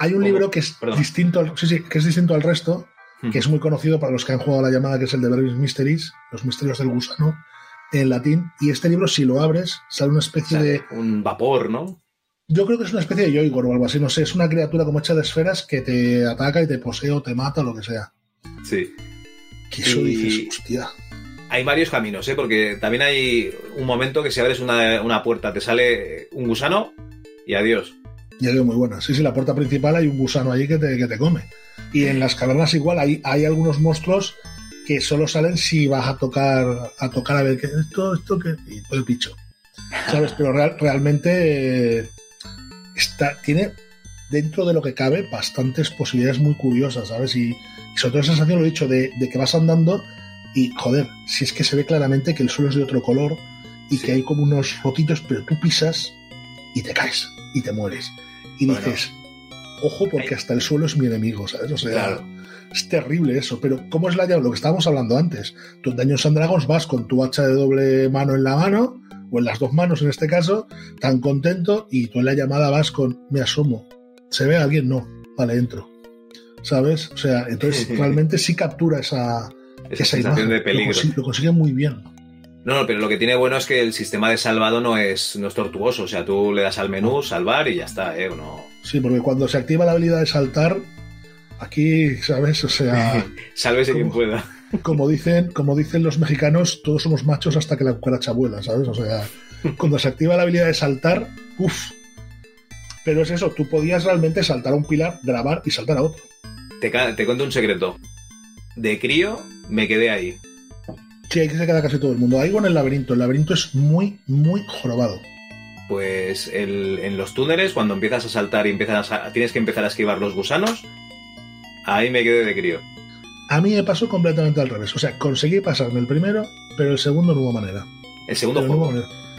Un, libro que es distinto al, sí, sí, que es distinto al resto, hmm. que es muy conocido para los que han jugado la llamada, que es el de Verbis Mysteries, los misterios del gusano, en latín. Y este libro, si lo abres, sale una especie de. Un vapor, ¿no? Yo creo que es una especie de yoigor o algo así, no sé. Es una criatura como hecha de esferas que te ataca y te posee o te mata o lo que sea. Sí. Que eso dices, hostia. Hay varios caminos, ¿eh? Porque también hay un momento que si abres una, puerta te sale un gusano y adiós. Ya digo, muy buena. Sí, sí, la puerta principal hay un gusano allí que te, que te come. Y en las cavernas igual hay, hay algunos monstruos que solo salen si vas a tocar a tocar a ver qué esto esto que y todo el picho. Sabes pero realmente eh, está tiene dentro de lo que cabe bastantes posibilidades muy curiosas sabes y, sobre todo esa sensación lo he dicho de, que vas andando y joder si es que se ve claramente que el suelo es de otro color y que hay como unos rotitos pero tú pisas y te caes y te mueres y dices ojo porque hasta el suelo es mi enemigo sabes o sea es terrible eso, pero ¿cómo es la llave? Lo que estábamos hablando antes. Tú en Daños and Dragons vas con tu hacha de doble mano en la mano, o en las dos manos en este caso, tan contento, y tú en la llamada vas con me asomo. ¿Se ve a alguien? No. Vale, entro. ¿Sabes? O sea, entonces realmente sí captura esa, esa, imagen. de peligro. Lo consigue, muy bien. No, no, pero lo que tiene bueno es que el sistema de salvado no es, no es tortuoso. O sea, tú le das al menú, salvar y ya está, ¿eh? No... Sí, porque cuando se activa la habilidad de saltar, aquí, ¿sabes? O sea. Sálvese quien pueda. Como dicen, como dicen los mexicanos, todos somos machos hasta que la cucaracha vuela, ¿sabes? O sea, cuando se activa la habilidad de saltar, uff. Pero es eso, tú podías realmente saltar a un pilar, grabar y saltar a otro. Te, te cuento un secreto. De crío me quedé ahí. Sí, hay que se queda casi todo el mundo. Ahí con el laberinto. El laberinto es muy, muy jorobado. Pues en los túneles, cuando empiezas a saltar y empiezas a, tienes que empezar a esquivar los gusanos, ahí me quedé de crío. A mí me pasó completamente al revés. O sea, conseguí pasarme el primero, pero el segundo no hubo manera. ¿El segundo juego?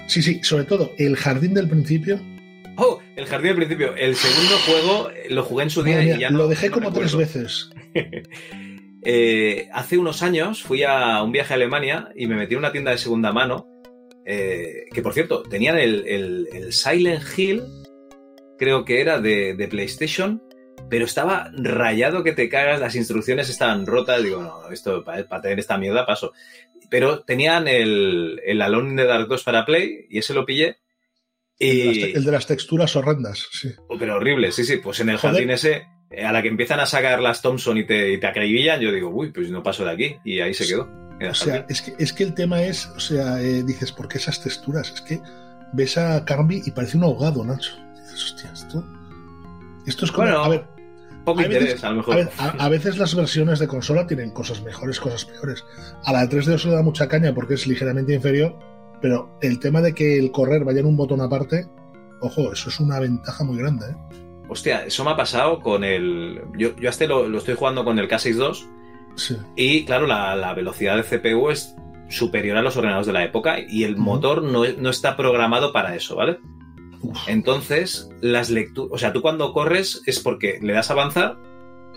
sí, sí, sobre todo el jardín del principio. Oh, el jardín del principio. El segundo juego lo jugué en su día y ya Lo dejé como tres veces. Eh, hace unos años fui a un viaje a Alemania y me metí en una tienda de segunda mano. Eh, que por cierto, tenían el, Silent Hill, creo que era de, PlayStation, pero estaba rayado que te cagas, las instrucciones estaban rotas. Digo, no, esto para, tener esta mierda paso. Pero tenían el, el Alone in the Dark 2 para Play y ese lo pillé. Y... El, de las, texturas horrendas, sí. Pero horrible, sí, sí. Pues en el jardín ese a la que empiezan a sacar las Thompson y te, y te acribillan, yo digo, uy, pues no paso de aquí. Y ahí se quedó. O sea, es que, es que el tema es, o sea, eh, dices, ¿por qué esas texturas? Es que ves a Carmi y parece un ahogado, Nacho. Dices, hostia, esto. Esto es como. Bueno, a ver. Poco interés, a lo mejor. A, veces las versiones de consola tienen cosas mejores, cosas peores. A la de 3D se le da mucha caña porque es ligeramente inferior, pero el tema de que el correr vaya en un botón aparte, ojo, eso es una ventaja muy grande, ¿eh? Hostia, eso me ha pasado con el. Yo, yo este lo, estoy jugando con el K62. Sí. Y claro, la, velocidad del CPU es superior a los ordenadores de la época y el motor no, está programado para eso, ¿vale? Entonces, las lecturas. O sea, tú cuando corres es porque le das a avanzar,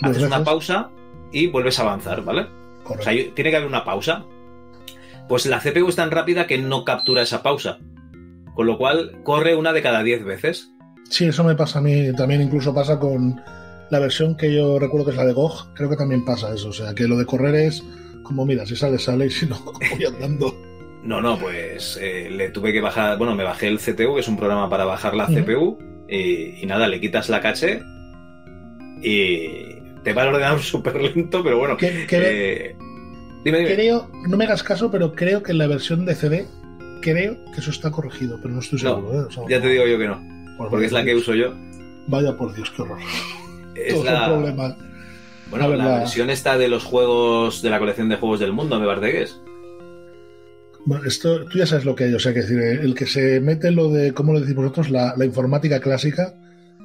haces una pausa y vuelves a avanzar, ¿vale? O sea, tiene que haber una pausa. Pues la CPU es tan rápida que no captura esa pausa. Con lo cual, corre una de cada 10 veces. Sí, eso me pasa a mí. También incluso pasa con la versión que yo recuerdo que es la de GOG. Creo que también pasa eso. O sea, que lo de correr es como, mira, si sale, sale y si no, voy andando. No, no, pues eh, le tuve que bajar, bueno, me bajé el CTU, que es un programa para bajar la CPU, y, nada, le quitas la caché y te va el ordenador súper lento, pero bueno. Eh, dime, dime. Creo, no me hagas caso, pero creo que en la versión de CD, creo que eso está corregido, pero no estoy seguro. ¿eh? ya te digo yo que no porque es la que uso yo. Vaya por Dios, qué horror. Es la... problema. Bueno, la, versión está de los juegos de la colección de juegos del mundo, me parece que es. Bueno, esto, tú ya sabes lo que hay, o sea, que decir, el que se mete lo de, ¿cómo lo decís vosotros? La, informática clásica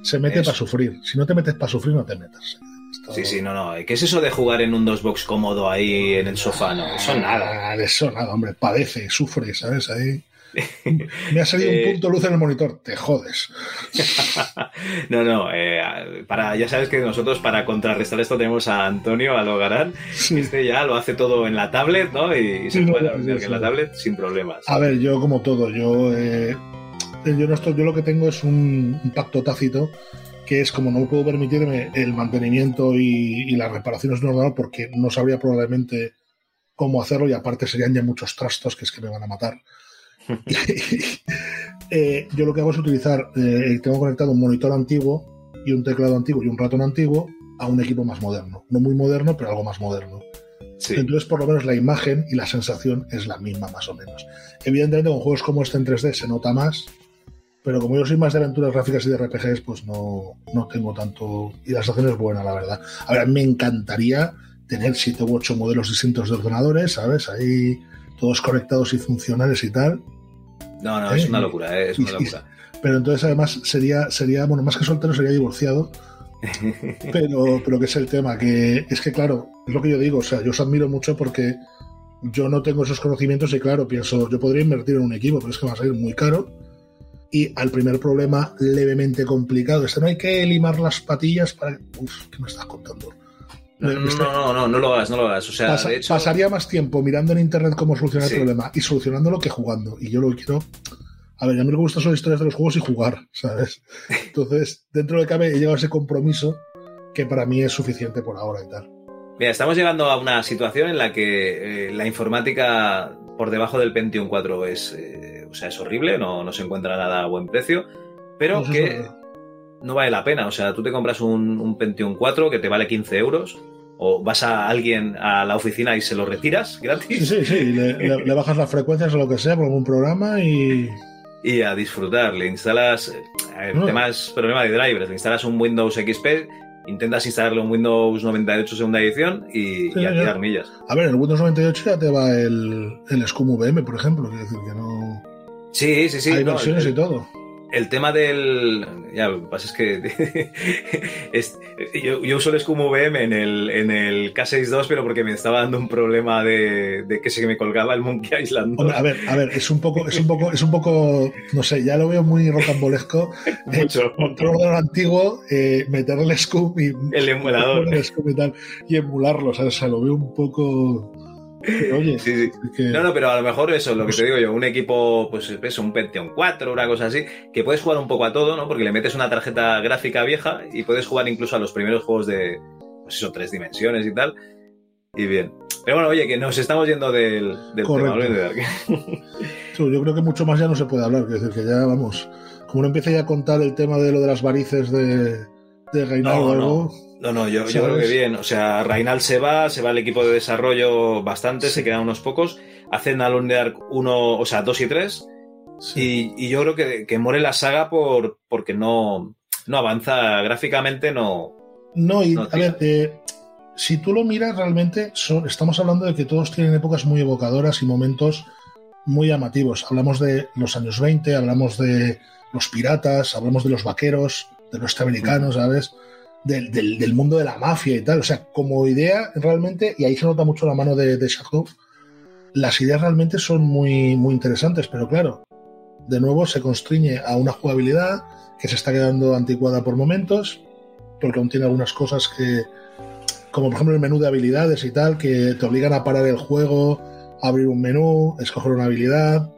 se mete para sufrir. Si no te metes para sufrir, no te metas. Sí, sí, no, no. ¿Qué es eso de jugar en un dos box cómodo ahí en el sofá? No, eso nada. Eso nada, hombre. Padece, sufre, ¿sabes? Ahí. Me ha salido un eh, punto luz en el monitor, te jodes. no, no, eh, para, ya sabes que nosotros para contrarrestar esto tenemos a Antonio Alogarán. Este ya lo hace todo en la tablet, ¿no? Y, se puede en la tablet sin problemas. A ver, yo como todo, yo, eh, yo, no estoy, yo lo que tengo es un, pacto tácito que es como no puedo permitirme el mantenimiento y, y las reparaciones de un ordenador porque no sabría probablemente cómo hacerlo y aparte serían ya muchos trastos que es que me van a matar. Eh, yo lo que hago es utilizar, eh, tengo conectado un monitor antiguo y un teclado antiguo y un ratón antiguo a un equipo más moderno. No muy moderno, pero algo más moderno. Entonces, por lo menos la imagen y la sensación es la misma, más o menos. Evidentemente, con juegos como este en 3D se nota más, pero como yo soy más de aventuras gráficas y de RPGs, pues no, no tengo tanto. Y la sensación es buena, la verdad. Ahora, me encantaría tener 7 u 8 modelos distintos de ordenadores, ¿sabes? Ahí todos conectados y funcionales y tal. No, no, es ¿Eh? una locura, ¿eh? es una locura. Pero entonces además sería, sería, bueno, más que soltero sería divorciado. pero, pero que es el tema, que es que claro, es lo que yo digo, o sea, yo os admiro mucho porque yo no tengo esos conocimientos y claro, pienso, yo podría invertir en un equipo, pero es que va a salir muy caro. Y al primer problema levemente complicado, este no hay que limar las patillas para... Uf, ¿qué me estás contando? No, no, no, no, lo hagas, no lo hagas. O sea, Pasaría más tiempo mirando en internet cómo solucionar el problema y solucionándolo que jugando. Y yo lo quiero. A ver, a mí me gustan son historias de los juegos y jugar, ¿sabes? Entonces, dentro de cabe he llegado a ese compromiso que para mí es suficiente por ahora y tal. Mira, estamos llegando a una situación en la que eh, la informática por debajo del Pentium 4 es, eh, o sea, es horrible, no, no se encuentra nada a buen precio, pero que no vale la pena. O sea, tú te compras un, un Pentium 4 que te vale 15 euros, o vas a alguien a la oficina y se lo retiras gratis sí, sí. Le, le- le bajas las frecuencias o lo que sea por algún programa y. y a disfrutar. Le instalas, el No. tema es problema de drivers, le instalas un Windows XP, intentas instalarle un Windows 98 segunda edición y, Sí, y a ya. tirar millas. A ver, en el Windows 98 ya te va el, el SCUM VM, por ejemplo. Quiero decir que no. Sí, sí, sí. Hay no, versiones el- y todo. El tema del. Ya, lo que pasa es que. es- yo, yo uso el Scum VM en el, en el K62, pero porque me estaba dando un problema de, de que se me colgaba el Monkey Island. 2. Hombre, a ver, a ver, es un poco, es un poco, es un poco, no sé, ya lo veo muy rocambolesco. Eh, Mucho. Control ordenador antiguo, eh, meterle el scoop y El emulador. el y tal, y emularlo, ¿sabes? O sea, lo veo un poco. Oye, Sí, sí. es que- No, no, pero a lo mejor eso, lo que te digo yo, un equipo, pues eso, un Pentium 4, una cosa así, que puedes jugar un poco a todo, ¿no? Porque le metes una tarjeta gráfica vieja y puedes jugar incluso a los primeros juegos de, pues eso, tres dimensiones y tal. Y bien. Pero bueno, oye, que nos estamos yendo del, del tema, Correcto. Sí, yo creo que mucho más ya no se puede hablar, es decir, que ya vamos. Como no empiece ya a contar el tema de lo de las varices de, de Reinaldo No, o no. algo, No, no, yo, yo creo que bien. O sea, Reinald se va, se va el equipo de desarrollo bastante, se quedan unos pocos. Hacen Alone de Ark 1, o sea, 2 y 3. sí. Y, y yo creo que, que muere la saga por, porque no, no avanza gráficamente, no. No, y No, a ver, eh, si tú lo miras realmente, son- estamos hablando de que todos tienen épocas muy evocadoras y momentos muy llamativos. Hablamos de los años 20, hablamos de los piratas, hablamos de los vaqueros, de los americanos, ¿sabes? Del, del- del mundo de la mafia y tal. O sea, como idea, realmente, y ahí se nota mucho la mano de, de Shadow, las ideas realmente son muy, muy interesantes, pero claro, de nuevo se constriñe a una jugabilidad que se está quedando anticuada por momentos, porque aún tiene algunas cosas que, como por ejemplo el menú de habilidades y tal, que te obligan a parar el juego, abrir un menú, escoger una habilidad.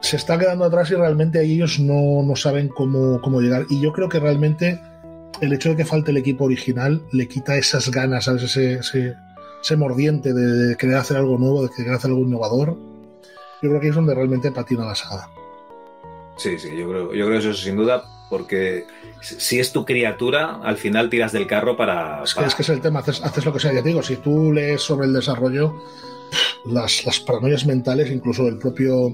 Se está quedando atrás y realmente ellos no, no saben cómo, cómo llegar. Y yo creo que realmente el hecho de que falte el equipo original le quita esas ganas, ¿sabes? Ese, ese, ese mordiente de, de querer hacer algo nuevo, de querer hacer algo innovador. Yo creo que es donde realmente patina la saga. Sí, sí, yo creo, yo creo eso sin duda, porque si es tu criatura, al final tiras del carro para. Es que, para- es que es el tema, haces, haces lo que sea. Ya te digo, si tú lees sobre el desarrollo, las, las paranoias mentales, incluso el propio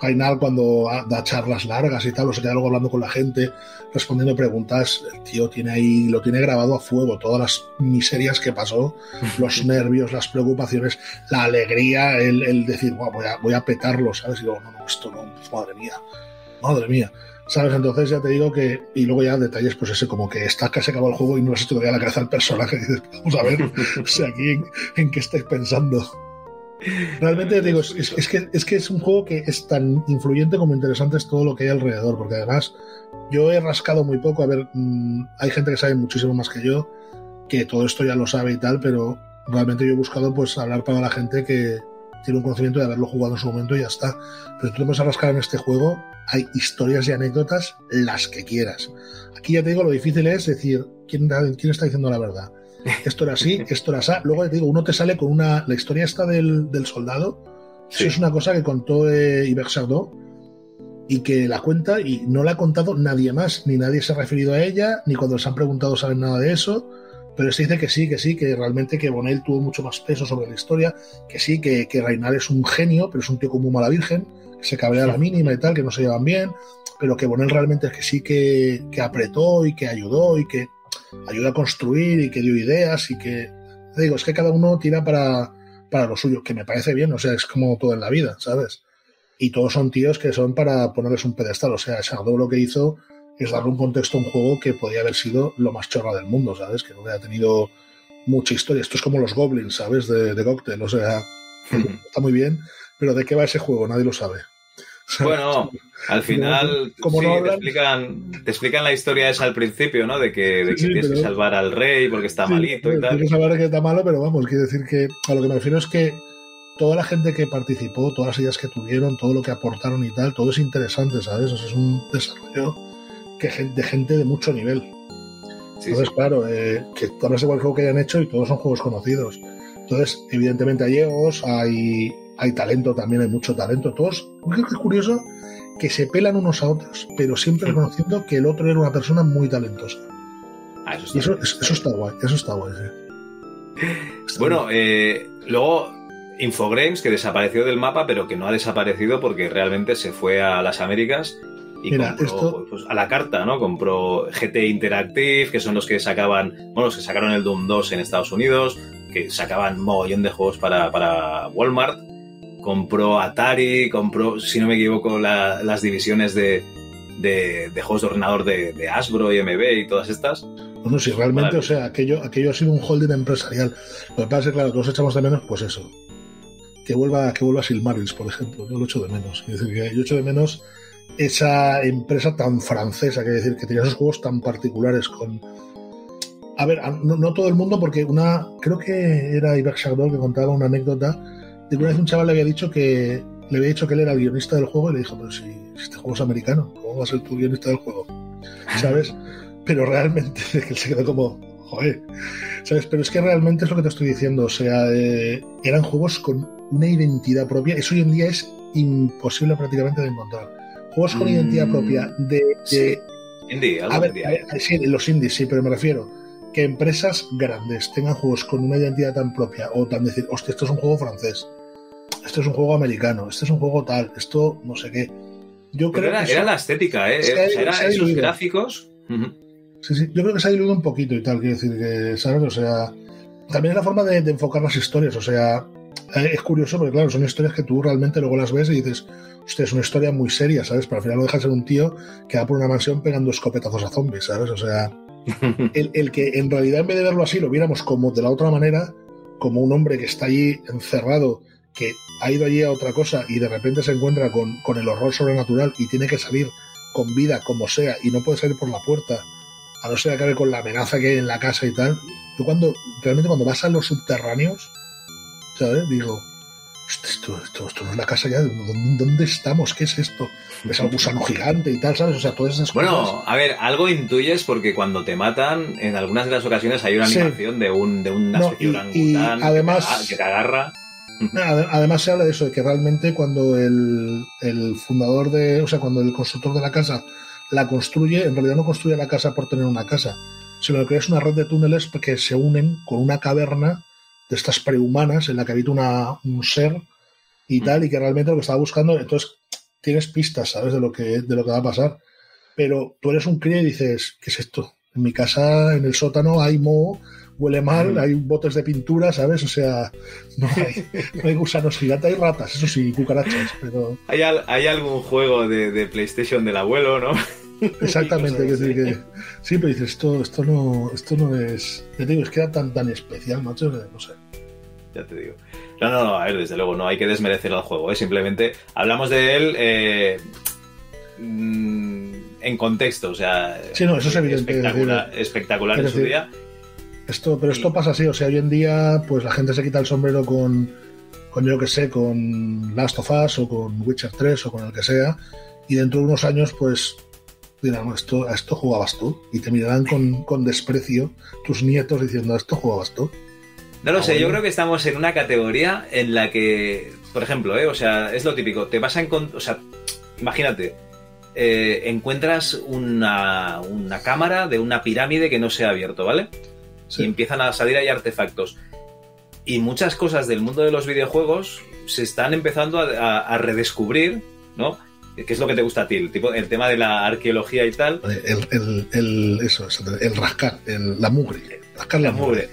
Gainal cuando da charlas largas y tal, o se queda luego hablando con la gente, respondiendo preguntas, el tío tiene ahí, lo tiene grabado a fuego, todas las miserias que pasó, los nervios, las preocupaciones, la alegría, el, el decir, "Buah, voy, a, voy a petarlo, ¿sabes? Y luego, no, no, esto no, pues, madre mía, madre mía. ¿Sabes? Entonces ya te digo que. Y luego ya detalles, pues ese, como que está casi acabado el juego y no has hecho todavía la cabeza al personaje. Y dices, vamos a ver, o sea, aquí en, en qué estáis pensando. Realmente te digo, es, que, es que es un juego que es tan influyente como interesante es todo lo que hay alrededor, porque además yo he rascado muy poco. A ver, mm, hay gente que sabe muchísimo más que yo, que todo esto ya lo sabe y tal, pero realmente yo he buscado pues hablar para la gente que tiene un conocimiento de haberlo jugado en su momento y ya está. Pero tú te puedes a rascar en este juego, hay historias y anécdotas las que quieras. Aquí ya te digo, lo difícil es decir, ¿quién, quién está diciendo la verdad? Esto era así, esto era así. Luego te digo, uno te sale con una. La historia esta del, del soldado, Sí. eso es una cosa que contó eh, Yves Chardot y que la cuenta y no la ha contado nadie más, ni nadie se ha referido a ella, ni cuando les han preguntado saben nada de eso. Pero se dice que sí, que sí, que realmente que Bonel tuvo mucho más peso sobre la historia, que sí, que, que Reinal es un genio, pero es un tío como mala virgen, que se cabrea a la mínima y tal, que no se llevan bien, pero que Bonel realmente es que sí que, que apretó y que ayudó y que ayudó a construir y que dio ideas y que, digo, es que cada uno tira para, para lo suyo, que me parece bien, o sea, es como todo en la vida, ¿sabes? Y todos son tíos que son para ponerles un pedestal, o sea, Shadow lo que hizo es darle un contexto a un juego que podía haber sido lo más chorra del mundo, ¿sabes? Que no hubiera tenido mucha historia. Esto es como los goblins, ¿sabes? De, de Cocktail, o sea, está muy bien, pero ¿de qué va ese juego? Nadie lo sabe. Bueno, al final Como sí, no te, explican, te explican la historia esa al principio, ¿no? De que, de que Sí, tienes que salvar al rey porque está Sí, malito y Tienes tal. que saber que está malo, pero vamos, quiere decir que a lo que me refiero es que toda la gente que participó, todas las ideas que tuvieron, todo lo que aportaron y tal, todo es interesante, ¿sabes? O sea, es un desarrollo que, de gente de mucho nivel. Entonces, claro, eh, que hablas de cualquier juego que hayan hecho y todos son juegos conocidos. Entonces, evidentemente hay egos, hay, hay talento también, hay mucho talento. Todos, creo que es curioso que se pelan unos a otros, pero siempre reconociendo que el otro era una persona muy talentosa. Ah, eso, y eso, eso, está guay, eso está guay, sí. Está bueno, eh, luego Infogrames, que desapareció del mapa, pero que no ha desaparecido porque realmente se fue a las Américas y Mira, compró, esto- pues, a la carta, ¿no? Compró GT Interactive, que son los que sacaban, bueno, los que sacaron el Doom 2 en Estados Unidos, que sacaban mogollón de juegos para, para Walmart. Compró Atari, compró, si no me equivoco, la- las divisiones de, de, de juegos de ordenador de, de Hasbro y MB y todas estas. Bueno, si realmente, o sea, aquello, aquello ha sido un holding empresarial. Lo que pasa es que, claro, todos echamos de menos, pues eso. Que vuelva, que vuelva Silmarils, por ejemplo. Yo lo echo de menos. Es decir, que yo echo de menos esa empresa tan francesa, que decir, que tenía esos juegos tan particulares con. A ver, a- no, no todo el mundo, porque una. Creo que era Iber Chardol que contaba una anécdota de que una vez un chaval le había dicho que. Le había dicho que él era el guionista del juego y le dijo, pero si, si este juego es americano, ¿cómo va a ser tu guionista del juego? ¿Sabes? pero realmente que él se quedó como, joder, ¿sabes? Pero es que realmente es lo que te estoy diciendo, o sea, eh, eran juegos con una identidad propia, eso hoy en día es imposible prácticamente de encontrar. Juegos con Mm, identidad propia de... de- sí. Indie, algo a ver, indie. a ver, sí, los indies sí, pero me refiero que empresas grandes tengan juegos con una identidad tan propia o tan decir, hostia, esto es un juego francés, esto es un juego americano, esto es un juego tal, esto no sé qué. Yo Pero creo era, que era eso- la estética, ¿eh? se ha- era se esos gráficos. Ujú. Sí, sí, yo creo que se ha diluido un poquito y tal, quiero decir que, ¿sabes? O sea, también es la forma de, de enfocar las historias, o sea, eh, es curioso porque, claro, son historias que tú realmente luego las ves y dices, hostia, es una historia muy seria, ¿sabes? Pero al final no deja de ser un tío que va por una mansión pegando escopetazos a zombies, ¿sabes? O sea, el, el que en realidad en vez de verlo así lo viéramos como de la otra manera, como un hombre que está allí encerrado, que ha ido allí a otra cosa y de repente se encuentra con, con el horror sobrenatural y tiene que salir con vida como sea y no puede salir por la puerta, a no ser que acabe con la amenaza que hay en la casa y tal. Yo cuando, realmente cuando vas a los subterráneos, ¿sabes? Digo, "Hostia, esto, esto, esto no es la casa ya, ¿dónde, dónde estamos? ¿Qué es esto? Es un gusano gigante y tal, ¿sabes? O sea, todas esas cosas. Bueno, a ver, algo intuyes porque cuando te matan, en algunas de las ocasiones hay una Sí. animación de un de una No, y- y además- que te agarra. Ade- Además se habla de eso, de que realmente cuando el, el fundador de, o sea, cuando el constructor de la casa la construye, en realidad no construye la casa por tener una casa, sino que es una red de túneles que se unen con una caverna de estas prehumanas en la que habita una, un ser y tal, y que realmente lo que estaba buscando, entonces tienes pistas, ¿sabes? De lo que, de lo que va a pasar. Pero tú eres un crío y dices, ¿qué es esto? En mi casa, en el sótano, hay moho, huele mal, hay botes de pintura, ¿sabes? O sea, no hay, no hay gusanos gigantes, hay ratas, eso sí, cucarachas, pero ¿Hay, al- hay algún juego de, de PlayStation del abuelo, ¿no? exactamente, que sí, pero dices, esto, esto no, esto no es, ya te digo, es que era tan, tan especial, macho, que no sé. Ya te digo. No, no, no, a ver, desde luego, no hay que desmerecer al juego, ¿eh? simplemente hablamos de él eh, mm, en contexto, o sea, Sí, no, eso es evidente, espectacular, espectacular es en su día. Esto, pero esto pasa así, o sea, hoy en día, pues la gente se quita el sombrero con, con yo que sé, con Last of Us o con Witcher 3 o con el que sea, y dentro de unos años, pues dirán, esto, a esto jugabas tú, y te mirarán con, con desprecio tus nietos diciendo, a esto jugabas tú. No lo Ah, sé, yo creo que estamos en una categoría en la que, por ejemplo, ¿eh? o sea, es lo típico, te vas a encontrar, o sea, imagínate, eh, encuentras una, una cámara de una pirámide que no se ha abierto, ¿vale? Sí. Y empiezan a salir ahí artefactos. Y muchas cosas del mundo de los videojuegos se están empezando a, a- a redescubrir, ¿no? ¿Qué es lo que te gusta a ti? El, tipo, el tema de la arqueología y tal. El, el, el- eso, eso, el rascar, el- la mugre. Rascar la, La mugre.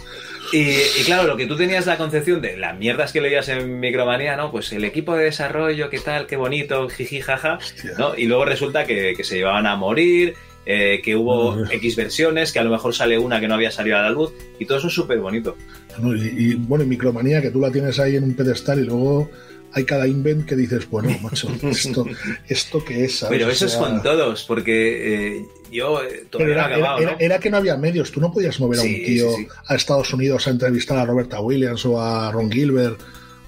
Y, y claro, lo que tú tenías la concepción de las mierdas que leías en Micromanía, ¿no? Pues el equipo de desarrollo, qué tal, qué bonito, jiji, jaja. ¿no? Y luego resulta que, que se llevaban a morir, eh, que hubo. X versiones, que a lo mejor sale una que no había salido a la luz, y todo eso es súper bonito. Y, y, bueno, y Micromanía, que tú la tienes ahí en un pedestal y luego hay cada invent que dices, bueno, macho, esto, esto qué es, ¿sabes? Pero O eso es sea, con todos, porque eh, yo eh, todavía no era, acabado, era- ¿no? era que no había medios, tú no podías mover a Sí, un tío sí, sí. a Estados Unidos a entrevistar a Roberta Williams o a Ron Gilbert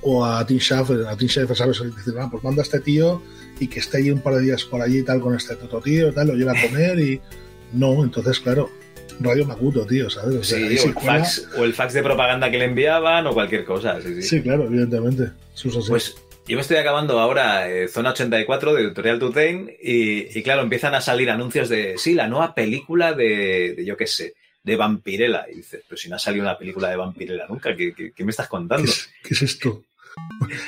o a Tim Schafer, a Tim Schafer, ¿sabes? Y decir, ah, pues manda a este tío y que esté allí un par de días por allí y tal con este otro tío tal, lo lleva a comer y no, entonces claro, Radio Makuto, tío, ¿sabes? O sea, Sí, o el, cuela- fax, o el fax de propaganda que le enviaban o cualquier cosa. Sí, sí. Sí, claro, evidentemente. Es. Pues yo me estoy acabando ahora eh, Zona 84 de Tutorial to y, y, claro, empiezan a salir anuncios de, sí, la nueva película de, de yo qué sé, de Vampirella. Y dices, pero si no ha salido una película de Vampirella nunca, ¿qué, qué, me estás contando? ¿Qué es, esto?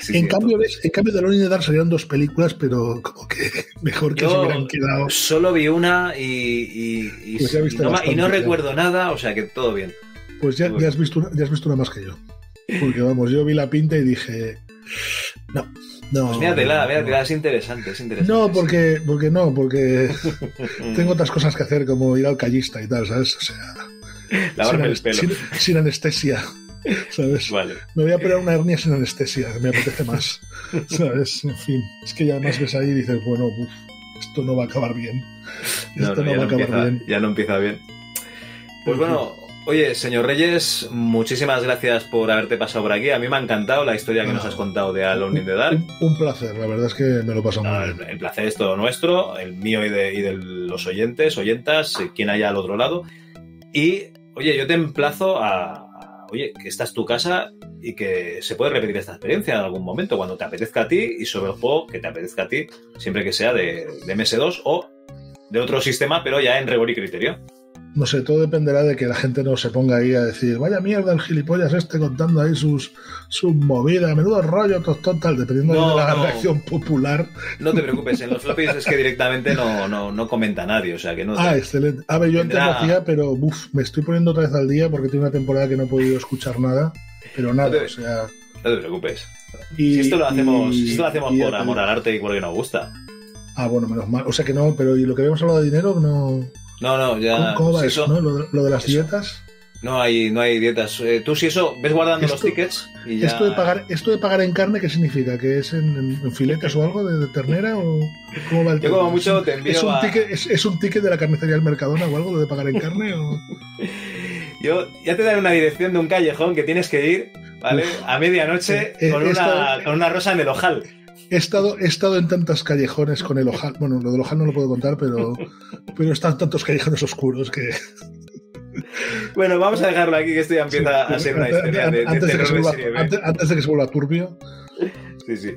En, cambio, ¿ves? en cambio, de Lonely Dark salieron dos películas, pero como que mejor que se hubieran quedado. Solo vi una y, y, pues no, y no, recuerdo nada, o sea que todo bien. Pues ya, ya, has visto una, ya has visto una más que yo. Porque vamos, yo vi la pinta y dije, no, no. Pues míratela, míratela, es interesante, es interesante. No, porque, porque no, porque tengo otras cosas que hacer, como ir al callista y tal, ¿sabes? O sea. Lavarme el pelo. Sin, anestesia. ¿Sabes? Vale. Me voy a poner una hernia sin anestesia, me apetece más. ¿Sabes? En fin. Es que ya además ves ahí y dices, bueno, uf, esto no va a acabar bien. Esto no, va a acabar bien. Ya no empieza bien. Pues bueno, Oye, señor Reyes, muchísimas gracias por haberte pasado por aquí. A mí me ha encantado la historia que nos has contado de Alone in the Dark. Un, placer, la verdad es que me lo paso muy bien. El placer es todo nuestro, el mío y de, los oyentes, oyentas, eh, quien haya al otro lado. Y, oye, yo te emplazo a, oye, que esta es tu casa y que se puede repetir esta experiencia en algún momento, cuando te apetezca a ti y sobre el juego que te apetezca a ti, siempre que sea de, de MS2 o de otro sistema, pero ya en rigor y criterio no sé, todo dependerá de que la gente no se ponga ahí a decir, vaya mierda el gilipollas este contando ahí sus, sus movidas, menudo rollo, tostón, tal, dependiendo de la reacción popular. No te preocupes, en los floppies es que directamente no, no, no comenta nadie, o sea que no. Ah, excelente. A ver, yo antes lo hacía, pero uf, me estoy poniendo otra vez al día porque tiene una temporada que no he podido escuchar nada, pero nada, o sea. No te preocupes. Y, si esto lo hacemos, si esto lo hacemos por amor al arte y porque nos gusta. Ah, bueno, menos mal. O sea que no, pero ¿y lo que habíamos hablado de dinero? No. No, no, ya. ¿Cómo, va eso, no? ¿Lo, de las dietas? No hay, no hay dietas. Eh, tú si eso, ves guardando los tickets y ya... Esto de, pagar, ¿Esto de pagar en carne qué significa? ¿Que es en, filetes o algo de, ternera? ¿O cómo va el Yo como mucho te envío ¿Es un, a... ticket, es, un ticket de la carnicería del Mercadona o algo de pagar en carne? O... Yo ya te daré una dirección de un callejón que tienes que ir, ¿vale? a medianoche eh, con, una, con una rosa en el ojal. He estado, he estado en tantos callejones con el ojal. Bueno, lo del ojal no lo puedo contar, pero, pero en tantos callejones oscuros que. Bueno, vamos a dejarlo aquí, que esto ya empieza a ser una historia de, antes, de que se vuelva, antes, de que se vuelva turbio. Sí, sí.